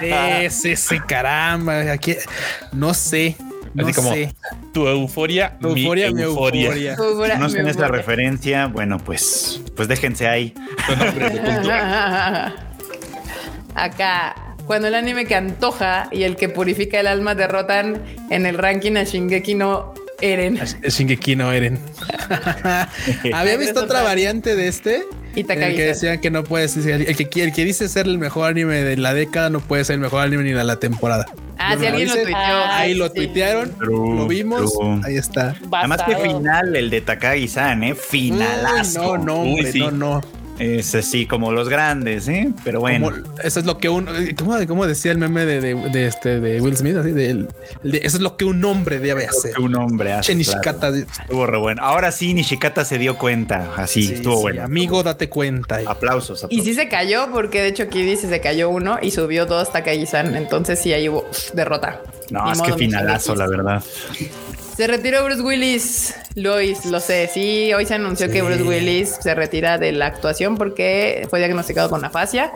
sí, sí, caramba. Aquí no sé. Así como tu euforia, mi euforia, mi euforia. no sé esta referencia, bueno, pues, pues déjense ahí. Acá, cuando el anime que antoja y el que purifica el alma derrotan en el ranking a Shingeki no Eren. Shingeki no Eren. Había visto otra variante de este. Y el que decían que no puedes el que, el que dice ser el mejor anime de la década no puede ser el mejor anime ni de la temporada. Ah, si alguien lo tuiteó. Ahí lo tuitearon, lo vimos, ahí está. Además que final el de Takagi-san, ¿eh? Finalazo. no, no, no, no. Es así como los grandes, ¿eh? Pero bueno. eso es lo que un. ¿Cómo, decía el meme de, de, este, de Will Smith? Así de, eso es lo que un hombre debe hacer. un hombre hace. Nishikata. Estuvo re bueno. Ahora sí, Nishikata se dio cuenta. Así estuvo bueno. Amigo, date cuenta. Aplausos, Y sí se cayó, porque de hecho aquí dice se cayó uno y subió dos hasta san Entonces sí ahí hubo derrota. No, es que finalazo, la verdad. Se retiró Bruce Willis, Lois, lo sé. Sí, hoy se anunció que Bruce Willis se retira de la actuación porque fue diagnosticado con afasia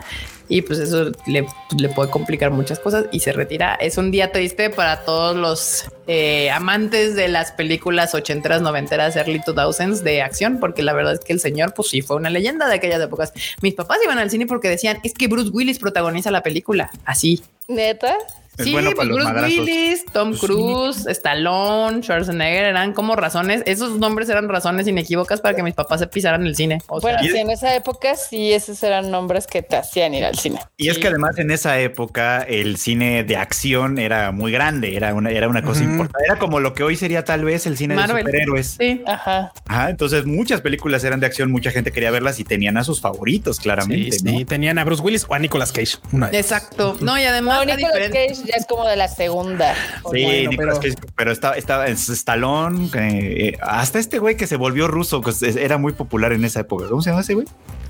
y pues eso le, puede complicar muchas cosas y se retira. Es un día triste para todos los eh, amantes de las películas ochenteras, noventeras, early 2000s de acción, porque la verdad es que el señor, pues sí, fue una leyenda de aquellas épocas. Mis papás iban al cine porque decían, es que Bruce Willis protagoniza la película. Así. ¿Neta? Sí, pues Bruce Willis, Tom pues Cruise, Stallone, Schwarzenegger eran como razones. Esos nombres eran razones inequívocas para que mis papás se pisaran el cine. bueno, sí, en esa época sí, esos eran nombres que te hacían ir al cine. Y es que además en esa época el cine de acción era muy grande, era una, era una cosa importante. Era como lo que hoy sería tal vez el cine de superhéroes. Sí, ajá. Ajá. Entonces muchas películas eran de acción, mucha gente quería verlas y tenían a sus favoritos, claramente. Sí, tenían a Bruce Willis o a Nicolas Cage. Exacto. No, y además. Nicolas Cage ya es como de la segunda. Sí, pero, pero estaba, estaba en Stallone, eh, hasta este güey que se volvió ruso, pues era muy popular en esa época. ¿Cómo se llama ese güey?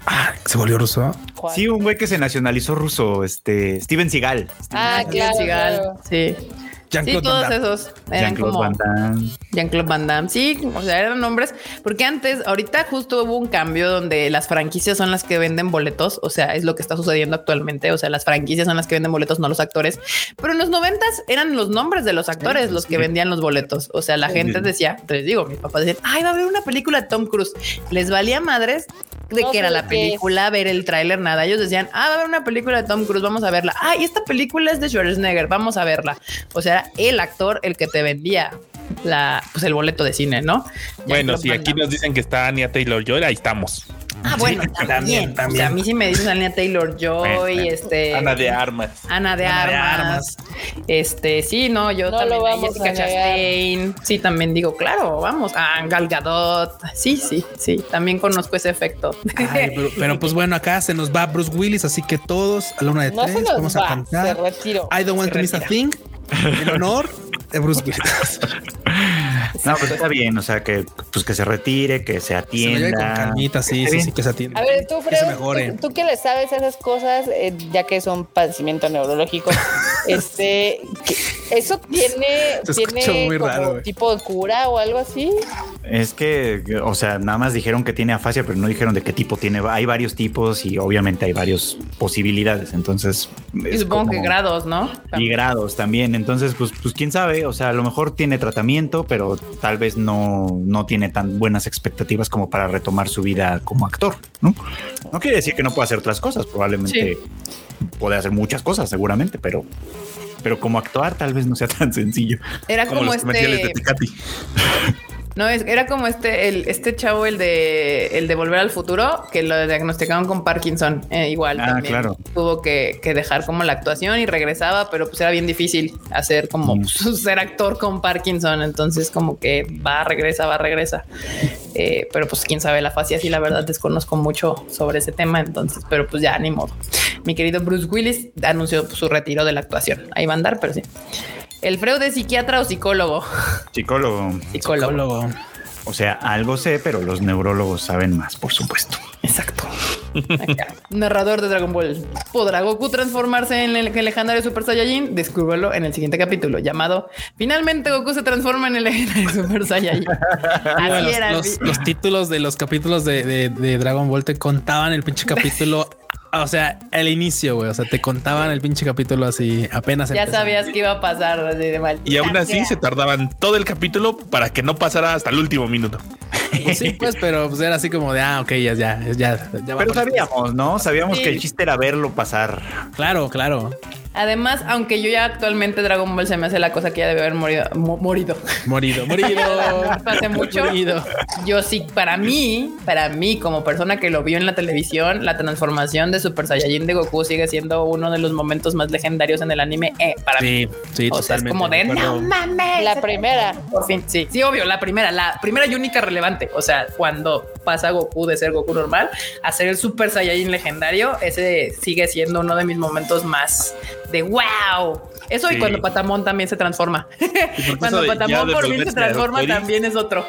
Ah, se volvió ruso. Sí, un güey que se nacionalizó ruso, este Steven Seagal. ah, claro, Seagal. Sí sí, todos esos eran como Jean-Claude Van Damme. Sí, o sea, eran nombres. Porque antes, ahorita justo hubo un cambio donde las franquicias son las que venden boletos. O sea, es lo que está sucediendo actualmente. O sea, las franquicias son las que venden boletos, no los actores. Pero en los noventas eran los nombres de los actores los que vendían los boletos. O sea, la gente decía, les digo, mis papás decían, ay, va a haber una película de Tom Cruise. Les valía madres de que era la película, ver el tráiler, nada. Ellos decían, ah, va a haber una película de Tom Cruise, vamos a verla. Ah, y esta película es de Schwarzenegger, vamos a verla. O sea, el actor el que te vendía la, pues el boleto de cine, ¿no? bueno, si aquí nos dicen que está Anya Taylor Joy, ahí estamos. Ah, bueno, también, también. O sea, a mí sí me dicen Alina Taylor Joy, este. Ana de Armas. Ana de, Armas. Este, sí, no, yo también. Jessica Chastain. Sí, también digo, claro, vamos. Ah, Gal Gadot. Sí, sí, sí. También conozco ese efecto. pero, pues bueno, acá se nos va Bruce Willis, así que todos a la una de tres vamos a cantar. Se. I don't want to miss a thing. En honor de Bruce Willis. No, pues está bien, o sea, que pues que se retire, que se atienda. Se con calmita, sí, sí, sí, que se atienda. A ver, tú, Fred, tú, que le sabes esas cosas, eh, ya que es un padecimiento neurológico, este, ¿eso tiene, tiene como tipo de cura o algo así? Es que, o sea, nada más dijeron que tiene afasia, pero no dijeron de qué tipo tiene. Hay varios tipos y obviamente hay varias posibilidades, entonces... Y supongo que grados, ¿no? Y grados también, entonces, pues, pues quién sabe, o sea, a lo mejor tiene tratamiento, pero tal vez no, no tiene tan buenas expectativas como para retomar su vida como actor, ¿no? No quiere decir que no pueda hacer otras cosas, probablemente puede hacer muchas cosas seguramente, pero pero como actuar tal vez no sea tan sencillo. Era como, los este... comerciales de No, es, era como este, el, este chavo, el de, el de Volver al Futuro, que lo diagnosticaron con Parkinson. Eh, igual ah, también claro. tuvo que, dejar como la actuación y regresaba, pero pues era bien difícil hacer como mm. pues, ser actor con Parkinson. Entonces, como que va, regresa, va, regresa. Eh, pero pues quién sabe la fase así, la verdad desconozco mucho sobre ese tema. Entonces, pero pues ya ni modo. Mi querido Bruce Willis anunció su retiro de la actuación. Ahí va a andar, pero sí. ¿El Freud es psiquiatra o psicólogo? Psicólogo. Psicólogo. O sea, algo sé, pero los neurólogos saben más, por supuesto. Exacto. Narrador de Dragon Ball. ¿Podrá Goku transformarse en el, legendario Super Saiyajin? Descúbrelo en el siguiente capítulo llamado Finalmente Goku se transforma en el legendario Super Saiyajin. los, títulos de los capítulos de, de, Dragon Ball te contaban el pinche capítulo o sea, el inicio, güey. O sea, te contaban el pinche capítulo así apenas. Ya sabías que iba a pasar de mal. Y aún así se tardaban todo el capítulo para que no pasara hasta el último minuto. Pues sí, pues, pero pues era así como de ah, ok, ya, ya, ya. ya pero sabíamos, ¿no? Sabíamos que el chiste era verlo pasar. Claro, claro. Además, aunque yo ya actualmente Dragon Ball se me hace la cosa que ya debe haber morido. morido. Morido, morido. Hace mucho. Yo sí, para mí, para mí, como persona que lo vio en la televisión, la transformación de Super Saiyajin de Goku sigue siendo uno de los momentos más legendarios en el anime. Eh, para mí. Sí, o Sea, es como de no mames. La primera. Por fin, sí, sí, obvio, la primera, la primera y única relevante. O sea, cuando pasa Goku de ser Goku normal a ser el Super Saiyajin legendario, ese sigue siendo uno de mis momentos más de wow. Eso y cuando Patamón también se transforma. cuando Patamón por fin se transforma también es otro.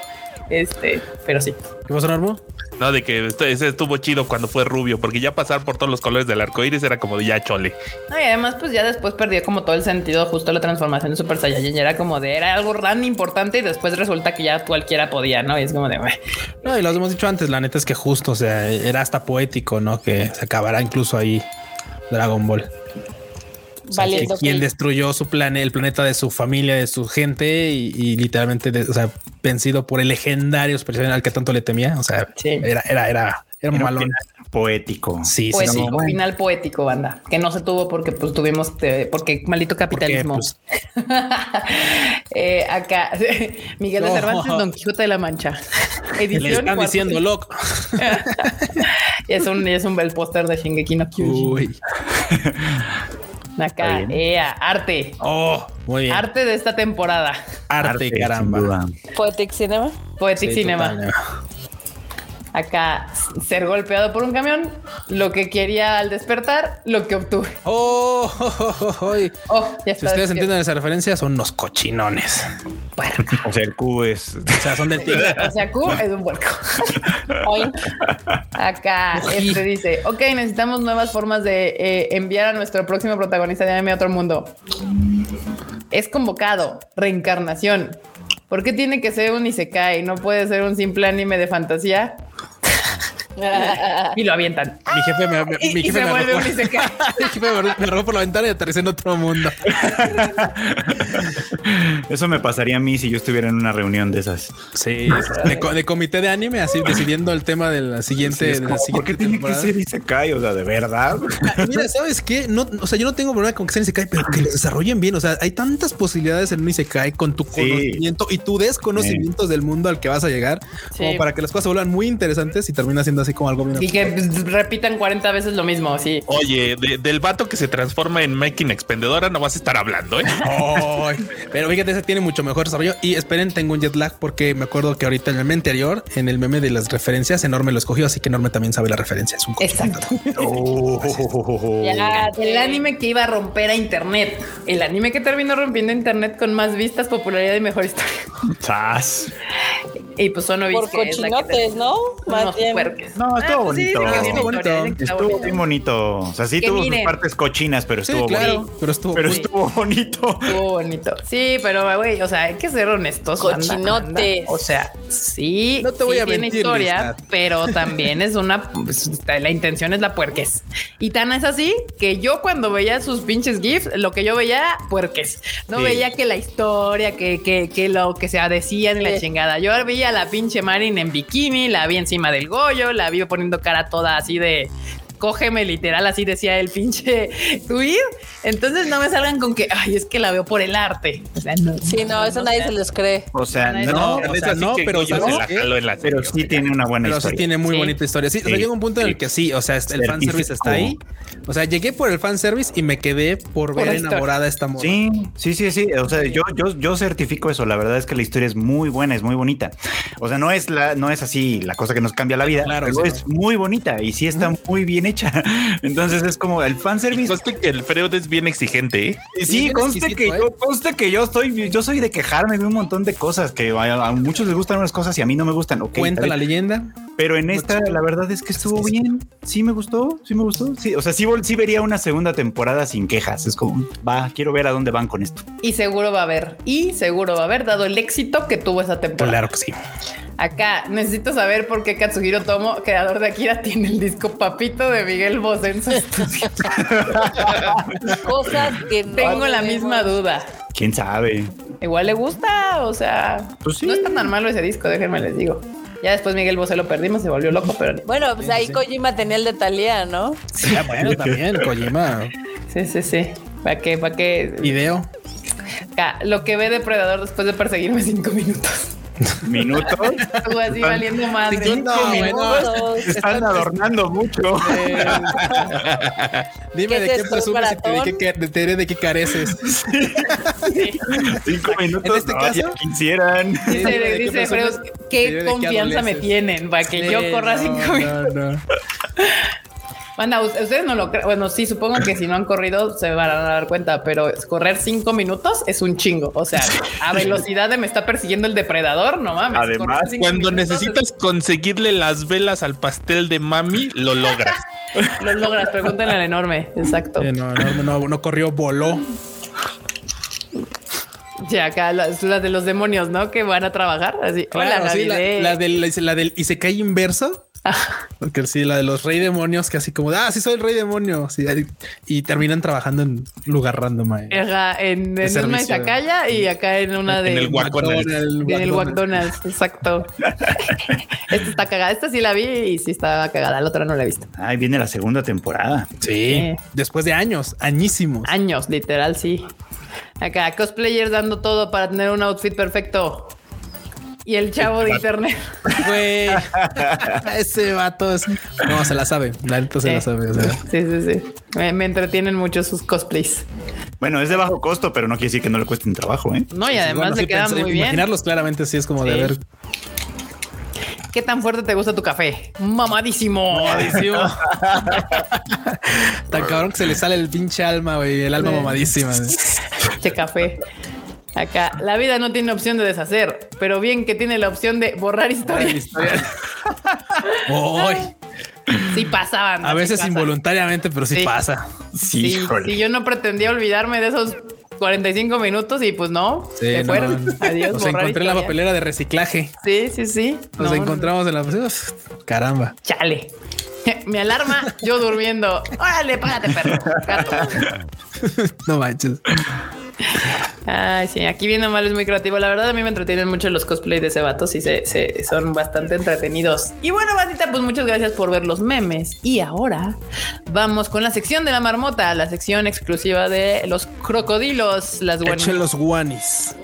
Este, pero sí. ¿Qué pasó, Normo? No, de que ese estuvo chido cuando fue rubio, porque ya pasar por todos los colores del arco iris era como de ya chole. No, y además, pues ya después perdió como todo el sentido, justo la transformación de Super Saiyajin. Era como de era algo tan importante y después resulta que ya cualquiera podía, ¿no? Y es como de. No, y lo hemos dicho antes, la neta es que justo, o sea, era hasta poético, ¿no? Que se acabará incluso ahí Dragon Ball quien destruyó su planeta, el planeta de su familia, de su gente y, literalmente, o sea, vencido por el legendario super al que tanto le temía. O sea, era, era, era, era, un malón. Poético. Sí, poético, sí, final poético, banda, que no se tuvo porque pues tuvimos, eh, porque maldito capitalismo. Pues, eh, acá, Miguel de Cervantes, Don Quijote de la Mancha. Edición. Le están diciendo loco. es un, es un bel póster de Shingeki no Kyojin. Acá, ea, arte. Oh, muy bien. Arte de esta temporada. Arte, caramba. Poetic Cinema. Poetic Cinema acá ser golpeado por un camión, lo que quería al despertar, lo que obtuve. Oh, oh, si ustedes entienden esa referencia, son unos cochinones. Bueno. O sea, el Q es. O sea, son del tigre. O sea, Q es un vuelco. Acá este dice: Ok, necesitamos nuevas formas de eh, enviar a nuestro próximo protagonista de anime a otro mundo. Es convocado. Reencarnación. ¿Por qué tiene que ser un Isekai? ¿No puede ser un simple anime de fantasía? Y lo avientan. Mi jefe me, mi jefe me, arrojó, mi jefe me arrojó por la ventana y aterricé en otro mundo. Eso me pasaría a mí si yo estuviera en una reunión de esas. Sí, de, comité de anime, así decidiendo el tema de la siguiente. de la siguiente ¿Por qué tiene que ser Isekai? O sea, de verdad. Mira, ¿sabes qué? No, o sea, yo no tengo problema con que sea Isekai, pero que lo desarrollen bien. O sea, hay tantas posibilidades en un Isekai con tu conocimiento y tu desconocimientos del mundo al que vas a llegar, como para que las cosas se vuelvan muy interesantes y termina siendo así como algo bien. Y que repitan 40 veces lo mismo, sí. Oye, del vato que se transforma en máquina expendedora no vas a estar hablando, ¿eh? pero fíjate, ese tiene mucho mejor desarrollo. Y esperen, tengo un jet lag porque me acuerdo que ahorita en el meme anterior, en el meme de las referencias, Enorme lo escogió, así que Enorme también sabe la referencia. Es un Exacto. el anime que iba a romper a internet. El anime que terminó rompiendo internet con más vistas, popularidad y mejor historia. Y pues son Por cochinotes, ¿no? Más bien. No, estuvo ah, pues bonito. estuvo bien bonito. O sea, sí tuvo sus partes cochinas, pero estuvo bonito. Pero estuvo, pero estuvo bonito. Estuvo bonito. Sí, pero güey, o sea, hay que ser honestos. Cochinotes. O sea, sí, no te voy a tiene historia, pero también es una pues, la intención es la puerques. Y tan es así que yo cuando veía sus pinches gifs, lo que yo veía puerques. No veía que la historia, que, que, que lo que se decía en la chingada. Yo veía a la pinche Marin en bikini, la vi encima del Goyo, la vi poniendo cara toda así de cógeme literal, así decía el pinche tweet. Entonces no me salgan con que, ay, es que la veo por el arte. O sea, no. Sí, no, eso nadie se los cree. O sea, no, no, pero, pero sí tiene una buena pero historia. sí tiene muy bonita historia. Sí, llega un punto en el que sí, o sea, el fanservice está ahí. O sea, llegué por el fanservice y me quedé por, ver enamorada esta mujer. Sí, sí, sí, sí. O sea, yo, yo, yo certifico eso. La verdad es que la historia es muy buena, es muy bonita. O sea, no es la, no es así la cosa que nos cambia la vida, claro, pero es muy bonita y sí está muy bien hecha. Entonces es como el fanservice. Conste que el Freud es bien exigente. ¿eh? Sí, conste que, yo, conste que yo estoy, yo soy de quejarme de un montón de cosas que a, muchos les gustan unas cosas y a mí no me gustan. Cuenta la leyenda. Pero en esta, la verdad es que estuvo bien. Sí me gustó, sí me gustó. Sí, o sea, sí, sí vería una segunda temporada sin quejas. Es como, va, quiero ver a dónde van con esto. Y seguro va a haber. Y seguro va a haber, dado el éxito que tuvo esa temporada. Claro que sí. Acá necesito saber por qué Katsuhiro Tomo, creador de Akira, tiene el disco Papito de Miguel Bosé en su estudio. Cosas que tengo la misma duda. ¿Quién sabe? Igual le gusta, o sea, pues no es tan malo ese disco, déjenme les digo. Ya después Miguel Bosé lo perdimos, se volvió loco, pero... Bueno, pues ahí Kojima tenía el de Talía, ¿no? Sí, bueno, también Kojima. Sí, sí, sí. ¿Para qué? ¿Para qué? Video. lo que ve Depredador después de perseguirme cinco minutos minutos. Tú así valiendo madre. Cinco minutos. Están adornando mucho. Dime de qué presumes y te diré, de qué careces. Cinco minutos. En este caso, quisieran. Dice, dice Freud, qué confianza me tienen para que yo corra cinco minutos. Manda, ustedes no lo creen. Bueno, sí, supongo que si no han corrido se van a dar cuenta, pero correr cinco minutos es un chingo. O sea, a velocidad de me está persiguiendo el depredador, no mames. Además, cuando necesitas conseguirle las velas al pastel de mami, lo logras. lo logras, pregúntenle al enorme. Exacto. no, enorme no, no corrió, voló. Ya, acá las, de los demonios, ¿no? Que van a trabajar así. Claro, sí, la, la, del, la del y se cae inverso porque sí, la de los rey demonios, que así como, ah, sí soy el rey demonio. y terminan trabajando en lugar random. Ahí. en, en una Izakaya y acá en una de. En el McDonald's. En el McDonald's, exacto. esta está cagada. Esta sí la vi y sí estaba cagada. La otra no la he visto. Ahí viene la segunda temporada. Sí. Después de años, añísimos. Años, literal, sí. Acá, cosplayers dando todo para tener un outfit perfecto. Y el chavo de internet. Güey, ese vato es... No, se la sabe. La neta se la sabe. Sí, sí, sí. Me, entretienen mucho sus cosplays. Bueno, es de bajo costo, pero no quiere decir que no le cueste un trabajo, ¿eh? No, y además le quedan muy bien. Imaginarlos claramente sí es como de ver... ¿Qué tan fuerte te gusta tu café? Mamadísimo. Mamadísimo. tan cabrón que se le sale el pinche alma, güey. El alma mamadísima. Qué café. Acá, la vida no tiene opción de deshacer, pero bien que tiene la opción de borrar historia. sí pasaban. A veces involuntariamente, pero sí, pasa. Sí, sí, yo no pretendía olvidarme de esos 45 minutos y pues no, se fueron. Adiós. Nos encontré en la papelera de reciclaje. Sí, sí, sí. Nos encontramos en la... Caramba. Chale. Mi alarma, yo durmiendo. Órale, párate, perro. no manches. Ay, sí, aquí viendo mal es muy creativo. La verdad, a mí me entretienen mucho los cosplays de ese vato. Sí, se, son bastante entretenidos. Y bueno, bandita, pues muchas gracias por ver los memes. Y ahora vamos con la sección de la marmota, la sección exclusiva de los crocodilos, las guanis. los guanis.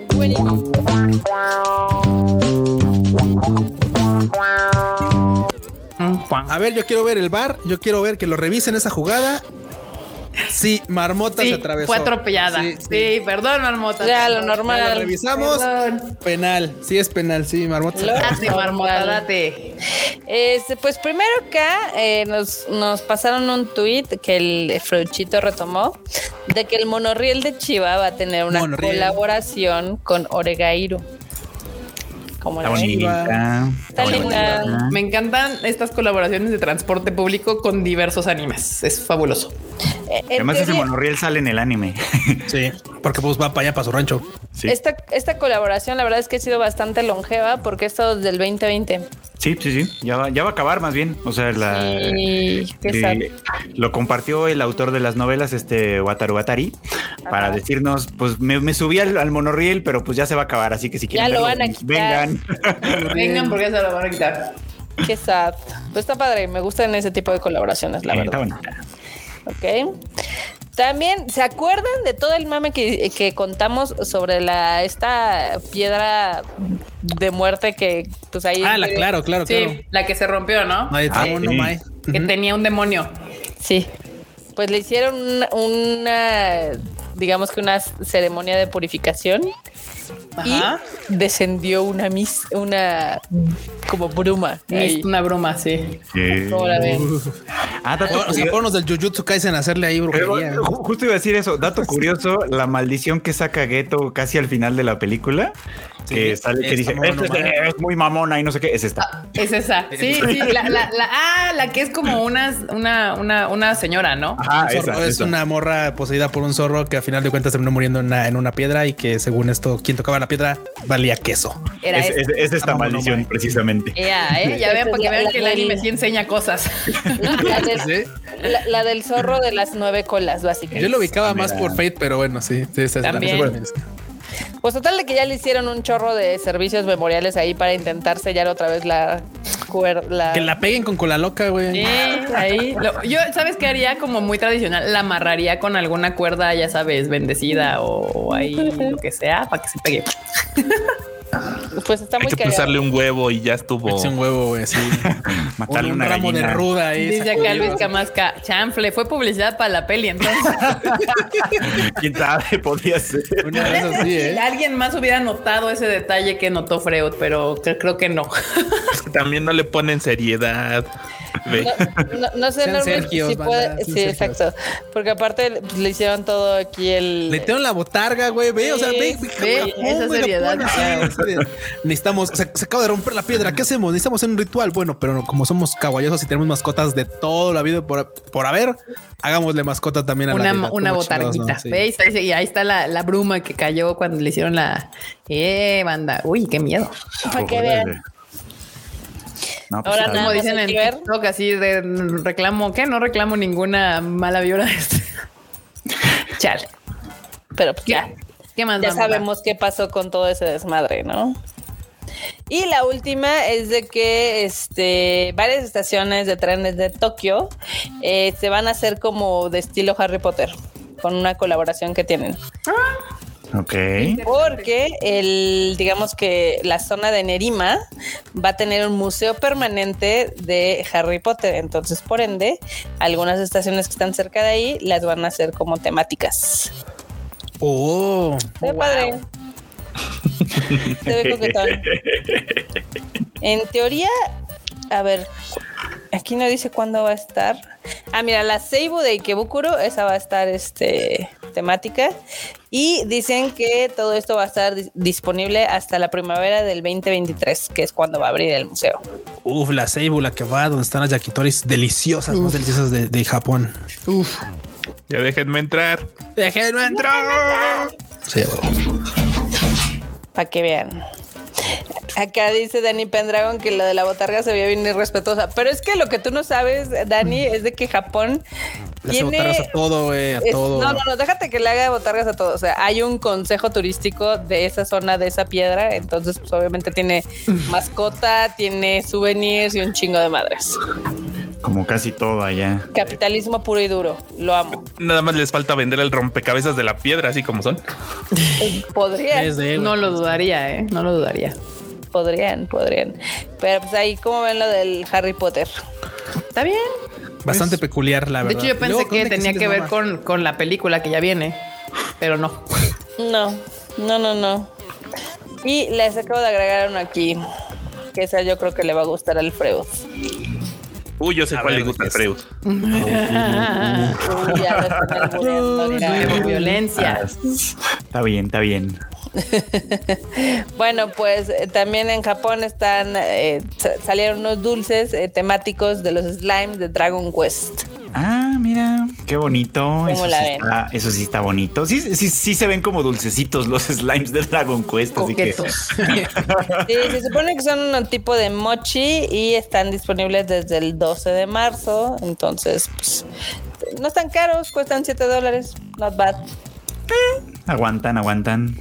Mm, A ver, yo quiero ver el bar, yo quiero ver que lo revisen esa jugada Sí, Marmota se atravesó. Fue atropellada. Sí, perdón, Marmota. Ya, lo normal. Ya revisamos. Penal. Sí, es penal. Sí, Marmota. Date, Marmota, date. Este, pues primero acá eh, nos, nos pasaron un tweet que el Fruchito retomó de que el monorriel de Chiva va a tener una colaboración con Oregairo. Como la bonita. Está linda. Me encantan estas colaboraciones de transporte público con diversos animes. Es fabuloso. Eh, Además, ese monorriel sale en el anime. Sí, porque pues va para allá, para su rancho. Esta, esta colaboración, la verdad es que ha sido bastante longeva porque es todo desde el 2020. Sí, sí, sí. Ya va, ya va a acabar más bien. O sea, la, lo compartió el autor de las novelas, este Wataru Watari, para decirnos, pues me, subí al, monorriel, pero pues ya se va a acabar. Así que si quieren, ya lo van a quitar. vengan. vengan porque ya se lo van a quitar. Qué sad. Pues está padre. Me gustan ese tipo de colaboraciones, la verdad. Ok. También, ¿se acuerdan de todo el mame que, contamos sobre la esta piedra de muerte que pues ahí... Ah, la, claro, claro, sí, la que se rompió, ¿no? Ah, Que tenía un demonio. Sí. Pues le hicieron una, digamos que una ceremonia de purificación y descendió una mis, una como bruma. Una bruma, sí. ¿Cómo la ven? Ah, dato o sea, del Jujutsu Kaisen a hacerle ahí brujería. justo iba a decir eso. Dato curioso, la maldición que saca Geto casi al final de la película que sale que dice es, muy mamona y no sé qué es esta ah, es esa sí sí la, la, la, ah la que es como una una una, una señora no Ajá, es una morra poseída por un zorro que al final de cuentas terminó muriendo en una, en una piedra y que según esto quien tocaba la piedra valía queso. Era es, es, esta maldición precisamente. Ya, ¿eh? ya vean porque vean que el anime sí enseña cosas. La del, zorro de las nueve colas básicamente. Yo lo ubicaba más por Fate pero bueno sí, sí, sí También. Pues total de que ya le hicieron un chorro de servicios memoriales ahí para intentar sellar otra vez la cuerda. Que la peguen con cola loca, güey. Sí, ahí. yo, ¿sabes qué haría? Como muy tradicional, la amarraría con alguna cuerda, ya sabes, bendecida o ahí lo que sea, para que se pegue. Pues está Hay muy que pusarle un huevo y ya estuvo. Es un huevo, güey, sí. Matarle un, una ramo de ruda ahí. Dice acá Luis Camasca, chanfle, fue publicidad para la peli entonces. Quién sabe, podría ser. ¿eh? Alguien más hubiera notado ese detalle que notó Freud, pero creo que no. También no le ponen seriedad. No, sé si puede. Sí, exacto. Porque aparte pues, le hicieron todo aquí el. Le tengo la botarga, güey. Ve, o sea, ve, ve, esa seriedad. Necesitamos, se, acaba de romper la piedra. ¿Qué hacemos? Necesitamos un ritual. Bueno, pero como somos caballosos y tenemos mascotas de toda la vida por, por haber, hagámosle mascota también a una, la Una botarguita. ¿Veis? Y ahí está la, la, bruma que cayó cuando le hicieron la. Eh, banda. Uy, qué miedo. Para que vean. Pues Ahora nada como dicen en TikTok, así de reclamo, ¿qué? No reclamo ninguna mala vibra. Chale. Pero pues ya. ¿Qué más? Ya sabemos qué pasó con todo ese desmadre, ¿no? Y la última es de que este, varias estaciones de trenes de Tokio eh, se van a hacer como de estilo Harry Potter, con una colaboración que tienen. Ah. Ok. Porque el, digamos que la zona de Nerima va a tener un museo permanente de Harry Potter. Entonces, por ende, algunas estaciones que están cerca de ahí las van a hacer como temáticas. Oh, Se padre. Se ve En teoría, a ver, aquí no dice cuándo va a estar. Ah, mira, la Seibu de Ikebukuro, esa va a estar este temática. Y dicen que todo esto va a estar disponible hasta la primavera del 2023, que es cuando va a abrir el museo. Uf, la Seibu, la que va, donde están las yakitoris deliciosas, más deliciosas de, Japón. Uf. Ya déjenme entrar. Déjenme entrar. Sí. Para que vean. Acá dice Dani Pendragon que lo de la botarga se veía bien irrespetuosa. Pero es que lo que tú no sabes, Dani, es de que Japón le tiene. botargas a todo, güey, a todo. No, no, no, déjate que le haga botargas a todo. O sea, hay un consejo turístico de esa zona, de esa piedra. Entonces, pues obviamente tiene mascota, tiene souvenirs y un chingo de madres. Como casi todo allá. Capitalismo puro y duro. Lo amo. Nada más les falta vender el rompecabezas de la piedra, así como son. Podría. No lo dudaría, ¿eh? No lo dudaría. Podrían, podrían. Pero pues ahí, ¿cómo ven lo del Harry Potter? Está bien. Bastante pues, peculiar, la verdad. De hecho, yo pensé que tenía que, ver con, con la película que ya viene, pero no. No, no, no, no. Y les acabo de agregar uno aquí, que esa yo creo que le va a gustar al Freud. Uy, yo sé cuál le gusta al Freud. Violencia. Está bien, está bien. bueno, pues eh, también en Japón están eh, salieron unos dulces eh, temáticos de los slimes de Dragon Quest. Ah, mira, qué bonito. Eso sí, está, eso, sí está, bonito. Sí, sí, sí se ven como dulcecitos los slimes de Dragon Quest. Así que... sí, se supone que son un tipo de mochi y están disponibles desde el 12 de marzo. Entonces, pues, no están caros, cuestan 7 dólares. Not bad. aguantan, aguantan.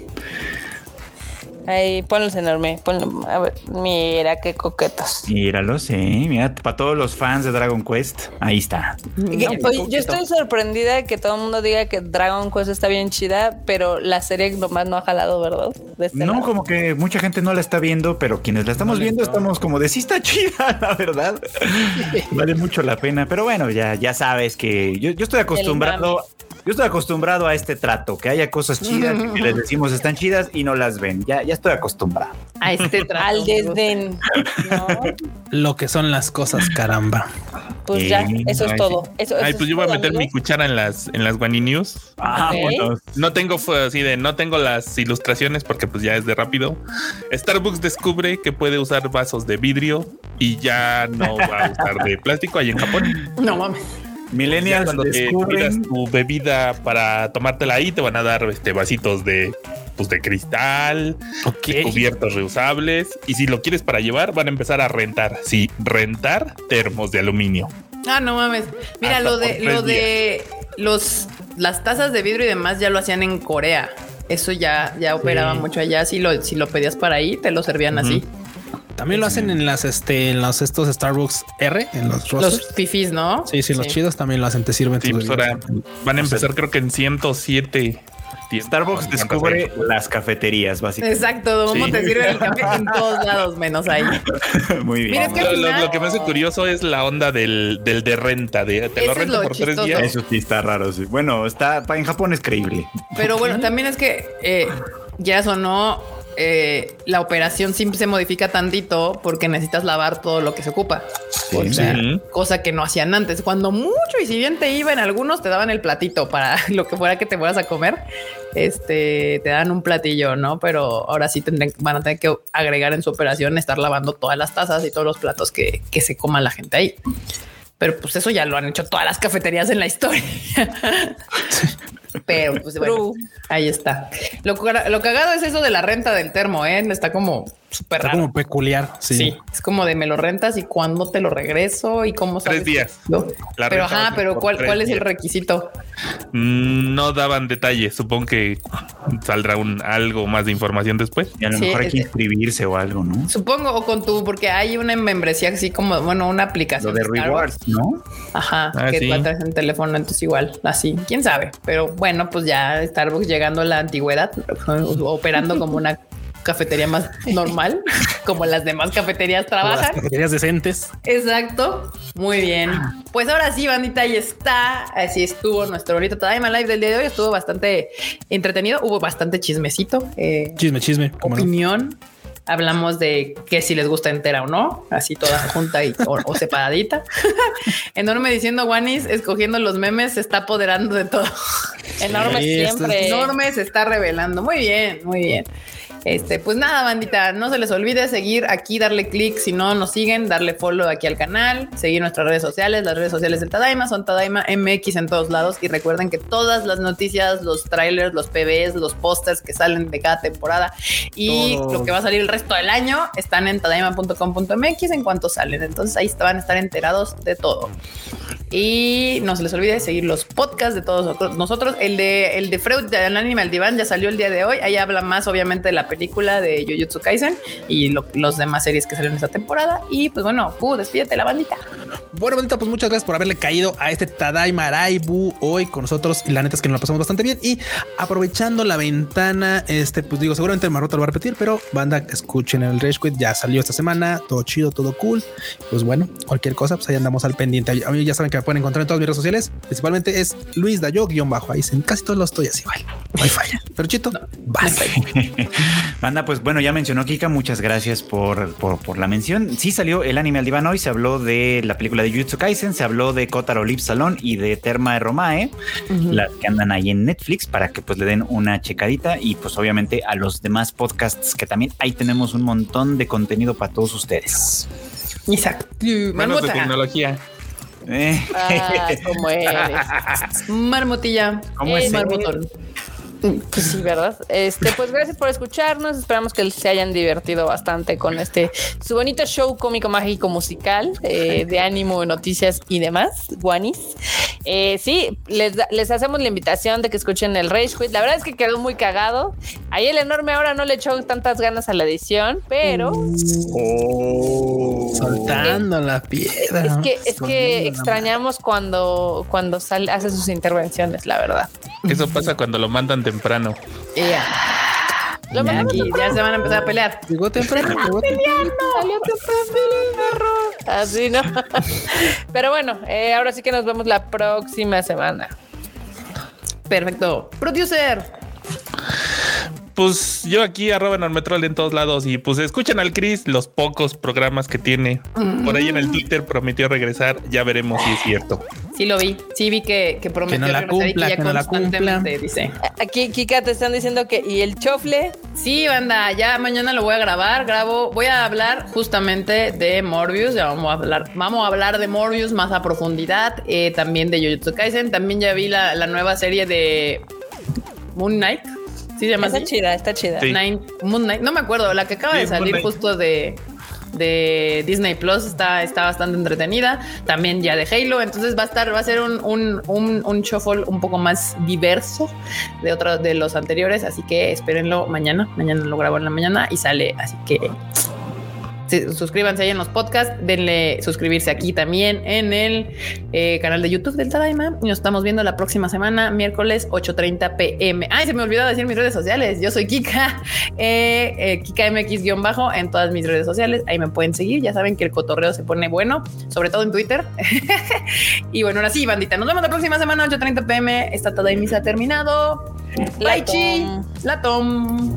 Ahí, ponlos enorme. Ponlo, a ver, mira qué coquetos. Míralos, eh. Mira, para todos los fans de Dragon Quest, ahí está. yo estoy sorprendida de que todo el mundo diga que Dragon Quest está bien chida, pero la serie nomás no ha jalado, ¿verdad? Este no, como que mucha gente no la está viendo, pero quienes la estamos viendo estamos como de sí está chida, la verdad. vale mucho la pena. Pero bueno, ya, ya sabes que yo, yo estoy acostumbrado yo estoy acostumbrado a este trato, que haya cosas chidas que les decimos están chidas y no las ven. Ya, ya estoy acostumbrado. A este trato. Al desdén. Lo que son las cosas, caramba. Pues ya, eso es todo. Ay, pues yo voy a meter mi cuchara en las, en las Wani News. Ah, bueno. No tengo así de, no tengo las ilustraciones porque pues ya es de rápido. Starbucks descubre que puede usar vasos de vidrio y ya no va a usar de plástico ahí en Japón. No mames. Millennials cuando te pidas tu bebida para tomártela ahí, te van a dar este vasitos de pues de cristal, cubiertos reusables. Y si lo quieres para llevar, van a empezar a rentar. Sí, rentar termos de aluminio. Ah, no mames. Mira, lo de, lo de los las tazas de vidrio y demás ya lo hacían en Corea. Eso ya, ya operaba mucho allá. Si lo, si lo pedías para ahí, te lo servían así. También lo hacen en las, este, en los estos Starbucks R, en los Los fifis, ¿no? Sí, sí, los chidos también lo hacen, te sirven. Sí, pues ahora van a empezar creo que en 107 Starbucks descubre las cafeterías, básicamente. Exacto, ¿cómo te sirve el café en todos lados, menos ahí? Muy bien. lo, que me hace curioso es la onda del, del de renta, de te lo rento por tres días. Eso sí está raro, sí. Bueno, está en Japón es creíble. Pero bueno, también es que eh, ya sonó eh, la operación siempre se modifica tantito porque necesitas lavar todo lo que se ocupa. cosa que no hacían antes. Cuando mucho y si bien te iban algunos, te daban el platito para lo que fuera que te fueras a comer. Este te dan un platillo, no? Pero ahora sí tendrán, van a tener que agregar en su operación estar lavando todas las tazas y todos los platos que, que se coma la gente ahí. Pero pues eso ya lo han hecho todas las cafeterías en la historia. Pero pues bueno, ahí está. Lo, lo, cagado es eso de la renta del termo, ¿eh? Está como súper raro. como peculiar. Sí. Es como de me lo rentas y cuándo te lo regreso y cómo Tres días. Pero ajá, pero ¿cuál, cuál es el requisito? Mm, no daban detalles. Supongo que saldrá un algo más de información después. Y a lo mejor hay que inscribirse o algo, ¿no? Supongo, o con tu, porque hay una membresía así como, bueno, una aplicación. Lo de rewards, ¿no? Ajá, ah, que sí. en teléfono, entonces igual, así, quién sabe. Pero bueno, pues ya Starbucks llegando a la antigüedad, operando como una cafetería más normal, como las demás cafeterías trabajan. cafeterías decentes. Exacto. Muy bien. Pues ahora sí, bandita, ahí está. Así estuvo nuestro bonito Tadaima Live del día de hoy. Estuvo bastante entretenido. Hubo bastante chismecito. Eh, chisme, chisme. Opinión. Hablamos de que si les gusta entera o no, así toda junta y, o, separadita. Enorme diciendo Wanis, escogiendo los memes, se está apoderando de todo. Enorme siempre. Enorme se está revelando. Muy bien, muy bien. Este, pues nada, bandita, no se les olvide seguir aquí, darle clic si no nos siguen, darle follow aquí al canal, seguir nuestras redes sociales, las redes sociales del Tadaima son Tadaima MX en todos lados y recuerden que todas las noticias, los trailers, los PBs, los pósters que salen de cada temporada y lo que va a salir el resto del año están en tadaima.com.mx en cuanto salen. Entonces ahí van a estar enterados de todo. Y no se les olvide seguir los podcasts de todos nosotros. El de el de Freud de Animal Divan ya salió el día de hoy. Ahí habla más, obviamente, de la película de Jujutsu Kaisen y los demás series que salieron esta temporada. Y pues bueno, despídete la bandita. Bueno, bandita, pues muchas gracias por haberle caído a este Tadaima Raibu hoy con nosotros. Y la neta es que nos la pasamos bastante bien. Y aprovechando la ventana, este, pues digo, seguramente Marrota lo va a repetir, pero banda, escuchen el Rage Quit. Ya salió esta semana, todo chido, todo cool. Pues bueno, cualquier cosa, pues ahí andamos al pendiente. A mí ya saben que me pueden encontrar en todas mis redes sociales. Principalmente es Luis Dayo guion bajo. Ahí en casi todos los estoy así, igual. No hay falla. Pero chito, Banda, pues bueno, ya mencionó Kika. Muchas gracias por, por, la mención. Sí salió el anime al diván hoy. Se habló de la película de Jujutsu Kaisen, se habló de Kotaro Lip Salón y de Terma Romae, las que andan ahí en Netflix para que pues le den una checadita y pues obviamente a los demás podcasts que también ahí tenemos un montón de contenido para todos ustedes. Isaac. Manos de tecnología. Eh. Ah, ¿cómo eres? Marmotilla. ¿Cómo es? Marmotón. Pues sí, ¿verdad? Este, pues gracias por escucharnos. Esperamos que se hayan divertido bastante con este su bonito show cómico, mágico, musical eh, de ánimo, noticias y demás. Guanis. Eh, sí, les, les, hacemos la invitación de que escuchen el Rage Quit. La verdad es que quedó muy cagado. Ahí el enorme ahora no le echó tantas ganas a la edición, pero. Oh, soltando la piedra. Es que, es que extrañamos cuando, cuando sale, hace sus intervenciones, la verdad. Eso pasa cuando lo mandan temprano. Ya. Lo ya, aquí, ya se van a empezar a pelear. Llegó temprano, llegó temprano. Salió temprano, Así no. Pero bueno, eh, ahora sí que nos vemos la próxima semana. Perfecto. Producer pues yo aquí arroba Normetrol en todos lados y pues escuchen al Chris los pocos programas que tiene. Por ahí en el Twitter prometió regresar, ya veremos si es cierto. Sí lo vi, sí vi que, prometió que no la cumpla, que, no la cumpla. dice. Aquí, Kika, te están diciendo que, ¿y el chofle? Sí, banda, ya mañana lo voy a grabar, grabo, voy a hablar justamente de Morbius, ya vamos a hablar, vamos a hablar de Morbius más a profundidad, eh, también de Jujutsu Kaisen, también ya vi la, la nueva serie de Moon Knight, Sí, se llama Está chida, está chida. Moon Knight, no me acuerdo, la que acaba de salir justo de, de Disney Plus está, está bastante entretenida. También ya de Halo. Entonces va a estar, va a ser un, un, un, un shuffle un poco más diverso de otros de los anteriores. Así que espérenlo mañana. Mañana lo grabo en la mañana y sale. Así que suscríbanse ahí en los podcasts, denle suscribirse aquí también en el eh, canal de YouTube del Tadaima. Y nos estamos viendo la próxima semana, miércoles 8:30 pm. Ay, se me olvidó decir mis redes sociales. Yo soy Kika, eh, eh, Kika MX-bajo en todas mis redes sociales. Ahí me pueden seguir. Ya saben que el cotorreo se pone bueno, sobre todo en Twitter. y bueno, ahora sí, bandita. Nos vemos la próxima semana, 8:30 pm. Esta Tadaima se ha terminado. Bye, chi. La tom.